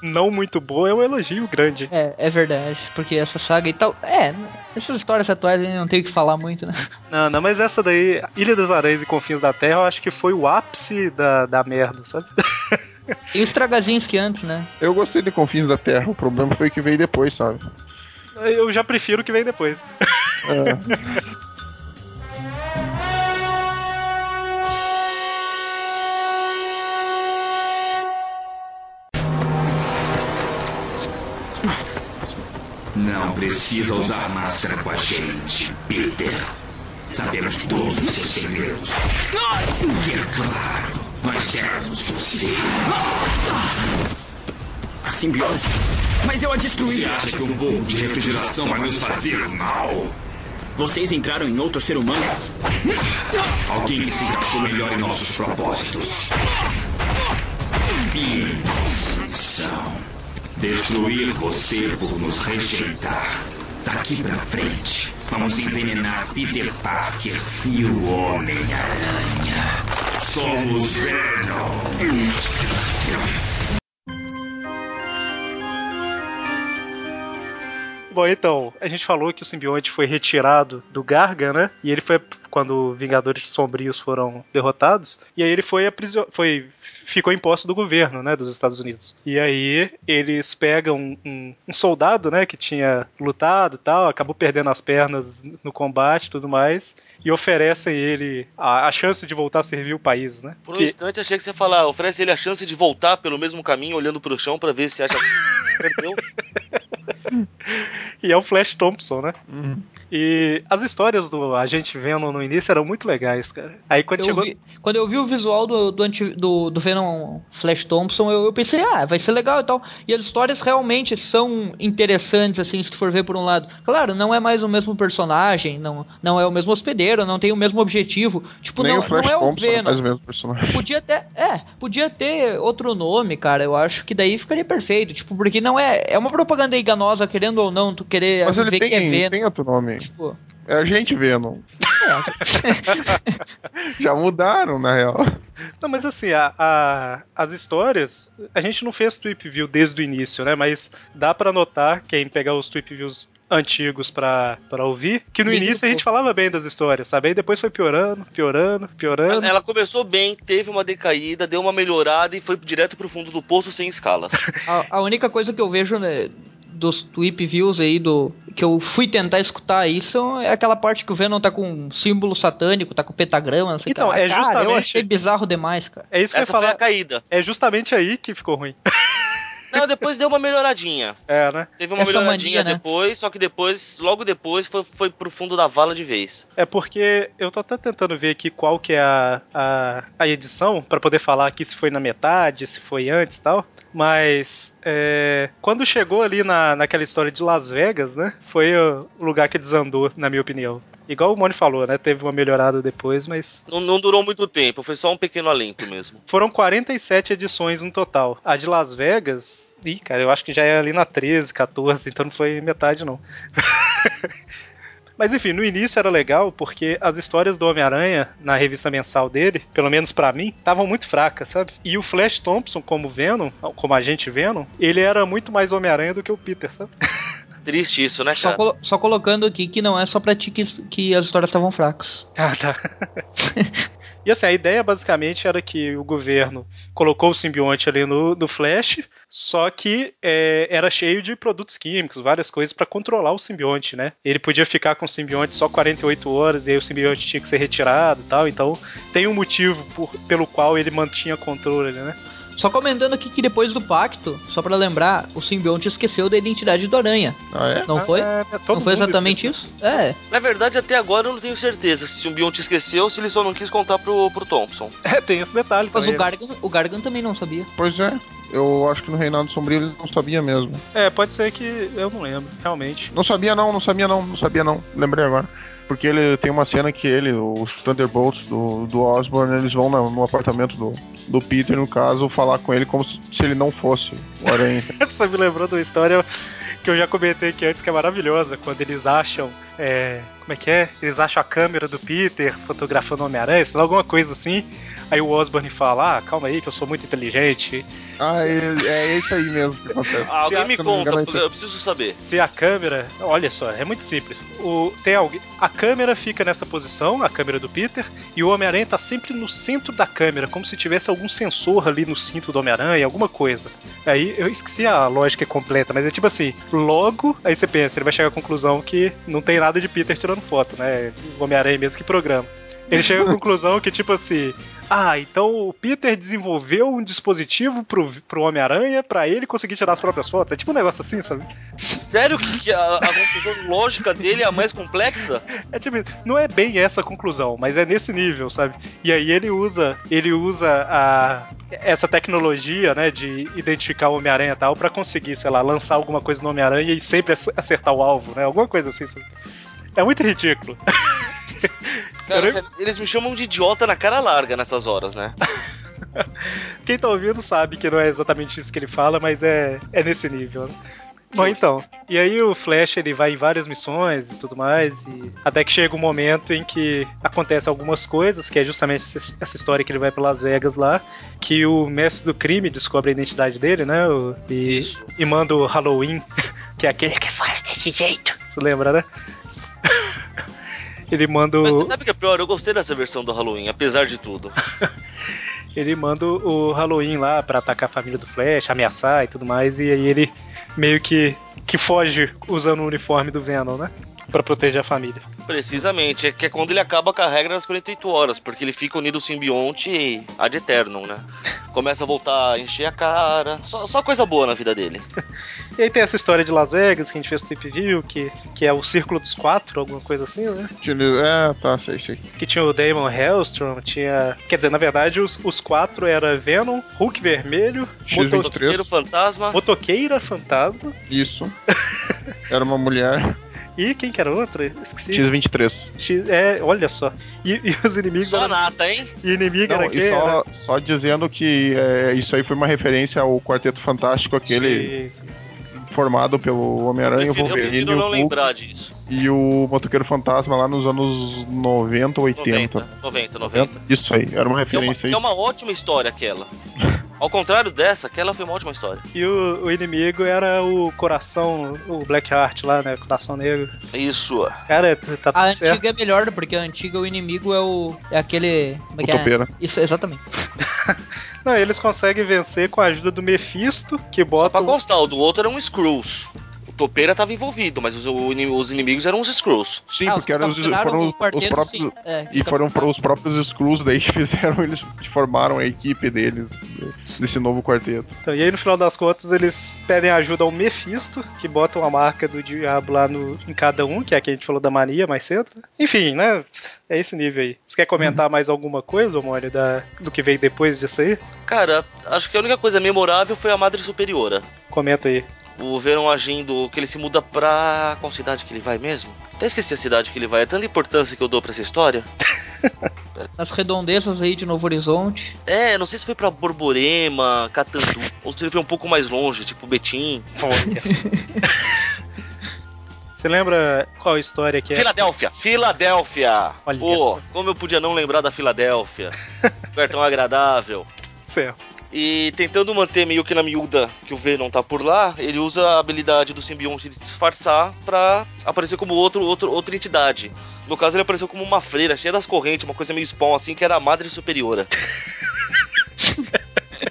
Não, Não muito boa é um elogio grande. É, é verdade. Porque essa saga e tal. É, essas histórias atuais a gente não tem o que falar muito, né? Não, não, mas essa daí, Ilha das Aranhas e Confins da Terra, eu acho que foi o ápice da, da merda, sabe? E os Tragazinhos que antes, né? Eu gostei de Confins da Terra, o problema foi que veio depois, sabe? Eu já prefiro o que vem depois. É. Não precisa usar máscara com a gente, Peter. Sabemos todos os seus segredos. E é claro, nós temos você. A simbiose. Mas eu a destruí. Você acha que um pouco de refrigeração vai nos fazer mal? Vocês entraram em outro ser humano? Alguém que se encaixou melhor em nossos propósitos. Missão: destruir você por nos rejeitar. Daqui pra frente, vamos envenenar Peter Parker e o Homem-Aranha. Somos Venom. Bom, então, a gente falou que o simbionte foi retirado do Garga, né? E ele foi quando Vingadores Sombrios foram derrotados. E aí ele foi aprisionado. Foi, ficou em posse do governo, né? Dos Estados Unidos. E aí eles pegam um, um- um soldado, né? Que tinha lutado e tal, acabou perdendo as pernas no combate e tudo mais. E oferecem ele a, a chance de voltar a servir o país, né? Por um Que- instante achei que você ia falar, oferece ele a chance de voltar pelo mesmo caminho, olhando pro chão pra ver se acha. Perdeu. E é o Flash Thompson, né? E as histórias do Agente Venom no início eram muito legais, cara. Aí quando Eu chegou. vi- quando eu vi o visual do, do, anti- do, do Venom Flash Thompson, eu, eu pensei, ah, vai ser legal e tal. E as histórias realmente são interessantes, assim, se tu for ver por um lado. Claro, não é mais o mesmo personagem, não, não é o mesmo hospedeiro, não tem o mesmo objetivo. Tipo, Nem não, o Flash não é o Thompson Venom. faz o mesmo personagem. Podia ter, é, podia ter outro nome, cara. Eu acho que daí ficaria perfeito. Tipo, porque não é. É uma propaganda enganosa, querendo ou não, tu querer Mas ele ver que é tem, Venom. tem outro nome. Tipo, É a gente Venom. Já mudaram, na real. Não, mas assim, a, a- as histórias, a gente não fez Tweep View desde o início, né? Mas dá pra notar, quem pegar os Tweep Views antigos pra, pra ouvir, que no início a gente falava bem das histórias, sabe? Aí depois foi piorando, piorando, piorando. Ela começou bem, teve uma decaída, deu uma melhorada e foi direto pro fundo do poço sem escalas. a, a única coisa que eu vejo né, dos tweep views aí do que eu fui tentar escutar isso é aquela parte que o Venom tá com um símbolo satânico, tá com pentagrama, não sei o Então, que é Cara, eu justamente- achei bizarro demais, cara. É isso que eu ia Essa foi falar. a caída. É justamente aí que ficou ruim. Não, depois deu uma melhoradinha. É, né? Teve uma Essa melhoradinha mania, né? depois, só que depois, logo depois, foi, foi pro fundo da vala de vez. É porque eu tô até tentando ver aqui qual que é a, a, a edição, pra poder falar aqui se foi na metade, se foi antes e tal. Mas é, quando chegou ali na, naquela história de Las Vegas, né? Foi o lugar que desandou, na minha opinião. Igual o Moni falou, né? Teve uma melhorada depois, mas Não, não durou muito tempo, foi só um pequeno alento mesmo. foram 47 edições no total. A de Las Vegas, ih, cara, eu acho que já é ali na 13, 14, então não foi metade não. Mas enfim, no início era legal porque as histórias do Homem-Aranha na revista mensal dele, pelo menos pra mim, estavam muito fracas, sabe? E o Flash Thompson como Venom, como agente Venom, ele era muito mais Homem-Aranha do que o Peter, sabe? Triste isso, né, Só, cara? colo- só colocando aqui que não é só pra ti que, que as histórias estavam fracas. Ah, tá. E assim, a ideia basicamente era que o governo colocou o simbionte ali no, no Flash, só que é, era cheio de produtos químicos, várias coisas pra controlar o simbionte, né? Ele podia ficar com o simbionte só 48 horas e aí o simbionte tinha que ser retirado e tal, então tem um motivo por- pelo qual ele mantinha controle, né? Só comentando aqui que depois do pacto, só pra lembrar, o simbionte esqueceu da identidade do Aranha. Ah, é? Não foi? É, todo não foi exatamente esqueceu. isso? É. Na verdade, até agora eu não tenho certeza se o Bionte esqueceu ou se ele só não quis contar pro, pro Thompson. É, tem esse detalhe Mas também. o Gargan, o Gargan também não sabia. Pois é. Eu acho que no Reinado Sombrio ele não sabia mesmo. É, pode ser que eu não lembro, realmente. Não sabia não, não sabia não, não sabia não. Lembrei agora. Porque ele tem uma cena que ele, os Thunderbolts do, do Osborn, eles vão na- no apartamento do, do Peter, no caso, falar com ele como se, se ele não fosse o Aranha. Você me lembrou de uma história que eu já comentei aqui antes, que é maravilhosa, quando eles acham. é, como é que é? Eles acham a câmera do Peter fotografando o Homem-Aranha, sei lá, alguma coisa assim. Aí o Osborn fala: Ah, calma aí, que eu sou muito inteligente. ah, é, é isso aí mesmo que acontece. Ah, alguém Se me conta, engano, eu preciso saber. Se a câmera. Olha só, é muito simples. O, tem alguém. A câmera fica nessa posição, a câmera do Peter, e o Homem-Aranha tá sempre no centro da câmera, como se tivesse algum sensor ali no cinto do Homem-Aranha, alguma coisa. Aí eu esqueci a lógica completa, mas é tipo assim: logo, aí você pensa, ele vai chegar à conclusão que não tem nada de Peter tirando foto, né? O Homem-Aranha mesmo que programa. Ele chega à conclusão que, tipo assim, ah, então o Peter desenvolveu um dispositivo pro, pro Homem-Aranha pra ele conseguir tirar as próprias fotos. É tipo um negócio assim, sabe? Sério que, a, a conclusão lógica dele é a mais complexa? É tipo, não é bem essa a conclusão, mas é nesse nível, sabe? E aí ele usa, ele usa a essa tecnologia, né, de identificar o Homem-Aranha e tal pra conseguir, sei lá, lançar alguma coisa no Homem-Aranha e sempre ac- acertar o alvo, né? Alguma coisa assim. sabe? É muito ridículo. Cara, eles me chamam de idiota na cara larga nessas horas, né? Quem tá ouvindo sabe que não é exatamente isso que ele fala, mas é, é nesse nível, né? Bom, então, e aí o Flash ele vai em várias missões e tudo mais, e até que chega um momento em que acontece algumas coisas, que é justamente essa história que ele vai pra Las Vegas lá, que o mestre do crime descobre a identidade dele, né? e, Isso. e manda o Halloween, que é aquele que fala desse jeito. Você lembra, né? Ele manda o. Mas sabe o que é pior? Eu gostei dessa versão do Halloween, apesar de tudo. ele manda o Halloween lá pra atacar a família do Flash, ameaçar e tudo mais, e aí ele meio que, que foge usando o uniforme do Venom, né? Pra proteger a família. Precisamente, é que é quando ele acaba com a regra das 48 horas, porque ele fica unido ao simbionte ad eternum, né? Começa a voltar a encher a cara, só, só coisa boa na vida dele. E aí tem essa história de Las Vegas que a gente fez no Tip View, que, que é o Círculo dos Quatro, alguma coisa assim, né? É, tá, sei, sei. Que tinha o Damon Hellstrom, tinha. Quer dizer, na verdade, os, os quatro era Venom, Hulk Vermelho, Moto... Motoqueiro Fantasma. Motoqueira Fantasma. Isso. Era uma mulher. E quem que era outro? Esqueci. X-23. X, é, olha só. E, e os inimigos. Só eram- nata, hein? E inimigo Não, era quem? só, Era- só dizendo que é, isso aí foi uma referência ao Quarteto Fantástico, aquele Sim, sim. Formado pelo Homem-Aranha, o prefiro, eu Wolverine, prefiro o não Hulk lembrar disso. e o Motoqueiro Fantasma lá nos anos 90 ou 80. 90, 90, 90. Isso aí, era uma Que é uma, referência é uma ótima história aquela. Ao contrário dessa, aquela foi uma ótima história. E o, o inimigo era o coração, o Blackheart lá, né? Coração negro. Isso. Cara, tá tudo A certo. antiga é melhor, porque a antiga o inimigo é o. é aquele. Como é que é? Topeira. Isso, exatamente. Não, eles conseguem vencer com a ajuda do Mephisto, que Só bota. pra o- constar, o do outro era um Skrulls. O Topeira tava envolvido, mas os, os inimigos eram os Skrulls. Sim, Ah, porque os eram os, foram o os, os próprios. sim. É, E foram para os próprios Skrulls daí que fizeram, eles que formaram a equipe deles desse novo quarteto. Então, e aí, no final das contas, eles pedem ajuda ao Mephisto, que bota uma marca do diabo lá no, em cada um, que é a que a gente falou da mania mais cedo. Enfim, né? É esse nível aí. Você quer comentar mais alguma coisa, Mônio, da, do que veio depois disso aí? Cara, acho que a única coisa memorável foi a Madre Superiora. Comenta aí. O Venom agindo, que ele se muda pra. Qual cidade que ele vai mesmo? Até esqueci a cidade que ele vai. É tanta importância que eu dou pra essa história. Nas redondezas aí de Novo Horizonte. É, não sei se foi pra Borborema, Catandu, ou se ele foi um pouco mais longe, tipo Betim. Olha. Você lembra qual história que é? Filadélfia! Filadélfia! Olha Pô, só. como eu podia não lembrar da Filadélfia? Lugar tão agradável. Certo. E tentando manter meio que na miúda que o Venom tá por lá, ele usa a habilidade do simbionte de disfarçar pra aparecer como outro, outro, outra entidade. No caso, ele apareceu como uma freira, cheia das correntes, uma coisa meio spawn assim, que era a Madre Superiora.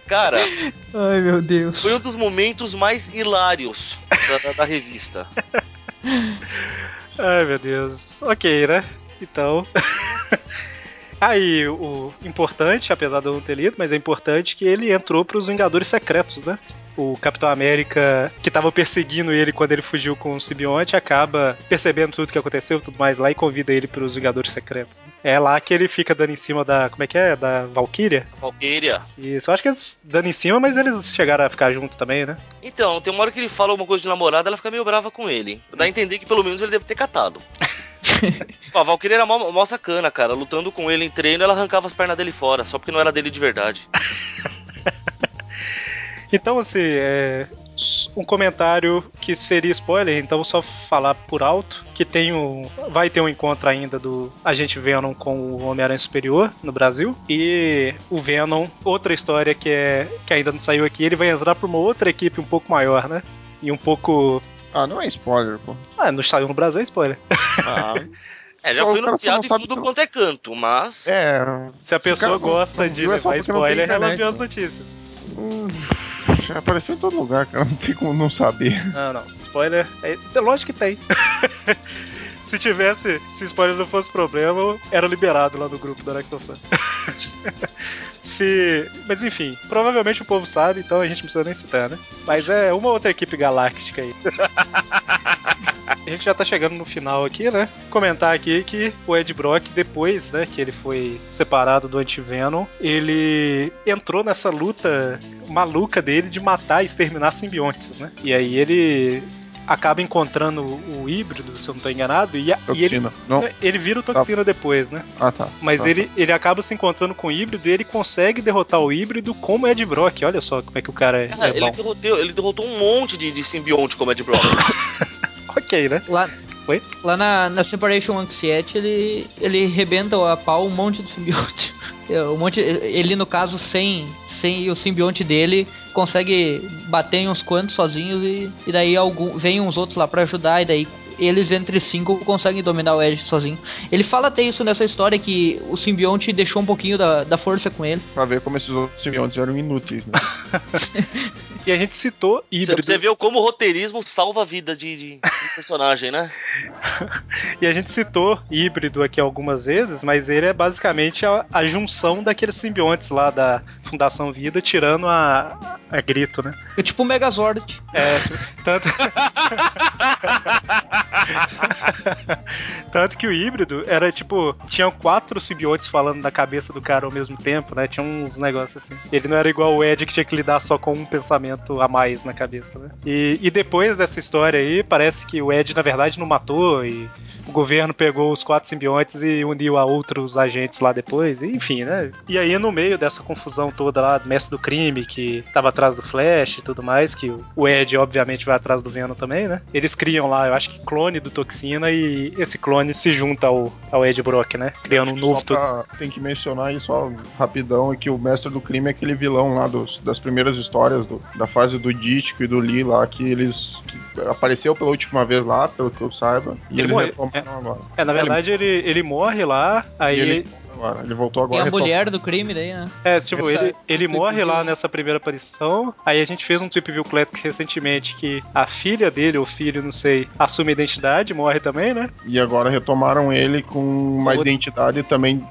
Cara, Ai, meu Deus. foi um dos momentos mais hilários da, da- da revista. Ai, meu Deus. Ok, né? Então. Aí, o importante, apesar de eu não ter lido, mas é importante que ele entrou pros Vingadores Secretos, né? O Capitão América, que tava perseguindo ele quando ele fugiu com o simbionte, acaba percebendo tudo que aconteceu e tudo mais lá e convida ele pros Vingadores Secretos. É lá que ele fica dando em cima da. Como é que é? Da Valkyria? Valkyria. Isso, acho que eles dando em cima, mas eles chegaram a ficar junto também, né? Então, tem uma hora que ele fala alguma coisa de namorada, ela fica meio brava com ele. Dá a entender que pelo menos ele deve ter catado. A Valkyria era mó, mó sacana, cara. Lutando com ele em treino, ela arrancava as pernas dele fora, só porque não era dele de verdade. Então, assim, é um comentário que seria spoiler, então vou só falar por alto que tem um, vai ter um encontro ainda do Agente Venom com o Homem-Aranha Superior no Brasil e o Venom, outra história que é que ainda não saiu aqui, ele vai entrar para uma outra equipe um pouco maior, né? E um pouco Ah, não é spoiler, pô. ah, não saiu no Brasil é spoiler. Ah, É, já foi anunciado em tudo quanto é canto, mas. é. Se a pessoa cara gosta não de é levar spoiler, ela viu as né? notícias. hum, já apareceu em todo lugar, cara. Não tem como não saber. Não, não. Spoiler. É, é lógico que tem. se tivesse. Se spoiler não fosse problema, era liberado lá no grupo da Aracnofan. se. Mas enfim, provavelmente o povo sabe, então a gente não precisa nem citar, né? Mas é uma outra equipe galáctica aí. A gente já tá chegando no final aqui, né? Comentar aqui que o Ed Brock, depois, né, que ele foi separado do Anti-Venom, ele entrou nessa luta maluca dele de matar e exterminar simbiontes, né? E aí ele acaba encontrando o, híbrido, se eu não tô enganado, e, a- e ele. Não. ele vira o Toxina depois, né? Ah, tá. Mas Tá. ele, ele acaba se encontrando com o híbrido e ele consegue derrotar o híbrido como Ed Brock. Olha só como é que o cara é, Cara, é ele, bom. derrotou, ele derrotou um monte de, de simbionte como Ed Brock. Ok, né? Lá, Oi? lá na, na Separation Anxiety ele, ele rebenta a pau um monte de simbionte. É, Um monte, ele, no caso, sem, sem o simbionte dele, consegue bater em uns quantos sozinhos e, e daí algum, vem uns outros lá pra ajudar e daí eles entre cinco conseguem dominar o Edge sozinho. Ele fala até isso nessa história que o simbionte deixou um pouquinho da, da força com ele. Pra ver como esses outros simbiontes eram inúteis, né? E a gente citou híbrido. você viu como o roteirismo salva a vida de, de- de personagem, né? E a gente citou híbrido aqui algumas vezes, mas ele é basicamente a, a junção daqueles simbiontes lá da Fundação Vida, tirando a, a Grito, né? É tipo o Megazord. É, tanto... tanto que o híbrido era tipo, tinham quatro simbiontes falando da cabeça do cara ao mesmo tempo, né? Tinha uns negócios assim. Ele não era igual o Ed que tinha que lidar só com um pensamento a mais na cabeça, né? E, e depois dessa história aí, parece que o Ed na verdade não matou e o governo pegou os quatro simbiontes e uniu a outros agentes lá depois, enfim, né? E aí, no meio dessa confusão toda lá, do mestre do crime, que tava atrás do Flash e tudo mais, que o- Ed, obviamente, vai atrás do Venom também, né? Eles criam lá, eu acho que clone do Toxina, e esse clone se junta ao, ao Ed Brock, né? Criando um novo Toxina. tem que mencionar aí só rapidão é que o mestre do crime é aquele vilão lá dos- das primeiras histórias do- da fase do Dítico e do Lee lá, que eles que apareceu pela última vez lá, pelo que eu saiba, e Ele eles morreu. Agora. É, na verdade, ele, ele morre lá, aí. E ele, agora, ele voltou agora. a retom- mulher do crime daí, né? É, tipo, Essa- ele, ele essa morre lá nessa primeira aparição. Aí a gente fez um Trip View Classic recentemente que a filha dele, ou filho, não sei, assume a identidade, morre também, né? E agora retomaram ele com uma Outro. identidade também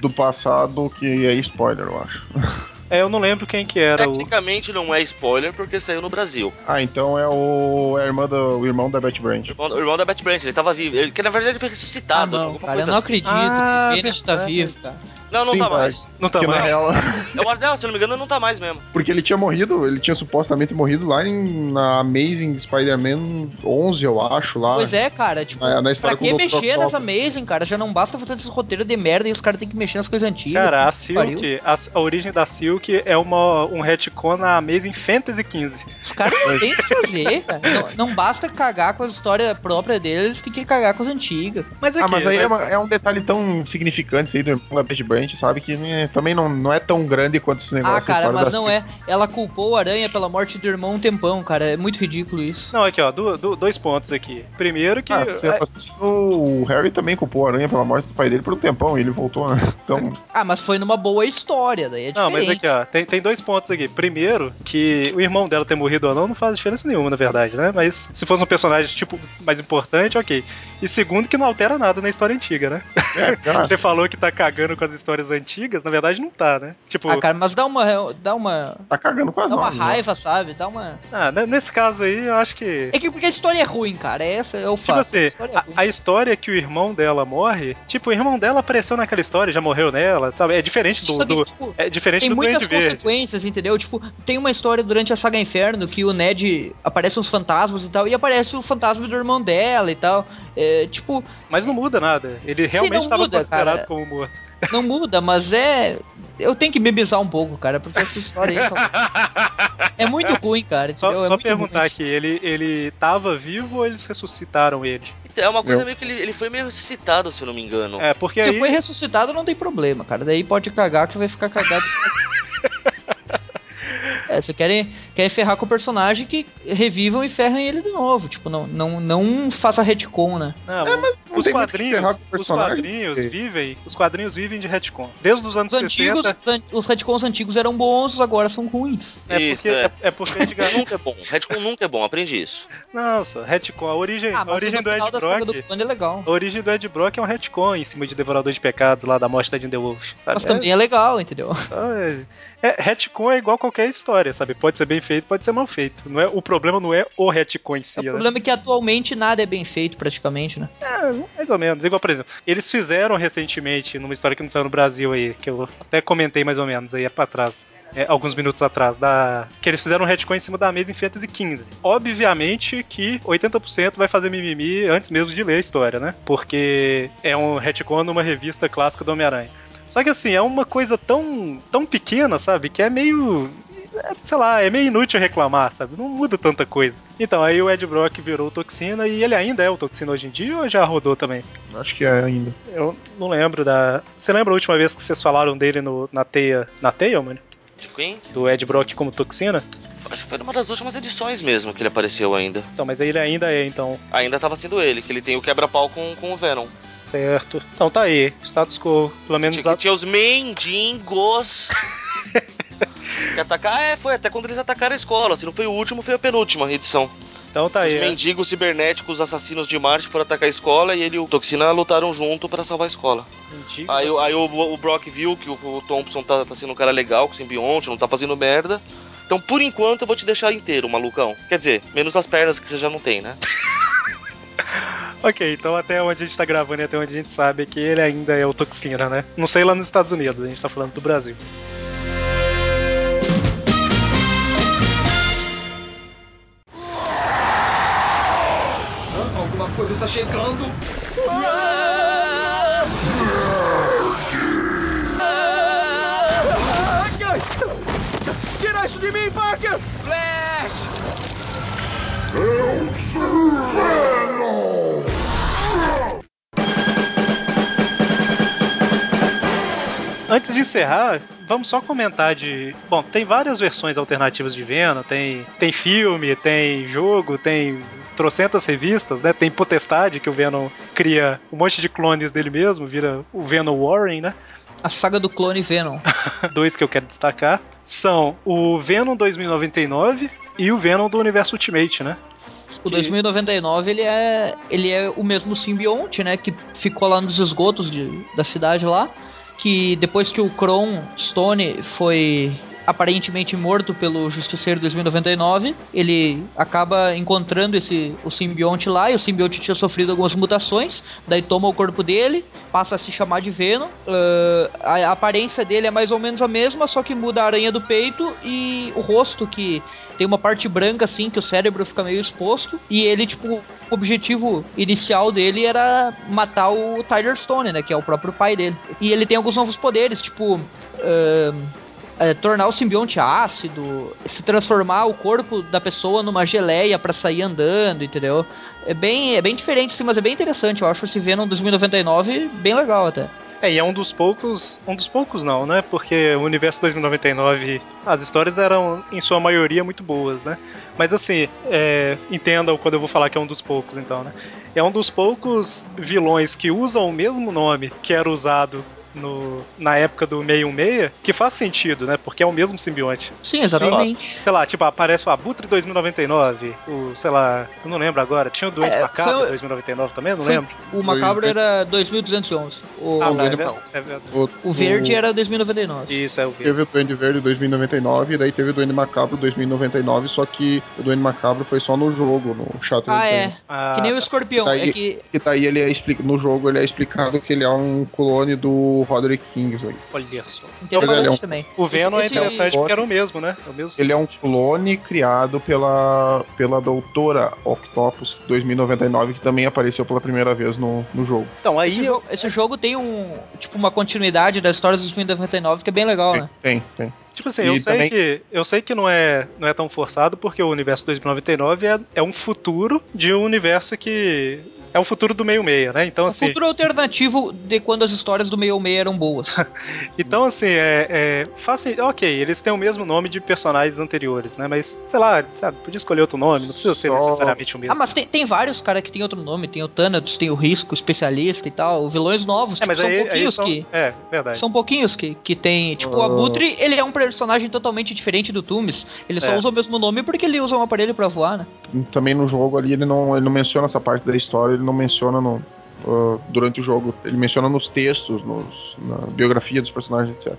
do passado que é spoiler, eu acho. É, eu não lembro quem que era o. Tecnicamente não é spoiler porque saiu no Brasil. Ah, então é o, é a irmã do, o irmão da Betty Brant. O irmão, o irmão da Bat Brant, ele tava vivo. Ele, que na verdade ele foi Ah, ressuscitado. não, alguma cara, eu não assim. acredito Ah, que o Bennett tá vivo, cara. Não, não Sim, tá mais. Não tá mais. real, Eu, não, se eu não me engano, não tá mais mesmo. porque ele tinha morrido, ele tinha supostamente morrido lá em, na Amazing Spider-Man 11, eu acho, lá. Pois é, cara, tipo, Na- na pra que mexer nessa. Amazing, cara? Já não basta fazer esse roteiro de merda e os caras têm que mexer nas coisas antigas. Cara, a. Silk, a, a origem da Silk é uma, um retcon na Amazing Fantasy XV. Os caras não têm o que fazer, cara. Não, não basta cagar com a história própria deles, tem que cagar com as antigas. Mas aqui, Ah, mas aí é, mas- uma- é um detalhe tão significante isso aí do da Betty Brant, sabe? Que né, também não, não é tão grande quanto esse negócio. Ah, cara, mas não é. Ela culpou o Aranha pela morte do irmão um tempão, cara. É muito ridículo isso. Não, aqui, ó, do- do- dois pontos aqui. Primeiro que. Ah, você é, o Harry também culpou a aranha pela morte do pai dele por um tempão e ele voltou, né? Então, Ah, mas foi numa boa história, daí é Não, mas aqui, ó, tem, tem dois pontos aqui. Primeiro, que o irmão dela ter morrido ou não não faz diferença nenhuma, na verdade, né? Mas se fosse um personagem, tipo, mais importante, ok. E segundo, que não altera nada na história antiga, né? é, Você falou que tá cagando com as histórias antigas, na verdade não tá, né? Tipo, Ah, cara, mas dá uma. Dá uma. tá cagando com as Dá uma novas, né? raiva, sabe? Dá uma. ah, ne- nesse caso aí, eu acho que. É que porque a história é ruim, cara. Essa é o fato. Tipo assim, história é a, a história que o irmão dela morre, tipo, o irmão dela apareceu naquela história, já morreu nela, sabe? É diferente do. Que, do- tipo, é diferente tem do muitas Duende Verde. consequências, entendeu? Tipo, tem uma história durante a saga Inferno que o Ned aparece uns fantasmas e tal, e aparece o fantasma do irmão dela e tal. É, tipo, Mas não muda nada. Ele realmente estava considerado cara. como morto. Não muda, mas é. Eu tenho que me bizar um pouco, cara, porque essa história aí. só- É muito ruim, cara. Só? É só perguntar ruim. aqui, ele, ele tava vivo ou eles ressuscitaram ele? Então, é uma coisa Eu- meio que ele, ele foi meio ressuscitado, se eu não me engano. É, porque Se aí. foi ressuscitado, não tem problema, cara. Daí pode cagar que vai ficar cagado. É, você querem, querem ferrar com o personagem que revivam e ferrem ele de novo. Tipo, não, não, não faça retcon, né? Não, os tem muito que quadrinhos, ferrar com o os personagem, quadrinhos vivem, os quadrinhos vivem de retcon. Desde os anos Os antigos, 60. os retcons antigos eram bons, agora são ruins. É Isso, porque, é. é, é porque antigamente. nunca é bom. Retcon nunca é bom, aprende isso. Nossa, retcon, a origem, Ah, a mas origem do Ed Brock. do é legal. A origem do Ed Brock é um retcon em cima de Devorador de Pecados lá da morte da Jinder Wolf. Sabe? Mas também é legal, entendeu? É, é, retcon é igual qualquer história, sabe? Pode ser bem feito, pode ser mal feito. Não é, o problema não é o retcon em si, O né? problema é que atualmente nada é bem feito, praticamente, né? É, mais ou menos. Igual, por exemplo, eles fizeram recentemente, numa história que não saiu no Brasil aí, que eu até comentei mais ou menos aí pra trás, é, alguns minutos atrás, da que eles fizeram um retcon em cima da mesa em Fantasy XV. Obviamente que 80% vai fazer mimimi antes mesmo de ler a história, né? Porque é um retcon numa revista clássica do Homem-Aranha. Só que assim, é uma coisa tão, tão pequena, sabe? Que é meio. É, sei lá, é meio inútil reclamar, sabe? Não muda tanta coisa. Então, aí o Ed Brock virou o Toxina e ele ainda é o Toxina hoje em dia ou já rodou também? acho que é ainda. Eu não lembro da. Você lembra a última vez que vocês falaram dele no, na teia. Na teia, mano? De quem? Do Ed Brock como Toxina? Acho que foi numa das últimas edições mesmo que ele apareceu ainda. Então, mas ele ainda é, então. Ainda tava sendo ele, que ele tem o quebra-pau com, com o Venom. Certo. Então tá aí. Status quo. Pelo menos. Tinha, tinha os mendigos. Que atacar, é, foi até quando eles atacaram a escola. Se não foi o último, foi a penúltima edição. Então tá Os aí. né? mendigos cibernéticos assassinos de Marte foram atacar a escola e ele e o Toxina lutaram junto pra salvar a escola. Mendigos. Aí, o- aí o, o Brock viu que o, o Thompson tá, tá sendo um cara legal com o simbionte, não tá fazendo merda. Então, por enquanto, eu vou te deixar inteiro, malucão. Quer dizer, menos as pernas que você já não tem, né? Ok, então até onde a gente tá gravando e até onde a gente sabe que ele ainda é o Toxina, né? Não sei lá nos Estados Unidos, a gente tá falando do Brasil. Coisa está chegando. Tira isso de mim, Parker! Flash! Antes de encerrar, vamos só comentar de. Bom, tem várias versões alternativas de Venom, tem, tem filme, tem jogo, tem trocentas revistas, né? Tem Potestade, que o Venom cria um monte de clones dele mesmo, vira o Venom Warren, né? A saga do clone Venom. Dois que eu quero destacar são o Venom 2099 e o Venom do Universo Ultimate, né? O 2099 ele é ele é o mesmo simbionte, né, que ficou lá nos esgotos de, da cidade lá, que depois que o Kron Stone foi aparentemente morto pelo Justiceiro 2099, ele acaba encontrando esse o simbionte lá, e o simbionte tinha sofrido algumas mutações, daí toma o corpo dele, passa a se chamar de Venom. ah, a, aparência dele é mais ou menos a mesma, só que muda a aranha do peito e o rosto que tem uma parte branca assim que o cérebro fica meio exposto e ele tipo o objetivo inicial dele era matar o Tyler Stone, né, que é o próprio pai dele. E ele tem alguns novos poderes, tipo ahn, é, tornar o simbionte ácido, se transformar o corpo da pessoa numa geleia pra sair andando, entendeu? É bem, é bem diferente, sim, mas é bem interessante. Eu acho esse Venom 2099 bem legal até. É, e é um dos poucos. Um dos poucos não, né? Porque o universo 2099, as histórias eram, em sua maioria, muito boas, né? Mas assim, é, entendam quando eu vou falar que é um dos poucos, então, né? É um dos poucos vilões que usam o mesmo nome que era usado no, na época do 616, que faz sentido, né? Porque é o mesmo simbionte. Sim, exatamente. Sei lá, tipo, aparece o Abutre 2099, o, sei lá, eu não lembro agora. Tinha o Doente É, Macabro foi- 2099 também? Não Foi- lembro. O macabro era 2211. O, Ah, o é. É. O, o verde era 2099. Isso, é o verde. Teve o Duende Verde 2099 e daí teve o Duende Macabro 2099, só que o Duende Macabro foi só no jogo, no Shattered Ah, é. Ah, Que nem o tá. escorpião. Daí- É que Que daí ele é expli- no jogo ele é explicado que ele é um clone do Roderick Kingsley. Olha só. interessante ele é um- também. O Venom é Esse- interessante esse- porque era o mesmo, né? É o mesmo Ele é um clone criado pela, pela doutora Octopus 2099, que também apareceu pela primeira vez no, no jogo. Então, aí Esse, eu, jogo, esse jogo tem um tipo uma continuidade das histórias dos 2099 que é bem legal, né? Tem, tem. Tipo assim, E eu sei também- que eu sei que não é, não é tão forçado porque o universo 2099 é, é um futuro de um universo que é um futuro do meio meia, né? Então Um assim, futuro alternativo de quando as histórias do meio meio eram boas. então assim é, é ok, eles têm o mesmo nome de personagens anteriores, né? Mas sei lá, sabe, podia escolher outro nome, não precisa ser Só- necessariamente o mesmo. ah, mas tem, tem vários cara que tem outro nome, tem o Thanatos, tem o Risco, o especialista e tal, vilões novos, é, mas são aí, aí pouquinhos são, que é verdade. São pouquinhos que, que tem. Tipo, o Ah. Abutre, ele é um personagem totalmente diferente do Tumis. Ele só É. usa o mesmo nome porque ele usa um aparelho pra voar, né? Também no jogo ali ele não, ele não menciona essa parte da história, ele não menciona no, ah, durante o jogo. Ele menciona nos textos, nos, na biografia dos personagens, etc.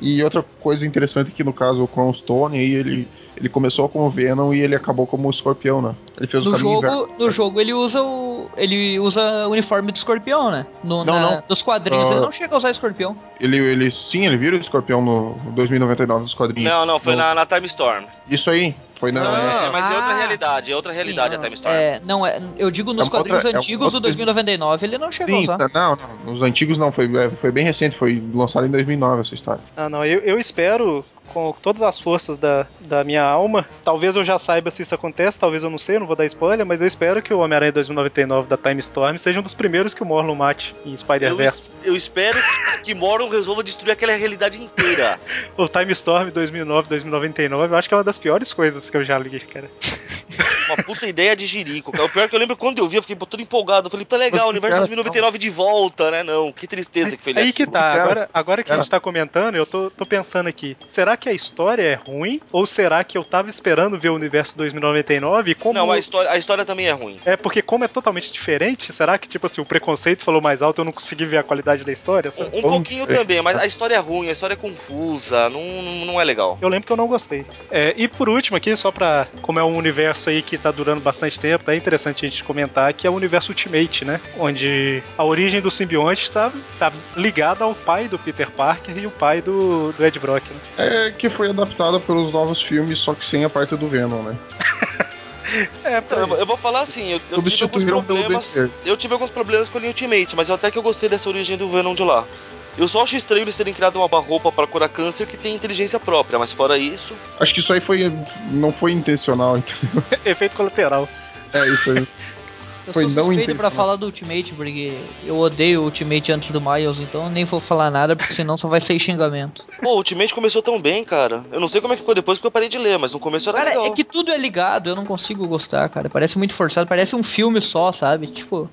E outra coisa interessante é que no caso o Crown Stone aí ele, ele começou como Venom e ele acabou como Escorpião, né? Ele fez o No caminho jogo, inverso. no jogo ele usa o. Ele usa o uniforme do escorpião, né? No, Não, na- não. Nos quadrinhos Ah. ele não chega a usar escorpião. Ele, ele sim, ele vira o Escorpião no 2099 nos quadrinhos. Não, não, foi No- na, na Time Storm. Isso aí, foi na. É, mas é outra Ah. realidade, é outra realidade Sim, a Time Storm. É, não, é, eu digo nos É quadrinhos outra- é uma antigos outra- do 2099 ele não chega a Sim, usar. tá- não, não, nos antigos não, foi, é, foi bem recente, foi lançado em 2009 essa história. Ah, não, eu, eu espero, com todas as forças da, da minha alma, talvez eu já saiba se isso acontece, talvez eu não sei, eu não vou dar spoiler, mas eu espero que o Homem-Aranha 2099 da Time Storm seja um dos primeiros que o Morlon mate em Eu, Spider-Verse. es- eu espero que Moron resolva destruir aquela realidade inteira. O Time Storm 2009, 2099, eu acho que é uma das piores coisas que eu já li, cara. uma puta ideia de jirico, cara. O pior é que eu lembro quando eu vi, eu fiquei todo empolgado. Eu falei, tá legal, Mas, Universo cara, 2099 de volta, né? Não, que tristeza que foi Aí que tá, agora, agora que a gente tá comentando, eu tô, tô pensando aqui, será que a história é ruim? Ou será que eu tava esperando ver o universo 2099 e como... Não, a história, a história também é ruim. É porque como é totalmente diferente, será que, tipo assim, o preconceito falou mais alto e eu não consegui ver a qualidade da história? sabe? Um, um pouquinho também, mas a história é ruim, a história é confusa, não, não, não é legal. Eu lembro que eu não gostei. É, e por último aqui, só pra. Como é um universo aí que tá durando bastante tempo, é interessante a gente comentar que é o universo Ultimate, né? Onde a origem do simbionte tá, tá ligada ao pai do Peter Parker e o pai do, do Ed Brock, né? É que foi adaptada pelos novos filmes, só que sem a parte do Venom, né? É, Então, eu, eu vou falar assim, eu, eu tive alguns problemas. Eu tive alguns problemas com o Ultimate, mas até que eu gostei dessa origem do Venom de lá. Eu só acho estranho eles terem criado uma roupa para curar câncer que tem inteligência própria, mas fora isso. Acho que isso aí foi. não foi intencional, entendeu? efeito colateral. É isso aí. Eu Foi sou não suspeito pra falar do Ultimate, porque eu odeio o Ultimate antes do Miles, então eu nem vou falar nada, porque senão só vai ser xingamento. Pô, o Ultimate começou tão bem, cara. Eu não sei como é que ficou depois porque eu parei de ler, mas no começo era Cara, legal. é que tudo é ligado, eu não consigo gostar, cara. Parece muito forçado, parece um filme só, sabe? Tipo.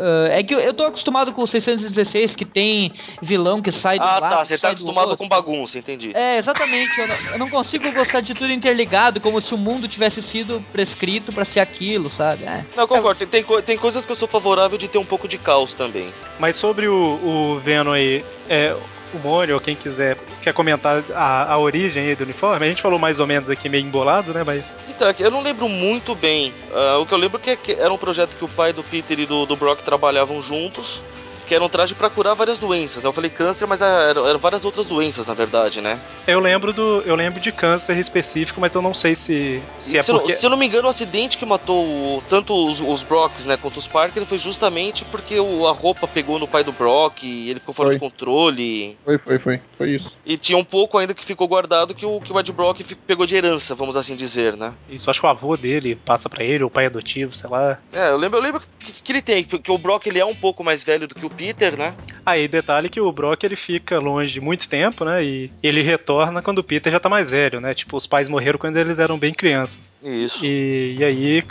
Ah, é que eu- eu tô acostumado com o 616, que tem vilão que sai do Ah, lado, tá. Você tá acostumado com bagunça, entendi. É, exatamente. Eu não, eu não consigo gostar de tudo interligado, como se o mundo tivesse sido prescrito pra ser aquilo, sabe? É. Não, eu concordo. Tem, tem, tem coisas que eu sou favorável de ter um pouco de caos também. Mas sobre o, o Venom aí, é, o Mônio, ou quem quiser, quer comentar a, a origem do uniforme? A gente falou mais ou menos aqui meio embolado, né? Mas. Então, é eu não lembro muito bem. Ah, o que eu lembro é que, que era um projeto que o pai do Peter e do, do Brock trabalhavam juntos. Que era um traje pra curar várias doenças, né? Eu falei câncer, mas eram, eram várias outras doenças, na verdade, né? Eu lembro do. Eu lembro de câncer específico, mas eu não sei se, se é se, eu porque. se eu não me engano, o acidente que matou o- tanto os, os Brocks, né, quanto os Parker foi justamente porque o- a roupa pegou no pai do Brock e ele ficou fora Foi. de controle. Foi, foi, foi. Foi isso. E tinha um pouco ainda que ficou guardado que o, que o Ed Brock pegou de herança, vamos assim dizer, né? Isso, acho que o avô dele passa pra ele, ou o pai adotivo, sei lá. É, eu lembro, eu lembro que, que ele tem, que, que o Brock ele é um pouco mais velho do que o Peter, né? Aí, detalhe que o Brock ele fica longe muito tempo, né? E ele retorna quando o Peter já tá mais velho, né? Tipo, os pais morreram quando eles eram bem crianças. Isso. E, e aí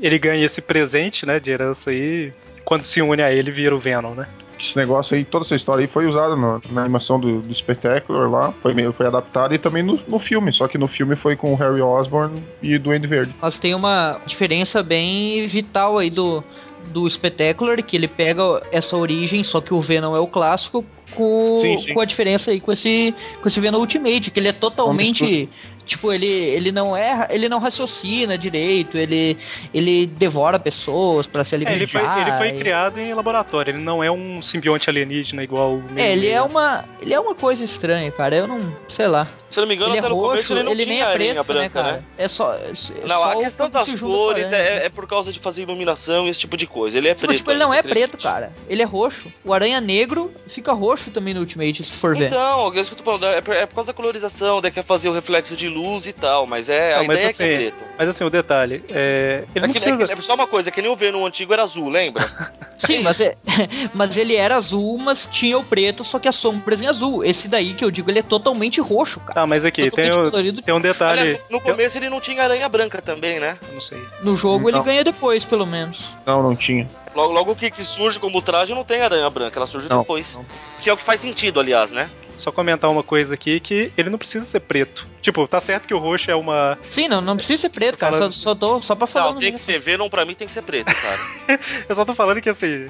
ele ganha esse presente, né, de herança aí. Quando se une a ele, vira o Venom, né? Esse negócio aí, toda essa história aí foi usada no- na animação do, do Spectacular lá, foi meio foi adaptada e também no, no filme, só que no filme foi com o Harry Osborn e o Duende Verde. Mas tem uma diferença bem vital aí do, do Spectacular, que ele pega essa origem, só que o Venom é o clássico, com, Sim, sim. com a diferença aí com esse, com esse Venom Ultimate, que ele é totalmente. Tipo, ele, ele não é. Ele não raciocina direito, ele, ele devora pessoas pra se É, alimentar. ele foi, ele foi e- criado em laboratório, ele não é um simbionte alienígena igual o É, ele é uma. Ele é uma coisa estranha, cara. Eu não. sei lá. Se eu não me engano, ele é até no roxo, começo ele não ele tinha nem é aranha preto, né, branca, cara? né? É só. é Não, só a questão das cores é, é por causa de fazer iluminação e esse tipo de coisa. Ele é Tipo, preto. tipo, ele não é acredite. preto, cara. Ele é roxo. O aranha negro fica roxo também no Ultimate, se for ver. Então, é isso que eu tô falando. É por, é por causa da colorização, daí quer fazer o reflexo de luz e tal, mas é. Não, a mas ideia assim, é que é preto. Mas assim, o detalhe, é, ele É que, precisa... é que- é só uma coisa, que nem o Venom antigo era azul, lembra? Sim, mas, é, mas ele era azul, mas tinha o preto, só que as sombras em azul. Esse daí que eu digo, ele é totalmente roxo, cara. Tá, mas aqui, tem, o- tem um detalhe... Aliás, no, no começo ele não tinha aranha branca também, né? eu não sei. No jogo ele Não. ganha depois, pelo menos. Não, não tinha. Logo, logo que, que surge como traje não tem aranha branca, ela surge Não, depois. não. Que é o que faz sentido, aliás, né? Só comentar uma coisa aqui, que ele não precisa ser preto. Tipo, tá certo que o roxo é uma... Sim, não, não precisa ser preto, cara. Só, falando- só, tô, só pra falar Não, tem que ser Venom pra mim tem que ser preto, cara. Eu só tô falando que assim,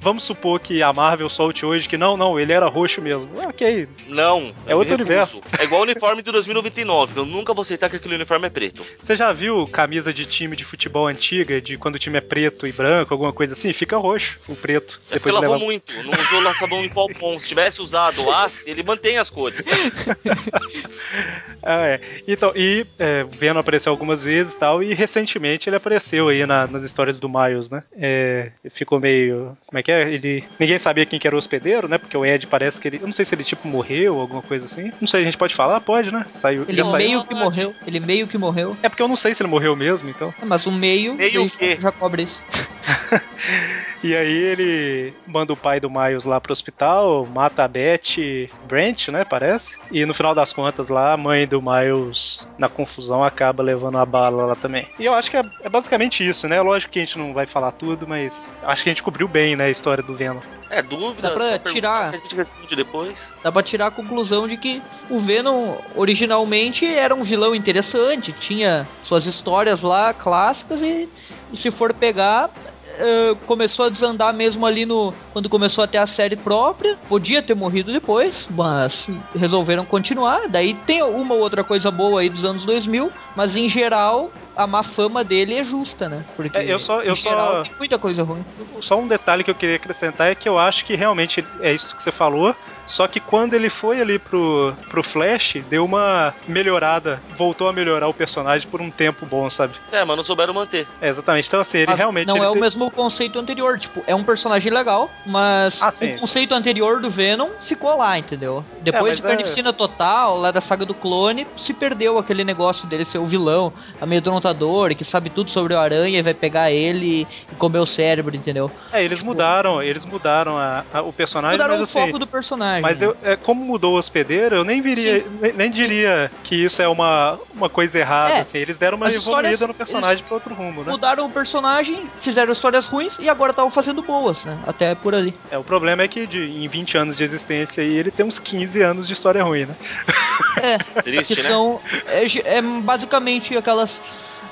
vamos supor que a Marvel solte hoje que não, não, ele era roxo mesmo. Ok, Não. É outro recuso. É igual o uniforme de 2029. Eu nunca vou aceitar que aquele uniforme é preto. Você já viu camisa de time de futebol antiga, de quando o time é preto e branco, alguma coisa assim? Fica roxo, o preto. É porque Depois de lavou levar... muito. Não usou lá sabão em pó. Se tivesse usado o Ace, ele mantém as cores. Ah, é. Então, e é, o Venom apareceu algumas vezes e tal, e recentemente ele apareceu aí na- nas histórias do Miles, né? É, ficou meio. Como é que é? Ele. Ninguém sabia quem que era o hospedeiro, né? Porque o Ed parece que ele. Eu não sei se ele tipo morreu ou alguma coisa assim. Não sei, a gente pode falar? Pode, né? Saiu. Ele já saiu. meio que morreu. Ele meio que morreu. É porque eu não sei se ele morreu mesmo, então. É, Mas o meio. Meio o quê? Já cobre isso. E aí ele manda o pai do Miles lá pro hospital, mata a Beth Brent, né, parece. E no final das contas lá, a mãe do Miles, na confusão, acaba levando a bala lá também. E eu acho que é, é basicamente isso, né? Lógico que a gente não vai falar tudo, mas acho que a gente cobriu bem, né, a história do Venom. É, dúvida, Dá pra tirar. que a gente responde depois. Dá pra tirar a conclusão de que o Venom originalmente era um vilão interessante, tinha suas histórias lá clássicas e, e se for pegar. Eh, começou a desandar mesmo ali no. Quando começou a ter a série própria. Podia ter morrido depois, mas resolveram continuar. Daí tem uma ou outra coisa boa aí dos anos 2000, mas em geral a má fama dele é justa, né? Porque É, eu só- eu em geral só- tem muita coisa ruim. Só um detalhe que eu queria acrescentar é que eu acho que realmente é isso que você falou. Só que quando ele foi ali pro, pro Flash, deu uma melhorada, voltou a melhorar o personagem por um tempo bom, sabe? É, mas não souberam manter. É, exatamente. Então, assim, ele Mas realmente. não ele é o tem- mesmo conceito anterior. Tipo, é um personagem legal, mas Ah, sim, o conceito anterior do Venom ficou lá, entendeu? Depois mas de Carnificina Total, lá da saga do clone, se perdeu aquele negócio dele ser o vilão, amedrontador, que sabe tudo sobre o aranha e vai pegar ele e comer o cérebro, entendeu? É, eles mudaram, eles mudaram a- a- o personagem, Mudaram mas o assim. foco do personagem. Mas eu, é, como mudou o hospedeiro, eu nem viria, nem, nem diria que isso é uma, uma coisa errada, É, assim. Eles deram uma evoluída no personagem pra outro rumo, né? Mudaram o personagem, fizeram histórias ruins e agora estavam fazendo boas, né? Até por ali. É, o problema é que de, em 20 anos de existência aí, ele tem uns 15 anos de história ruim, né? É, Triste, que né? são é, é basicamente aquelas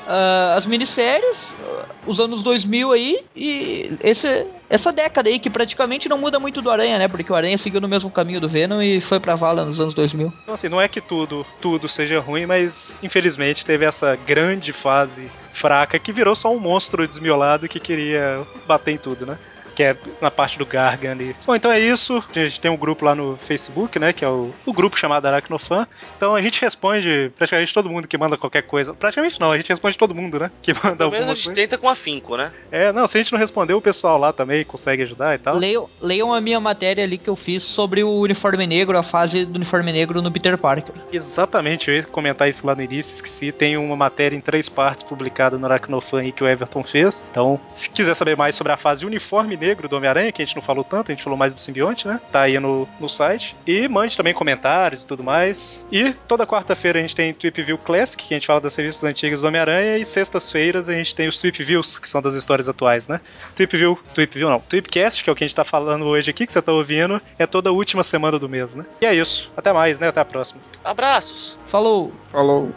ah, as minisséries, ah, os anos 2000 aí e esse, essa década aí que praticamente não muda muito do Aranha, né? Porque o Aranha seguiu no mesmo caminho do Venom e foi pra vala nos anos 2000. Então, assim, não é que tudo, tudo seja ruim, mas infelizmente teve essa grande fase fraca que virou só um monstro desmiolado que queria bater em tudo, né? Que é na parte do Gargan ali. Bom, então é isso. A gente tem um grupo lá no Facebook, né? Que é o, o grupo chamado Aracnofan. Então a gente responde praticamente todo mundo que manda qualquer coisa. Praticamente não, a gente responde todo mundo, né? Que manda Pelo menos a gente coisa. tenta com afinco, né? É, não, se a gente não responder, o pessoal lá também consegue ajudar e tal. Leiam, leiam a minha matéria ali que eu fiz sobre o uniforme negro, a fase do uniforme negro no Peter Parker. Exatamente, eu ia comentar isso lá no início, esqueci. Tem uma matéria em três partes publicada no Aracnofan aí que o Everton fez. Então, se quiser saber mais sobre a fase uniforme negro do Homem-Aranha, que a gente não falou tanto, a gente falou mais do simbionte, né? Tá aí no, no site. E mande também comentários e tudo mais. E toda quarta-feira a gente tem Tweep View Classic, que a gente fala das revistas antigas do Homem-Aranha. E sextas-feiras a gente tem os Tweep Views, que são das histórias atuais, né? Tweep View, Tweep View não, Tweepcast, que é o que a gente tá falando hoje aqui, que você tá ouvindo, é toda última semana do mês, né? E é isso. Até mais, né? Até a próxima. Abraços. Falou! Falou.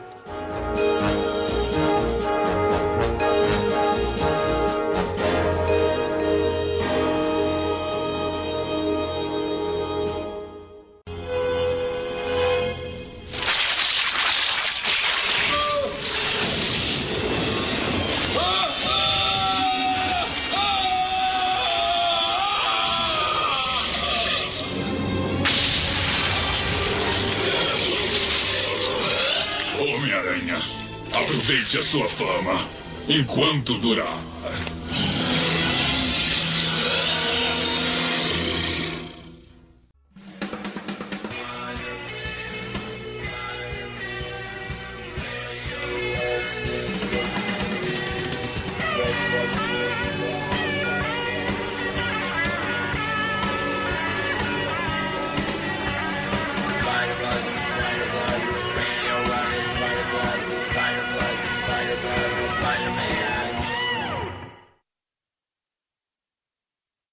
Enquanto durar.